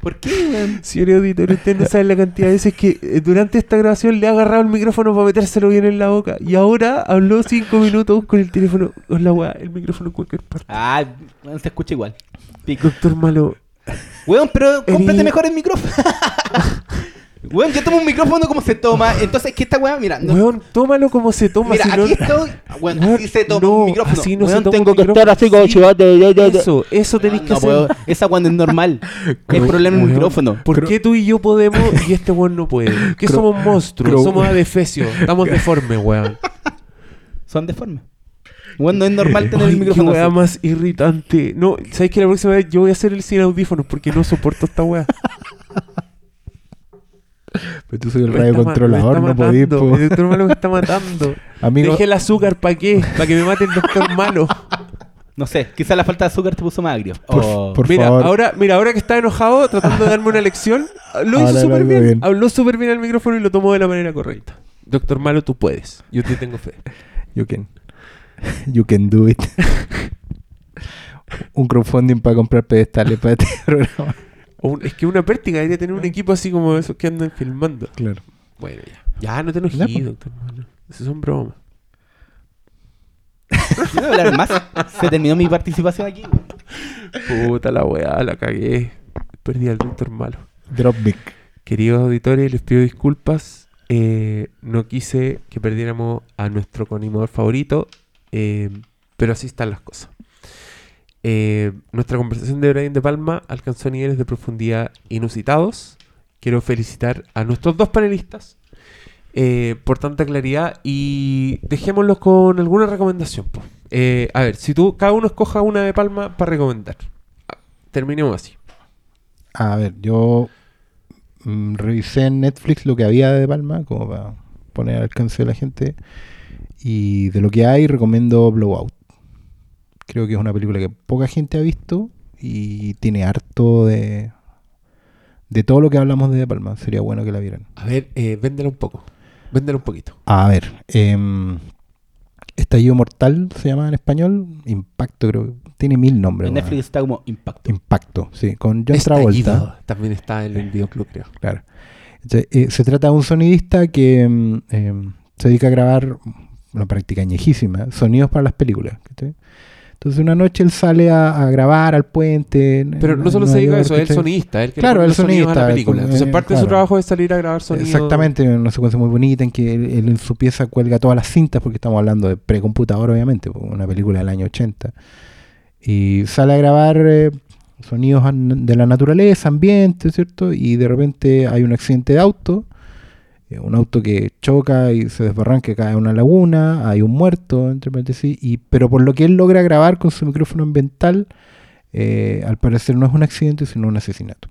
¿Por qué, weón? Señor auditor, usted no sabe la cantidad de veces que eh, durante esta grabación le ha agarrado el micrófono para metérselo bien en la boca. Y ahora habló cinco minutos con el teléfono, con la weá, el micrófono en cualquier parte. Ah, se escucha igual. Pico. Doctor Malo, Weón, pero cómprate Eri- mejor el micrófono. weón, yo tomo un micrófono como se toma. Entonces, es que esta weá, mira, no- weón, tómalo como se toma. mira, si no- aquí estoy. Weón, Weón, así se toma no, un micrófono. así no se Weón, toma tengo un que estar así como Sí. Eso, eso tenés No, que hacer. weón, esa weón es normal. Es Cro- problema en el weón, micrófono. ¿Por qué tú y yo podemos y este weón no puede? Que Cro- somos monstruos, cro- somos adefesios, estamos deformes, weón. Son deformes. Weón, no es normal tener Ay, el micrófono. Qué weá así. más irritante. No, ¿sabes que la próxima vez yo voy a hacer el sin audífonos porque no soporto esta weá? Pero tú soy el radio controlador, no podís. po. El doctor malo me está matando. Amigo, Deje el azúcar, ¿para qué? Para que me mate el doctor malo. No sé, quizá la falta de azúcar te puso más agrio. Por- O- por- mira, favor. ahora, mira, ahora que está enojado tratando de darme una lección, lo Ahora hizo súper bien. Habló súper bien al micrófono y lo tomó de la manera correcta. Doctor Malo, tú puedes. Yo te tengo fe. you can, you can do it. un crowdfunding para comprar pedestales para este programa. O un- es que una pértiga debería tener un equipo así como esos que andan filmando. Claro. Bueno, ya. Ya, no te enojes, doctor Malo. Esas son bromas. ¿Quiero hablar más? Se terminó mi participación aquí. Puta la weá, la cagué. Perdí al doctor Malo. Drop mic. Queridos auditores, les pido disculpas. Eh, no quise que perdiéramos a nuestro coanimador favorito, eh, pero así están las cosas. Eh, nuestra conversación de Brian De Palma alcanzó niveles de profundidad inusitados. Quiero felicitar a nuestros dos panelistas eh, por tanta claridad y dejémoslos con alguna recomendación. Eh, a ver, si tú, cada uno escoja una de Palma para recomendar. Terminemos así. A ver, yo mm, revisé en Netflix lo que había de Palma, como para poner al alcance de la gente. Y de lo que hay, recomiendo Blowout. Creo que es una película que poca gente ha visto y tiene harto de, de todo lo que hablamos de De Palma. Sería bueno que la vieran. A ver, eh, véndela un poco. Véndela un poquito. A ver, em, Estallido Mortal se llama en español. Impacto, creo tiene mil nombres. En. Netflix está como impacto. Impacto, sí, con John Estallido Travolta. También está en el videoclub, creo. Claro. Eh, se trata de un sonidista que mm, em, se dedica a grabar una práctica añejísima, sonidos para las películas. Entonces una noche él sale a, a grabar al puente. en- Pero en no solo se Nueva dedica a York, eso, es el sonidista, el que le Claro, pone el los sonidos a la película. Entonces parte de su trabajo es salir a grabar sonidos. Exactamente, una secuencia muy bonita en que él, él en su pieza cuelga todas las cintas, porque estamos hablando de precomputador, obviamente, pues, una película del año 80. Y sale a grabar eh, sonidos de la naturaleza, ambiente, ¿cierto? Y de repente hay un accidente de auto, un auto que choca y se desbarranca, cae a una laguna, hay un muerto, entre paréntesis, y, pero por lo que él logra grabar con su micrófono ambiental, eh, al parecer no es un accidente, sino un asesinato.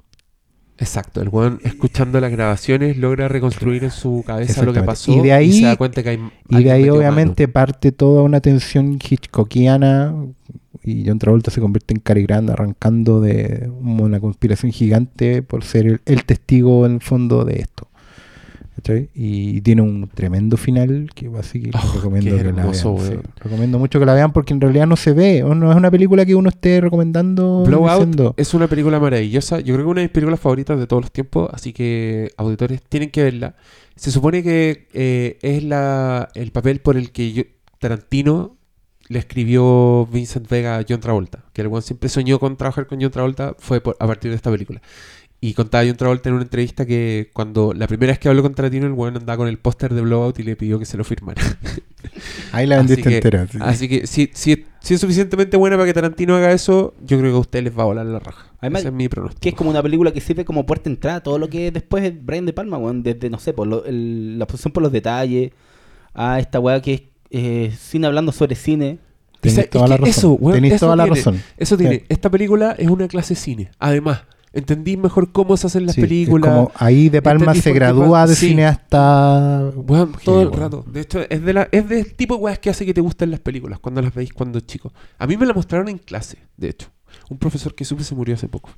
Exacto, el weón escuchando las grabaciones logra reconstruir en su cabeza lo que pasó Y de ahí- se da cuenta que hay Y de ahí obviamente parte toda una tensión hitchcockiana y John Travolta se convierte en Cary Grant arrancando de una conspiración gigante por ser el, el testigo en el fondo de esto. ¿Cachai? Y tiene un tremendo final que así que Oh, recomiendo que la hermoso, vean. sí. weón. Recomiendo mucho que la vean porque en realidad no se ve, o no es una película que uno esté recomendando. Blowout diciendo, es una película maravillosa. Yo creo que una de mis películas favoritas de todos los tiempos. Así que, auditores, tienen que verla. Se supone que eh, es la, el papel por el que yo- Tarantino le escribió Vincent Vega a John Travolta. Que el siempre soñó con trabajar con John Travolta, fue por- a partir de esta película. Y contaba John Travolta en una entrevista que cuando la primera vez que habló con Tarantino, el weón andaba con el póster de Blowout y le pidió que se lo firmara. Ahí la Así vendiste que- entera. sí. Así que si, si, si es suficientemente buena para que Tarantino haga eso, yo creo que a ustedes les va a volar la raja. Además, Ese es mi pronóstico. Que es como una película que sirve como puerta de entrada. Todo lo que después es Brian De Palma, weón. Desde, no sé, por lo- el- la posición por los detalles. A esta weá que es eh, cine hablando sobre cine. Tenéis es toda la razón. eso, weón, Tenéis eso toda la tiene. razón. Eso tiene. Sí. Esta película es una clase de cine. Además, entendí mejor cómo se hacen las Sí, películas. como ahí De Palma se gradúa de sí. cineasta. Sí, todo el rato. De hecho, es, de la, es del tipo de weas que hace que te gusten las películas cuando las veis cuando chico. A mí me la mostraron en clase, de hecho. Un profesor que supe se murió hace poco.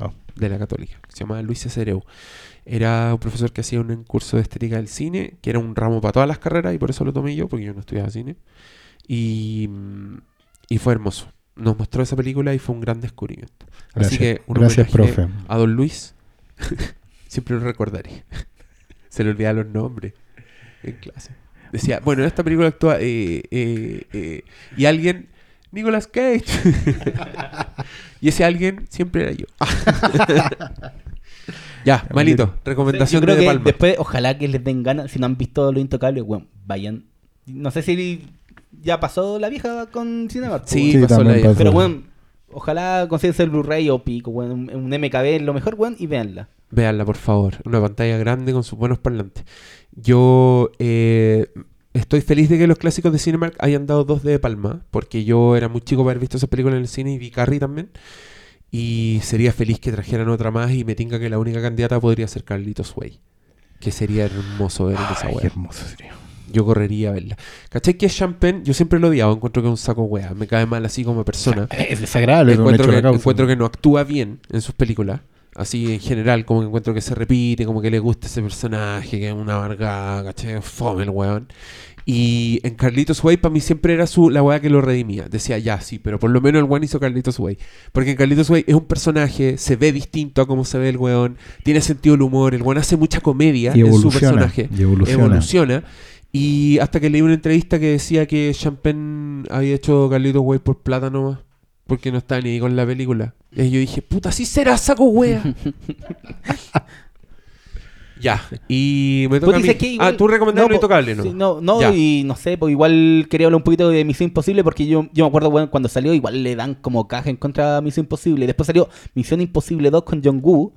Oh. De la católica. Que se llamaba Luis Cesereu. Era un profesor que hacía un curso de estética del cine, que era un ramo para todas las carreras y por eso lo tomé yo, porque yo no estudiaba cine. Y, y fue hermoso. Nos mostró esa película y fue un gran descubrimiento. Así Gracias, que un gracias profe. a Don Luis. Siempre lo recordaré. Se le olvidaban los nombres en clase. Decía, bueno, en esta película actúa eh, eh, eh, y alguien, Nicolas Cage. y ese alguien siempre era yo. ya, malito. Recomendación Yo creo de, De que Palma. después, ojalá que les den ganas. Si no han visto Lo Intocable, weón, vayan. No sé si ya pasó la vieja con Cinemark. Sí, Sí, pasó la vieja. pasó. Pero, weón, ojalá consíguense el Blu-ray o pico, weón, un, un MKB, lo mejor, weón, y véanla. Véanla, por favor. Una pantalla grande con sus buenos parlantes. Yo eh, estoy feliz de que los clásicos de Cinemark hayan dado dos de Palma, porque yo era muy chico para haber visto esa película en el cine y vi Carrie también. Y sería feliz que trajeran otra más y me tinca que la única candidata podría ser Carlitos Way. Que sería hermoso ver en esa Ay, wea. qué hermoso sería. Yo correría a verla. ¿Cachai que Champagne? Yo siempre lo he odiado. Encuentro que es un saco wea. Me cae mal así como persona. Es desagradable. encuentro, que, la causa. encuentro que no actúa bien en sus películas. Así en general, como que encuentro que se repite, como que le gusta ese personaje, que es una amargada, ¿cachai? Fome el weón. Y en Carlitos Way, para mí siempre era su, la weá que lo redimía. Decía, ya, sí, pero por lo menos el weón hizo Carlitos Way. Porque en Carlitos Way es un personaje, se ve distinto a cómo se ve el weón, tiene sentido el humor, el weón hace mucha comedia en su personaje Y evoluciona. evoluciona. Y hasta que leí una entrevista que decía que Champagne había hecho Carlitos Way por plata nomás. Porque no estaba ni ahí con la película. Y yo dije, puta, así será, saco wea. ya. Y me toca Puta, a mí. igual- Ah, tú recomendabas no, intocable, ¿no? sí, no, no, Ya. y no sé, pues igual quería hablar un poquito de Misión Imposible porque yo, yo me acuerdo, weón, cuando salió igual le dan como caja en contra de Misión Imposible. Después salió Misión Imposible 2 con John Woo,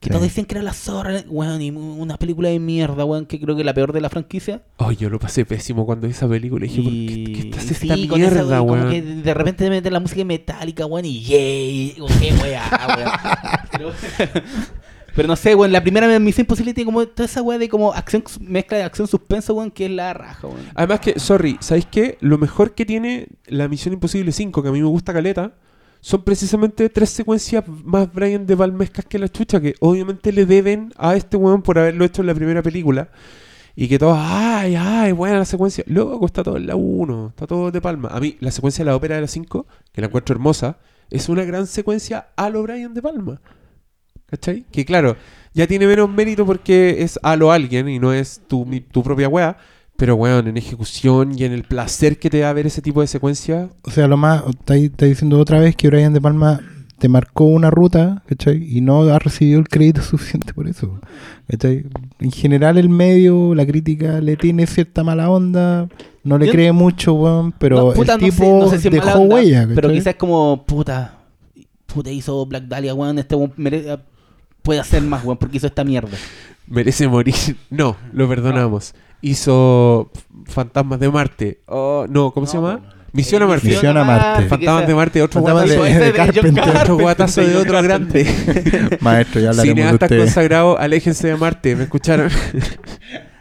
que Sí. todos decían que era la zorra, weón, y una película de mierda, weón, que creo que es la peor de la franquicia. Ay, yo lo pasé pésimo cuando vi esa película. Y dije, ¿por qué, qué Y estás sí, esta esa, mierda, como weón? que de repente te meten la música metálica, weón, y yay, qué weá, weón. Pero, pero no sé, weón, la primera Misión Imposible tiene como toda esa weá de como acción, mezcla de acción suspenso, weón, que es la raja, weón. Además que, sorry, ¿sabéis qué? Lo mejor que tiene la Misión Imposible 5, que a mí me gusta caleta, son precisamente tres secuencias más Brian de Palmescas que la chucha, que obviamente le deben a este weón por haberlo hecho en la primera película. Y que todos, ay, ay, buena la secuencia. Luego está todo en la 1, está todo de palma. A mí, la secuencia de la ópera de la 5, que la encuentro hermosa, es una gran secuencia a lo Brian de Palma. ¿Cachai? Que claro, ya tiene menos mérito porque es a lo alguien y no es tu, tu propia wea. Pero, weón, en ejecución y en el placer que te da ver ese tipo de secuencia. O sea, lo más, está, está diciendo otra vez que Brian De Palma te marcó una ruta, ¿cachai? Y no ha recibido el crédito suficiente por eso, ¿cachai? En general el medio, la crítica le tiene cierta mala onda, no le Yo- cree mucho, weón, pero No, puta, el no sé- tipo no sé si es mala dejó onda, huella, Pero ¿cachai? quizás como, puta, puta hizo Black Dahlia, weón, este weón puede hacer más, weón, porque hizo esta mierda. Merece morir. No, lo perdonamos. Hizo Fantasmas de Marte. Oh, no, ¿cómo se llama? no, no. Misión a Eh, Marte. Misión a Marte. Fantasmas de Marte, otro Fantasmas de- guatazo. De de Carpenter. Otro guatazo de otro grande. Maestro, ya hablaremos de Cineastas usted. consagrados, aléjense de Marte, ¿me escucharon?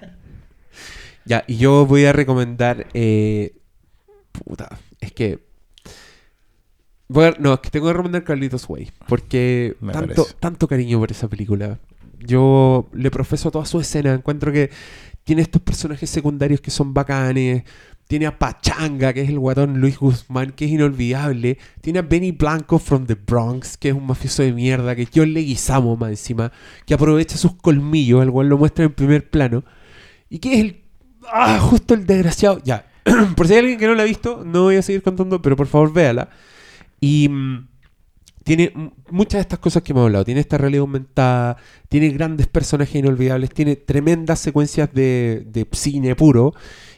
ya, y yo voy a recomendar. eh, puta, es que. voy a- no, es que tengo que recomendar Carlitos Way. Porque Me tanto, parece. tanto cariño por esa película. Yo le profeso toda su escena. Encuentro que tiene estos personajes secundarios que son bacanes. Tiene a Pachanga, que es el guatón Luis Guzmán, que es inolvidable. Tiene a Benny Blanco from the Bronx, que es un mafioso de mierda, que John Leguizamo más encima, que aprovecha sus colmillos, el cual lo muestra en primer plano. Y que es el... Ah, justo el desgraciado. Ya. por si hay alguien que no la ha visto, no voy a seguir contando, pero por favor véala. Y mm, tiene muchas de estas cosas que hemos hablado. Tiene esta realidad aumentada, tiene grandes personajes inolvidables, tiene tremendas secuencias de, de cine puro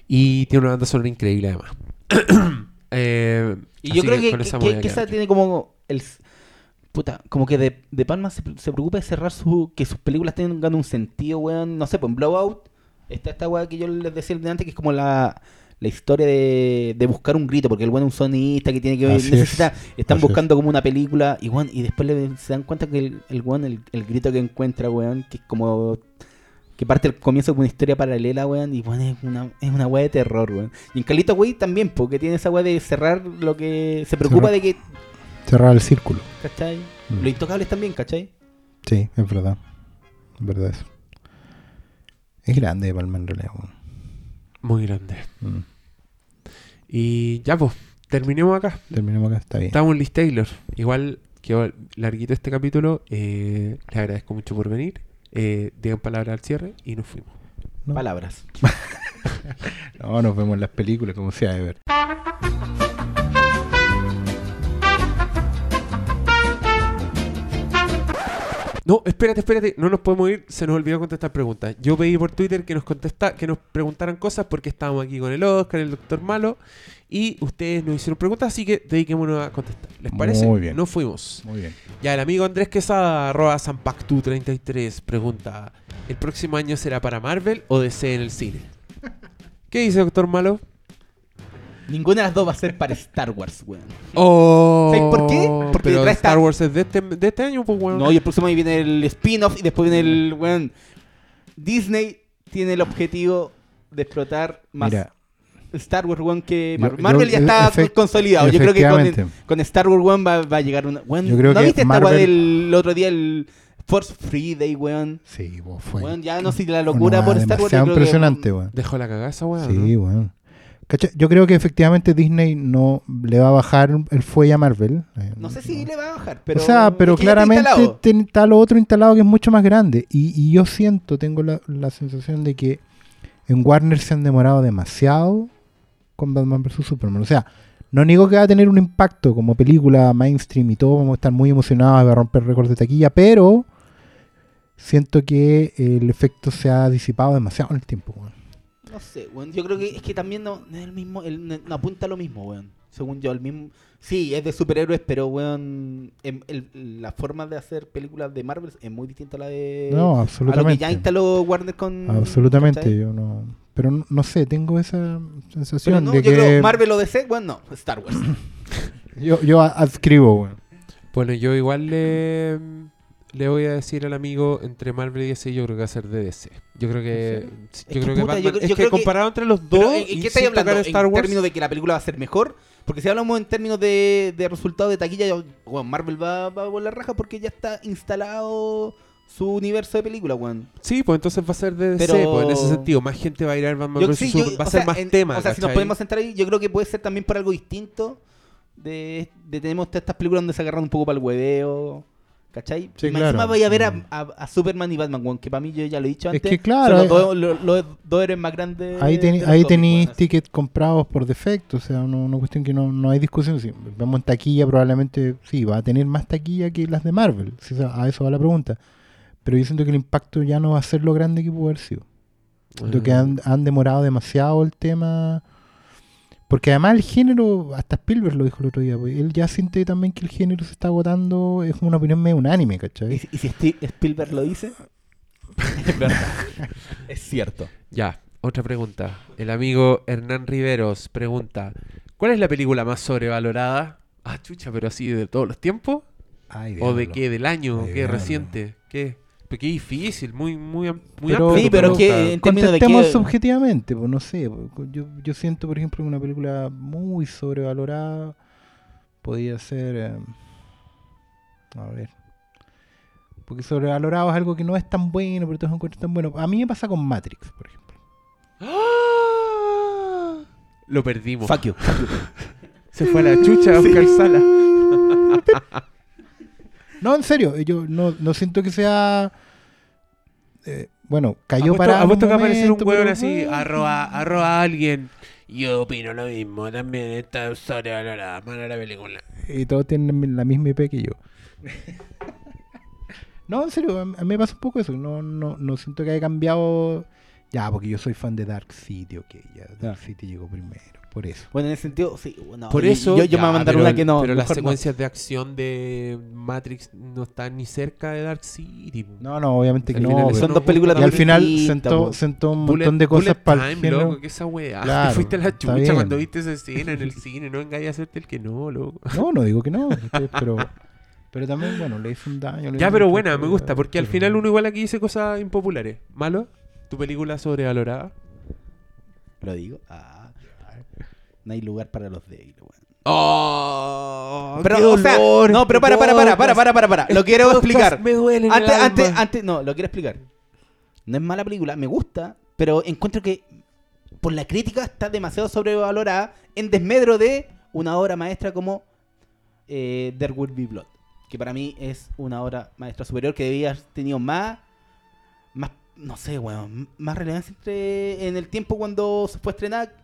y tiene una banda sonora increíble además. Eh, Y yo creo que, que, esa que- que tiene como el puta, como que de, de Palma se, se preocupa de cerrar su que sus películas tengan un sentido, weón, no sé, pues en Blowout está esta weá que yo les decía antes que es como la la historia de, de buscar un grito, porque el weón es un sonista que tiene que Así necesita, es, están así buscando como una película y weón, y después le- se dan cuenta que el, el weón, el, el grito que encuentra, weón, que es como que parte el comienzo con una historia paralela, weón, y weón, es una, es una weá de terror, weón. Y en Calito, güey, también, porque tiene esa weá de cerrar lo que. Se preocupa Cerrar. de que. Cerrar el círculo. ¿Cachai? Mm. Los intocables también, ¿cachai? Sí, es verdad. Es verdad eso. Es grande de Palma en realidad. weón. Muy grande. Mm. Y ya, pues, terminemos acá. Terminemos acá, está bien. Estamos en Liz Taylor. Igual quedó larguito este capítulo. Eh, les agradezco mucho por venir. Eh, digan palabras al cierre y nos fuimos. ¿no? Palabras. No, nos vemos en las películas, como sea de ver. No, espérate, espérate, no nos podemos ir, se nos olvidó contestar preguntas. Yo pedí por Twitter que nos contesta, que nos preguntaran cosas porque estábamos aquí con el Oscar, el Doctor Malo, y ustedes nos hicieron preguntas, así que dediquémonos a contestar. ¿Les parece? Muy bien. Nos fuimos. Muy bien. Ya, el amigo Andrés Quesada, arroba Sanpactu33, pregunta: ¿El próximo año será para Marvel o DC en el cine? ¿Qué dice Doctor Malo? Ninguna de las dos va a ser para Star Wars, weón. Oh, ¿Sabes por qué? Porque pero detrás Star Wars es de este, de este año, pues, weón. No, y el próximo año viene el spin-off y después viene el. Weón. Disney tiene el objetivo de explotar más Mira, Star Wars, weón, que Yo- Marvel. yo- Marvel ya está efect- consolidado. Yo creo que con, efectivamente. con Star Wars, weón, va, va a llegar una. Weón, Yo creo ¿No que viste esta weá Marvel- del otro día, el Force Friday, weón? sí, vos fue. Weón, ya no sé si la locura una por Star Wars. demasiado yo creo que- impresionante, weón. Dejó la cagada esa weón. Sí, weón. Cacha, Yo creo que efectivamente Disney no le va a bajar el fuelle a Marvel. eh, No sé si le va a bajar, pero. o sea, pero es que ya está claramente está lo otro instalado que es mucho más grande. Y, y yo siento, tengo la, la sensación de que en Warner se han demorado demasiado con Batman vs. Superman. O sea, no niego que va a tener un impacto como película mainstream y todo, vamos a estar muy emocionados, va a romper récords de taquilla, pero siento que el efecto se ha disipado demasiado en el tiempo. No sé, weón. Yo creo que es que también no, no es el mismo, el- no, apunta a lo mismo, weón. Según yo, el mismo. Sí, es de superhéroes, pero weón. em- el- la forma de hacer películas de Marvel es muy distinta a la de. No, a lo que absolutamente. ya instaló Warner con. Absolutamente, ¿cachai? yo no. Pero no, no sé, tengo esa Pero sensación no, de yo que creo Marvel o DC, weón, no. Star Wars. yo, yo a- adscribo, weón. Bueno, yo igual le, le voy a decir al amigo entre Marvel y DC, yo creo que va a ser de DC. Yo creo que. sí, Es Yo que creo que, puta, Batman- yo- es yo que creo que- comparado entre los dos. ¿en, qué estáis hablando? Star ¿En Wars, términos de que la película va a ser mejor? Porque si hablamos en términos de, de resultados de taquilla, yo- weón, Marvel va, va a volar raja porque ya está instalado su universo de películas, weón. Sí, pues entonces va a ser de DC, Pero- pues en ese sentido. Más gente va a ir a ver Batman Yo- vs. sí, yo- Va a ser sea, más en- tema. O sea, si nos podemos centrar ahí, yo creo que puede ser también por algo distinto. De, de tenemos estas películas donde se agarran un poco para el hueveo. ¿Cachai? Sí, Y más claro. encima voy a ver a, Mm. a- a Superman y Batman, weón, que para mí yo ya lo he dicho Es antes. que claro, son hay- los, dos, los- los dos héroes más grandes. Ahí, teni- ahí tenéis tickets comprados por defecto, o sea, una, una cuestión que no, no hay discusión. Si vemos en taquilla, probablemente sí, va a tener más taquilla que las de Marvel. si a eso va la pregunta. Pero yo siento que el impacto ya no va a ser lo grande que pudo haber sido. Siento que Ah. han, han demorado demasiado el tema. Porque además el género, hasta Spielberg lo dijo el otro día, pues, él ya siente también que el género se está agotando, es una opinión medio unánime, ¿Y, ¿cachai? si- y si Steve- Spielberg lo dice? es verdad. es cierto. Ya, otra pregunta. El amigo Hernán Riveros pregunta: ¿Cuál es la película más sobrevalorada? Ah, chucha, pero así de todos los tiempos. Ay, ¿O de diablo. qué? ¿Del año? Ay, ¿Qué? diablo. ¿Reciente? ¿Qué? Pero qué difícil, muy, muy, muy Pero- amplia Sí, pero que- en términos de subjetivamente, pues no sé. pues, Yo, yo siento, por ejemplo, que una película muy sobrevalorada podría ser. eh, a ver. Porque sobrevalorado es algo que no es tan bueno, pero todos encuentran tan bueno. A mí me pasa con Matrix, por ejemplo. ¡Ah! Lo perdimos. Fuck you. Se fue a la chucha a buscar sala. No, en serio, yo no, no siento que sea. eh, bueno, cayó Apuesto- para. apuesto que aparecer un hueón así, arroba, arroba a alguien Yo opino lo mismo, también está sobrevalorada, mala la película. Y todos tienen la misma IP que yo. no, en serio, a mí me pasa un poco eso. No, no, no siento que haya cambiado. Ya, porque yo soy fan de Dark City, ok. Ya, Dark. City llegó primero. Por eso. Bueno, en ese sentido, sí. Bueno, Por eso. Yo, yo me voy a mandar pero- una que no. Pero las no. secuencias de acción de Matrix no están ni cerca de Dark City. No, no, obviamente que Al no. final Son no dos películas y al final sentó, sentó un Bullet- montón de cosas para el Time, género. loco, que esa weá. Claro, Te fuiste a la chucha cuando viste esa escena en el cine. No engañas a hacerte el que no, loco. No, no digo que no. ¿cachai? Pero, pero también, bueno, le hizo un daño. Ya, pero buena, me gusta. Porque al final uno igual aquí dice cosas impopulares. ¿Malo? ¿Tu película sobrevalorada? Lo digo. Ah. No hay lugar para los débiles, weón. ¡Oh! Pero, qué o sea, dolor, no, pero para, para, para, para, para, para, para. Lo quiero explicar. Me duele en Antes, el antes, alma. antes, no, lo quiero explicar. No es mala película, me gusta, pero encuentro que por la crítica está demasiado sobrevalorada en desmedro de una obra maestra como eh, There Will Be Blood, que para mí es una obra maestra superior que debía haber tenido más, más, no sé, weón, más relevancia entre, en el tiempo cuando se fue a estrenar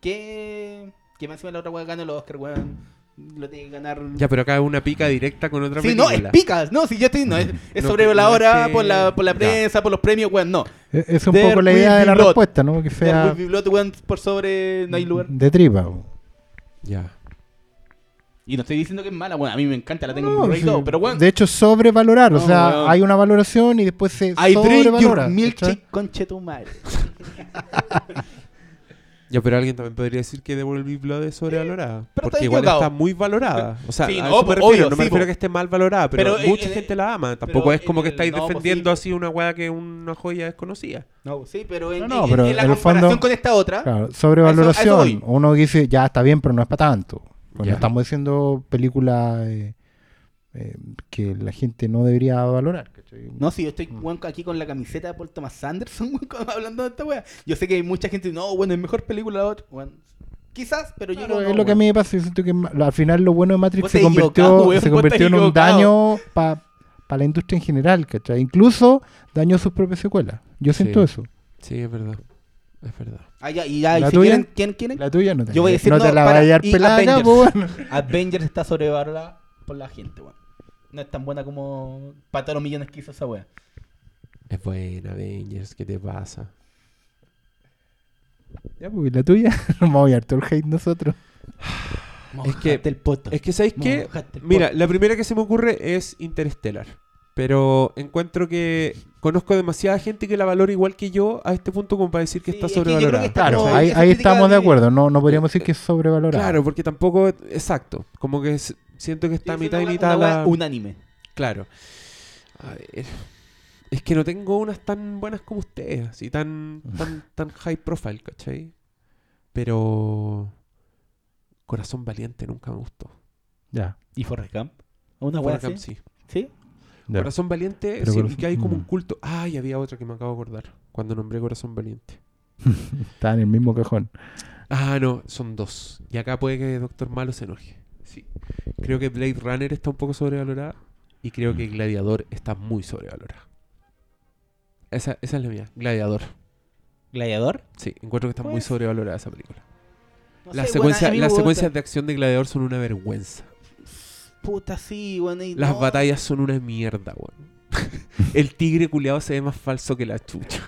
que, que más encima la otra weón ganó el Oscar, weón. Lo tiene que ganar. Ya, pero acá es una pica directa con otra Sí, no, película. es picas. No, si yo estoy. No, es, es No, sobre no la es hora, que- por la, por la ya. prensa, por los premios, weón. No. Es, es un There poco la idea de la blood. respuesta, ¿no? Que sea blood, weón, por sobre. No hay lugar. de tripa. Ya. Y no estoy diciendo que es mala, weón. A mí me encanta, la tengo en No, Blu-ray y sí. todo, pero weón. De hecho, sobrevalorar. o No, sea, weón. hay una valoración y después se I drink sobrevalora. your milkshake, conche tu madre. Ya, pero alguien también podría decir que Be Blood es sobrevalorada. Pero porque está igual equivocado. está muy valorada. O sea, Sí, a no, eso me pues, refiero. obvio, no me sí, refiero a po. que esté mal valorada, pero, Pero, mucha eh, gente eh, la ama. Tampoco es como que estáis no, pues, defendiendo sí. así una weá que una joya desconocida. No, sí, pero en, No, no, en- pero en la en comparación fondo- con esta otra. Claro, A eso- a sobrevaloración. eso. Uno dice, ya está bien, pero no es para tanto. Pues no estamos diciendo películas eh, eh, que la gente no debería valorar. ¿cachai? No, si yo estoy Mm. aquí con la camiseta de Paul Thomas Anderson, hablando de esta wea. Yo sé que hay mucha gente, no, bueno, es mejor película la otra. Quizás, pero yo Claro, no. es no, lo que a mí me pasa. Yo siento que al final lo bueno de Matrix se convirtió, weón, se convirtió en un daño para la industria en general. ¿cachai? Incluso dañó sus propias secuelas. Yo siento Sí. eso. Sí, es verdad. Es verdad. Ah, ya, y ya, y ¿La si tuya? quieren, ¿quién quieren? La tuya no te, Yo voy a decir no no te la para- vaya a pelada Avengers. bueno. Avengers está sobrevalorada por la gente, weón. No es tan buena como para todos los millones que hizo esa wea. Es buena, Avengers. ¿Qué te pasa? Ya, pues, la tuya. Nos vamos a llevar todo el hate nosotros. Es que- el poto. Es que, ¿sabéis qué? Mira, la primera que se me ocurre es Interstellar. Pero encuentro que conozco demasiada gente que la valora igual que yo a este punto como para decir que Sí, está es que sobrevalorada. que está Claro, ahí, estamos de acuerdo. No, no podríamos decir que es sobrevalorado. Claro, porque tampoco, exacto, como que s- siento que está mitad y mitad una la... unánime. Claro. A ver, es que no tengo unas tan buenas como ustedes, así tan, tan, tan high profile, ¿cachai? Pero Corazón Valiente nunca me gustó. Ya. ¿Y Forrest Gump? ¿Una Forrest Gump sí. ¿Sí? Corazón Valiente, Pero sí, Corazón- que hay como un mm. culto. Ay, había otra que me acabo de acordar cuando nombré Corazón Valiente. Está en el mismo cajón. Ah, no, son dos. Y acá puede que Doctor Malo se enoje. Sí. Creo que Blade Runner está un poco sobrevalorada. Y creo que Gladiador está muy sobrevalorada. Esa, esa es la mía. Gladiador. ¿Gladiador? Sí, encuentro que está muy Pues- sobrevalorada esa película. No Las, sé, las secuencias de acción de Gladiador son una vergüenza. Puta, sí, weón. y Las no. batallas son una mierda, weón. El tigre culiado se ve más falso que la chucha.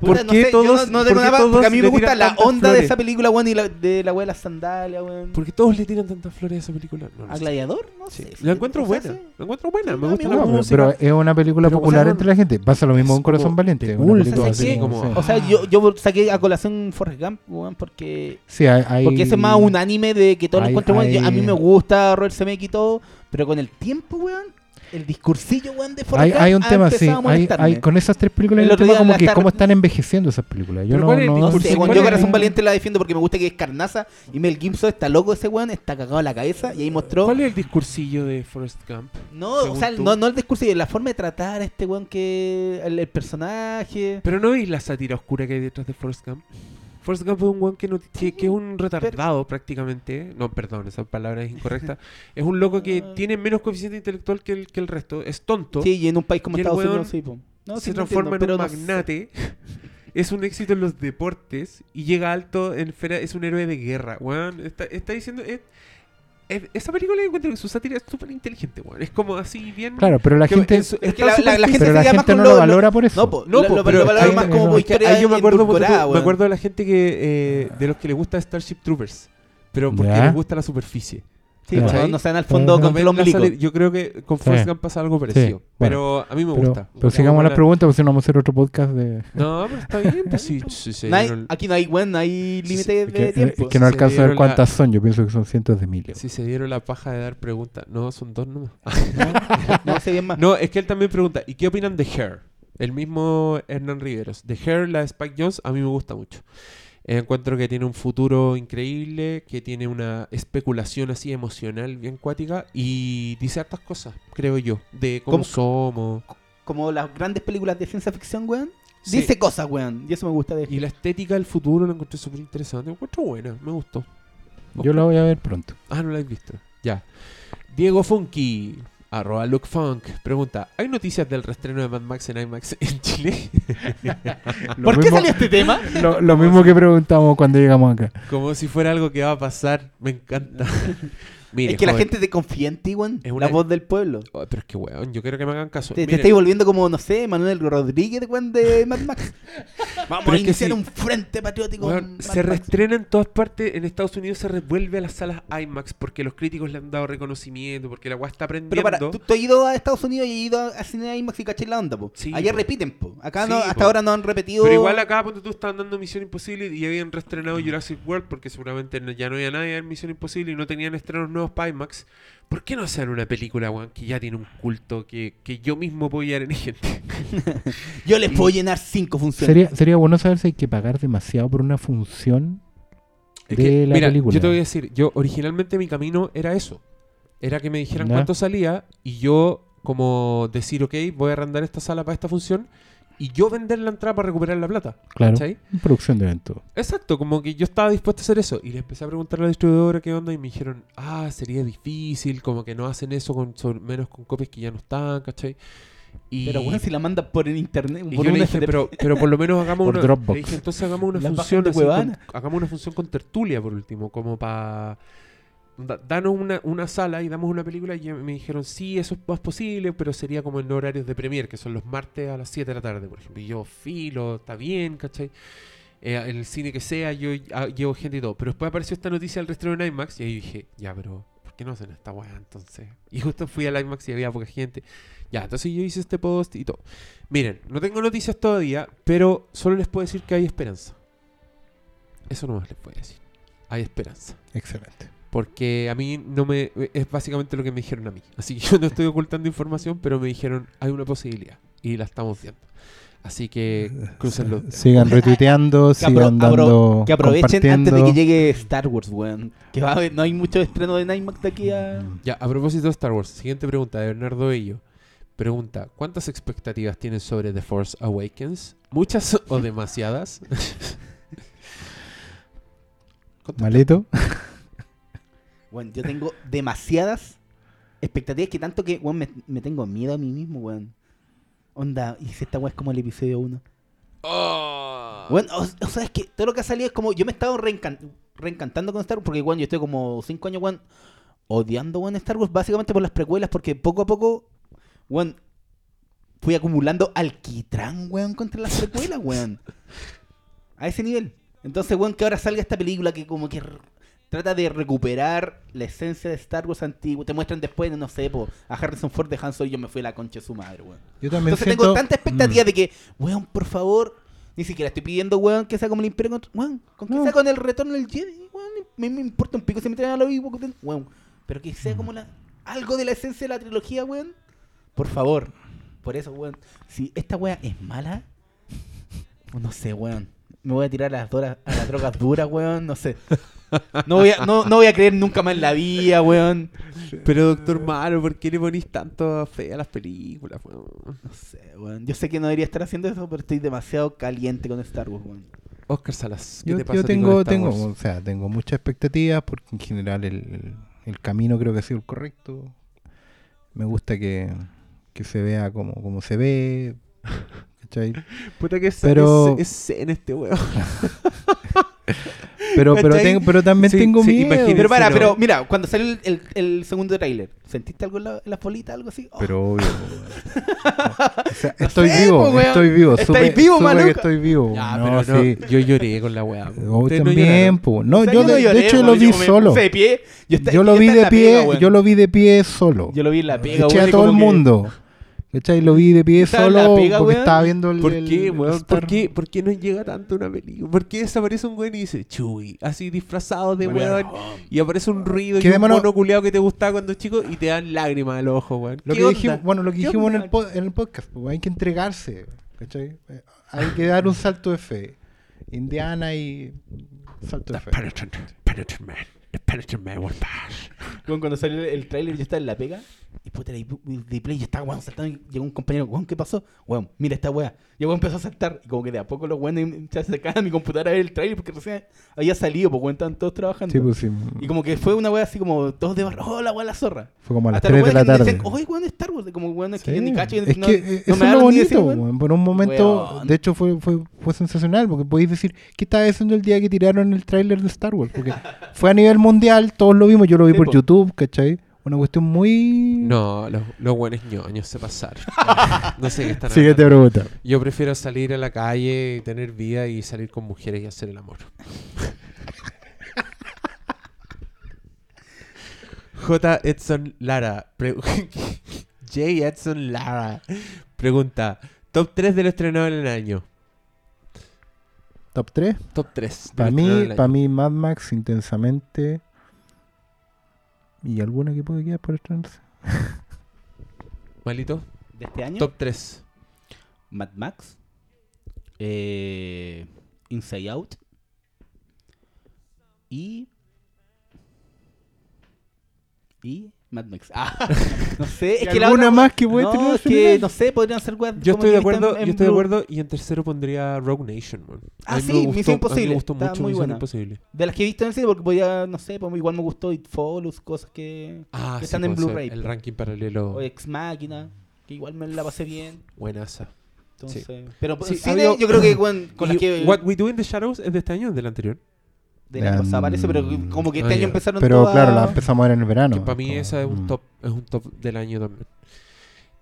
¿Por no qué sé, yo todos- no, no por tengo qué nada más, todos porque a mí me gusta la onda de esa película, weón, y la, de la wea de las sandalias, weón. ¿Por qué todos le tiran tantas flores a esa película? No ¿A sé. Gladiador? No Sí. sé. La encuentro buena. La encuentro buena. Sí, me gusta la pero, música. pero es una película Pero, o popular sea, entre la gente. Pasa lo mismo con Corazón como Valiente. película ¿sabes así como-. O sea, yo, yo saqué a colación Forrest Gump, weón, porque... Sí, hay, hay- Porque ese es más unánime de que todos lo encuentran, weón. A mí me gusta Robert Zemeckis y todo, pero con el tiempo, weón, el discursillo, weón, de Forrest hay, Gump hay un ha tema, sí. Hay, hay- con esas tres películas hay un tema como que cómo están envejeciendo esas películas. Yo no, ¿cuál es el no- No discurso? sé, ¿cuál weón, yo? Corazón Valiente la defiendo porque me gusta que es carnaza y Mel Gibson está loco ese weón, está cagado en la cabeza y ahí mostró... ¿Cuál es el discursillo de Forrest Gump? No, o sea, no, no el discurso, la forma de tratar a este weón que... El, el personaje... Pero no veis la sátira oscura que hay detrás de Forrest Gump. Forrest Gump es un weón que, no, que, que es un retardado prácticamente. No, perdón, esa palabra es incorrecta. es un loco que Ah. tiene menos coeficiente intelectual que el, que el resto. Es tonto. Sí, y en un país como Estados Unidos, sí, po. No, sí, se transforma entiendo, en un pero no sé. magnate. es un éxito en los deportes y llega alto en esfera, es un héroe de guerra, weón. Está, está diciendo... es- esa película encuentro que su sátira es súper inteligente, weón. Es como así bien... Claro, pero la que gente, Es que la- la- la superficial. gente pero se la llama gente no lo- lo lo- valora por eso. No, po, No, lo, po, lo- pero lo valora más como que historia ahí yo me acuerdo, me acuerdo de la gente que eh, de los que les gusta Starship Troopers, pero porque Ya. les gusta la superficie. Sí, ¿Cachai? pues, no sean al fondo con salir- yo creo que con Forrest Sí. Gump pasa algo parecido, Sí, pero a mí me Pero, gusta. pero sigamos la- las preguntas, porque si no vamos a hacer otro podcast de... No, pero está bien, pues sí, sí, sí, No hay- dieron- aquí no hay, weón, no hay límite de que, tiempo. es que no Se alcanzo a ver cuántas son, yo pienso que son cientos de miles. si se dieron la paja de dar preguntas. No, son dos nomás. No, no sé bien más. No, es que él también pregunta, ¿y qué opinan de Hair? El mismo Hernán Riveros. De Hair, la de Spike Jones, a mí me gusta mucho. Encuentro que tiene un futuro increíble, que tiene una especulación así emocional bien cuática y dice hartas cosas, creo yo, de cómo ¿Cómo? somos. Como las grandes películas de ciencia ficción, weón. Sí. Dice cosas, weón. Y eso me gusta de Y la estética del futuro la encontré súper interesante. La encuentro buena, me gustó. Yo la voy a ver pronto. Ah, no la has visto. Ya. Diego Funky, arroba Luke Funk, pregunta: ¿Hay noticias del reestreno de Mad Max en IMAX en Chile? ¿Por qué salió este tema? Lo, lo mismo que preguntamos cuando llegamos acá. Como si fuera algo que va a pasar. Me encanta. Mire, es que la gente te confía en ti, weón. Es una- La voz del pueblo. Oh, pero es que, weón, yo quiero que me hagan caso. Te, te estáis volviendo como, no sé, Manuel Rodríguez, weón, de Mad Max. Vamos Pero a iniciar sí. un frente patriótico. weón, se reestrena en todas partes. En Estados Unidos se revuelve a las salas IMAX porque los críticos le han dado reconocimiento, porque la weá está Pero aprendiendo. para, tú, tú has ido a Estados Unidos y has ido a cine IMAX y caché la onda, po. Sí, Allá po. repiten, po. Acá Sí, no, hasta po. ahora no han repetido. Pero igual acá, ponte tú, estaban dando Misión Imposible y habían reestrenado Jurassic World porque seguramente ya no había nadie en Misión Imposible y no tenían estrenos nuevos IMAX. ¿Por qué no hacer una película, weón, que ya tiene un culto que, que yo mismo puedo llevar en gente? Yo les puedo llenar cinco funciones. Sería, sería bueno saber si hay que pagar demasiado por una función Es de que, la mira, película. yo te voy a decir, yo originalmente mi camino era eso. Era que me dijeran Ya. cuánto salía y yo como decir, ok, voy a arrendar esta sala para esta función y yo vender la entrada para recuperar la plata. Claro, ¿cachai? producción de evento. Exacto, como que yo estaba dispuesto a hacer eso. Y le empecé a preguntar a la distribuidora qué onda y me dijeron, ah, sería difícil, como que no hacen eso con sobre- menos con copias que ya no están, ¿cachai? Y, Pero bueno, si la mandan por el internet, y por yo le dije, FTP. pero, pero por lo menos hagamos Por una... Dropbox. le dije, entonces hagamos una La función así con- hagamos una función con tertulia por último, como para... danos una, sala y damos una película y me dijeron, sí, eso es más posible, pero sería como en horarios de premier, que son los martes a las 7 de la tarde, por ejemplo. Y yo, filo, está bien, ¿cachai? Eh, en el cine que sea, yo ah, llevo gente y todo. Pero después apareció esta noticia del reestreno en IMAX y ahí dije, ya, pero ¿por qué no hacen esta weá entonces? Y justo fui al IMAX y había poca gente. Ya, entonces yo hice este post y todo. Miren, no tengo noticias todavía, pero solo les puedo decir que hay esperanza. Eso nomás les puedo decir. Hay esperanza. Excelente. Porque a mí no me... Es básicamente lo que me dijeron a mí. Así que yo no estoy ocultando información, pero me dijeron, hay una posibilidad. Y la estamos viendo. Así que crucen los. Sigan retuiteando, Que, sigan dando. que aprovechen antes de que llegue Star Wars, weón. Que va a haber, no hay mucho estreno de IMAX de aquí a. Ya, a propósito de Star Wars, siguiente pregunta de Bernardo Bello. Pregunta, ¿cuántas expectativas tienen sobre The Force Awakens? ¿Muchas o demasiadas? Malito. Bueno, yo tengo demasiadas expectativas que tanto que, weón, me, me tengo miedo a mí mismo, weón. Onda, y si esta weón es como el episodio 1. Oh. Bueno, o, o sea, es que todo lo que ha salido es como. Yo me he estado reencan- reencantando con Star Wars porque, bueno, yo estoy como 5 años, weón, odiando, weón, Star Wars básicamente por las precuelas porque poco a poco, weón, fui acumulando alquitrán, weón, contra las precuelas, weón. A ese nivel. Entonces, weón, que ahora salga esta película que como que trata de recuperar la esencia de Star Wars antiguo. Te muestran después, no sé, po, a Harrison Ford de Han Solo y yo me fui a la concha de su madre, weón. Yo también Entonces siento- tengo tanta expectativa Mm. de que, weón, por favor, ni siquiera estoy pidiendo, weón, que sea como el Imperio contra... Weón, con que No. sea con el retorno del Jedi, weón, me, me importa un pico si me traen a lo vivo, weón. Pero que sea como la... Algo de la esencia de la trilogía, weón. Por favor. Por eso, weón. Si esta weá es mala, no sé, weón. Me voy a tirar a las, dora- a las drogas duras, weón, no sé. No voy, a, no, no voy a creer nunca más en la vida, weón. Pero doctor Malo, ¿por qué le ponís tanto fe a las películas? weón? No sé, weón. Yo sé que no debería estar haciendo eso, pero estoy demasiado caliente con Star Wars, weón. Oscar Salas, ¿qué Yo, te pasa yo tengo, Star tengo, Wars? o sea, tengo muchas expectativas porque en general el, el- el camino creo que ha sido el correcto. Me gusta que, que se vea como, como se ve. ¿cachai? Puta que es, Pero- es, es en este weón. Pero, pero, tengo- pero también Sí, tengo sí, miedo. imagínate. Pero para, pero mira, cuando salió el, el, el segundo tráiler, ¿sentiste algo en la, en la bolita, algo así? Oh, Pero obvio. o sea, No estoy sé, vivo, po, estoy vivo. Estáis supe- vivo, supe maluco. que estoy vivo. Ya, no, pero no, sí. yo lloré con la weá. Oh, también, po. No, o sea, yo no de, de lloré, hecho weón, lo yo vi solo. de pie. Yo, esta- Yo lo yo vi de la pie, pega, yo lo vi de pie solo. Yo lo vi en la pega, Eché a todo el mundo. ¿Cachai? Lo vi de pie solo pega, porque weón. estaba viendo el. ¿Por qué, el weón? ¿Por qué, ¿Por qué no llega tanto una película? ¿Por qué desaparece un weón y dice, Chuy, así disfrazado de weón? Y aparece un ruido y un mono culeado que te gustaba cuando chico y te dan lágrimas a los ojos, weón. Lo ¿Qué que onda? dijimos, bueno, lo que ¿Qué dijimos en el, po- en el podcast, pues, hay que entregarse, ¿cachai? Hay que dar un salto de fe. Indiana y salto de fe. Penitent, Penitent Man. The Penitent Man will pass. Weón, cuando salió el tráiler yo estaba en la pega y puta la de play yo estaba weón saltando y llegó un compañero, weón, ¿qué pasó? Weón, mira esta weá. Y el weón empezó a saltar y como que de a poco los weones se acercaban a mi computadora a ver el tráiler porque recién había salido, porque weón estaban todos trabajando. Sí, pues sí. Y como que fue una weá así como todos de barro, oh la weá la zorra. Fue como a las Hasta los 3 de la tarde. decían, Oye, weón, Star Wars, como weón es que Sí. yo ni cacho, es no, que no me eso da es lo ni decir, bonito. weón. weón. Por un momento, Weón. de hecho, fue, fue, fue sensacional porque podéis decir, ¿qué estaba haciendo el día que tiraron el tráiler de Star Wars? Porque fue a nivel mundial, todos lo vimos, yo lo vi Sí, por po. YouTube, ¿cachai? Una cuestión muy... No, los, los buenos ñoños se pasaron. no sé qué están Siguiente hablando. pregunta. Yo prefiero salir a la calle tener vida y salir con mujeres y hacer el amor. J. Edson Lara. J. Edson Lara. Pregunta: Top 3 de lo estrenado en el año. Top 3. Top 3. Para mí, para mí, Mad Max intensamente. ¿Y alguna que puede quedar por estrenarse? Malito. De este año, Top 3. Mad Max, eh, Inside Out y. Y. Mad Max. Ah, no sé, es que la alguna otra- más que puede no, tener es que no sé, podrían ser weas Yo estoy de acuerdo, yo estoy de acuerdo y en tercero pondría Rogue Nation. man. Ah, A mí sí, me gustó- Misión a mí Imposible, Me gustó está mucho muy Misión buena. Imposible. De las que he visto en el cine, porque podía, no sé, pues igual me gustó It Follows, cosas que. Ah, que sí, están en pues, Blu-ray. El ranking paralelo. O Ex Máquina, que igual me la pasé bien. Buenaza. Entonces, Pero Sí, el cine, había- yo creo que bueno, con las que. What We Do in the Shadows es de este año o del anterior. De la pasada parece, pero Mm, como que este año empezaron Pero todas- claro, la empezamos a ver en el verano. que para mí como- esa es un mm. top, es un top del año también.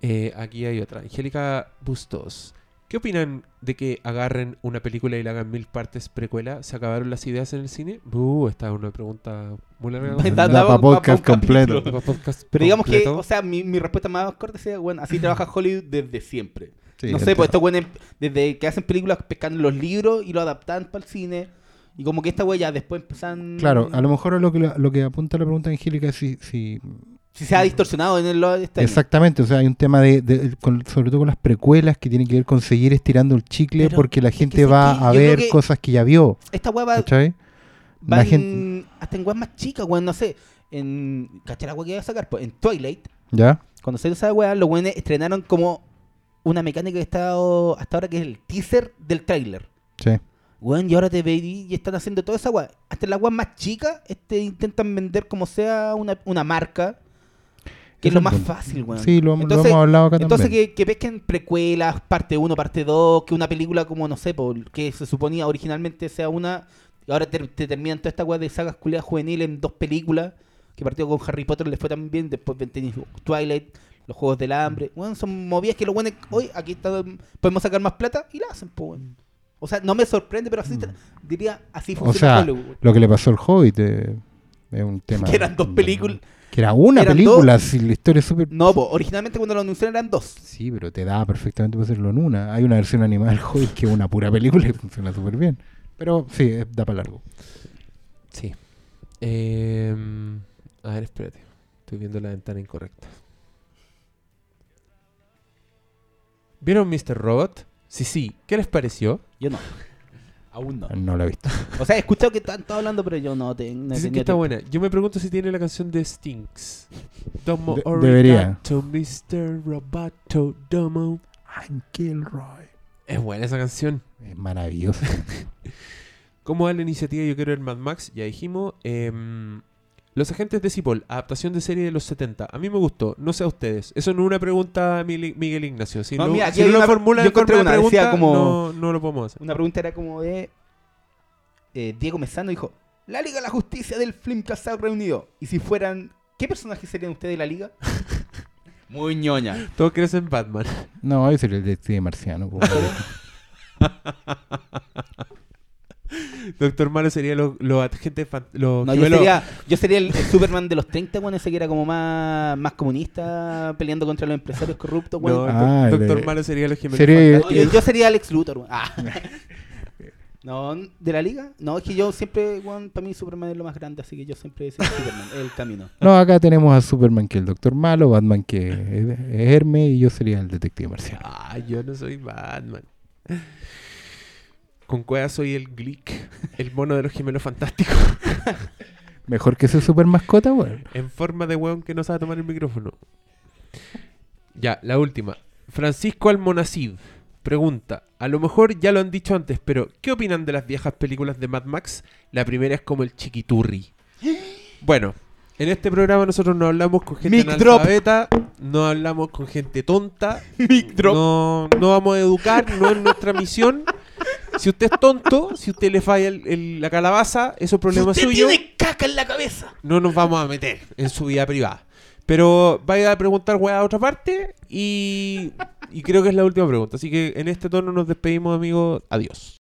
Eh, aquí hay otra. Angélica Bustos. ¿Qué opinan de que agarren una película y la hagan mil partes precuela? ¿Se acabaron las ideas en el cine? Uh, esta es una pregunta muy larga. Da- Da da- pa' pa- podcast completo. Podcast Pero digamos que, o sea, mi, mi respuesta más corta sería, bueno, así trabaja Hollywood desde siempre. Sí, no sé, pues estos güeyes desde que hacen películas pescan los libros y lo adaptan para el cine. Y como que esta ya después empiezan. Claro, a lo mejor lo que, lo que apunta la pregunta de Angélica es si, si Si se ha distorsionado en el lo de año. Exactamente, o sea, hay un tema de, de- con- sobre todo con las precuelas que tiene que ver con seguir estirando el chicle Pero porque la es que gente va que a ver que- cosas que ya vio, Esta weá va, va en- gente, hasta en weas más chicas, weón, no sé. En. ¿Cachai la weá que iba a sacar? Pues en Twilight, ¿ya? cuando salió esa weá, los weones estrenaron como una mecánica que está hasta ahora que es el teaser del tráiler. Sí. Weón, y ahora te veí y están haciendo toda esa weá. Hasta las weas más chicas este, intentan vender como sea una, una marca. Que es lo más fácil, weón. Sí, lo, lo Entonces- hemos hablado acá Entonces también. que, que pesquen precuelas, parte 1, parte 2, que una película como, no sé, po, que se suponía originalmente sea una, y ahora te, te terminan toda esta weá de sagas culiadas juveniles en dos películas, que partió con Harry Potter le fue tan bien, después tenéis Twilight, los Juegos del Hambre, bueno, son movidas que los buenos, hoy aquí está, podemos sacar más plata y la hacen, po, weón. O sea, no me sorprende, pero así, te- diría, así O funciona sea, Hollywood. lo que le pasó al Hobbit eh, es un tema... Que eran dos películas. Que era una eran película, si la historia es súper... No, po, originalmente cuando lo anunciaron eran dos. Sí, pero te da perfectamente para hacerlo en una. Hay una versión animada del Hobbit que es una pura película y funciona súper bien. Pero sí, eh, da para largo. Sí. Em, a ver, espérate. Estoy viendo la ventana incorrecta. ¿Vieron Mr. Robot? Sí, sí. ¿Qué les pareció? Yo no. Aún no. No la he visto. O sea, he escuchado que están todos hablando, pero yo no tengo. No Dicen que está tiempo. buena. Yo me pregunto si tiene la canción de Stinks. Domo De- debería. Mr. Roboto Domo. I'm Kilroy. Es buena esa canción. Es maravilloso. ¿Cómo va la iniciativa Yo quiero ver Mad Max? Ya dijimos. em, Los agentes de Cipoll, adaptación de serie de los 70. A mí me gustó, no sé a ustedes. Eso no es una pregunta, Miguel Ignacio. Si No, no, mira, si no lo una- formula yo encontré pregunta, decía como- no, no lo podemos hacer. Una pregunta era como de. eh, Diego Mesano dijo: La Liga de la Justicia del Flimcast reunido. Y si fueran. ¿Qué personajes serían ustedes de la liga? Muy ñoña. Todos crecen Batman. No, ese era el detective marciano. Doctor Malo sería los los agentes los No, yo sería, yo sería el, el Superman de los 30, bueno, ese que era como más, más comunista, peleando contra los empresarios corruptos, bueno. Ah, Doctor de- Malo sería los gemelos Sería- No, yo, yo sería Alex Luthor. Ah. No, ¿de la liga? No, es que yo siempre, para mí Superman es lo más grande, así que yo siempre soy Superman, es el camino. No, acá tenemos a Superman que es el Doctor Malo, Batman que es, es Hermes y yo sería el detective marciano. Ah, yo no soy Batman. Con Cueva soy el Glick, el mono de los gemelos fantásticos. Mejor que ese super mascota, weón. En forma de weón que no sabe tomar el micrófono. Ya, la última. Francisco Almonacid pregunta: A lo mejor ya lo han dicho antes, pero ¿qué opinan de las viejas películas de Mad Max? La primera es como el chiquiturri. Bueno, en este programa nosotros no hablamos con gente Mic drop. analfabeta, no hablamos con gente tonta, Mic drop. no, no vamos a educar, no es nuestra misión. Si usted es tonto, si usted le falla el- el- la calabaza, eso es problema Usted suyo tiene caca en la cabeza. no nos vamos a meter en su vida privada. Pero vaya a preguntar weá a otra parte y, y creo que es la última pregunta. Así que en este tono nos despedimos, amigos. Adiós.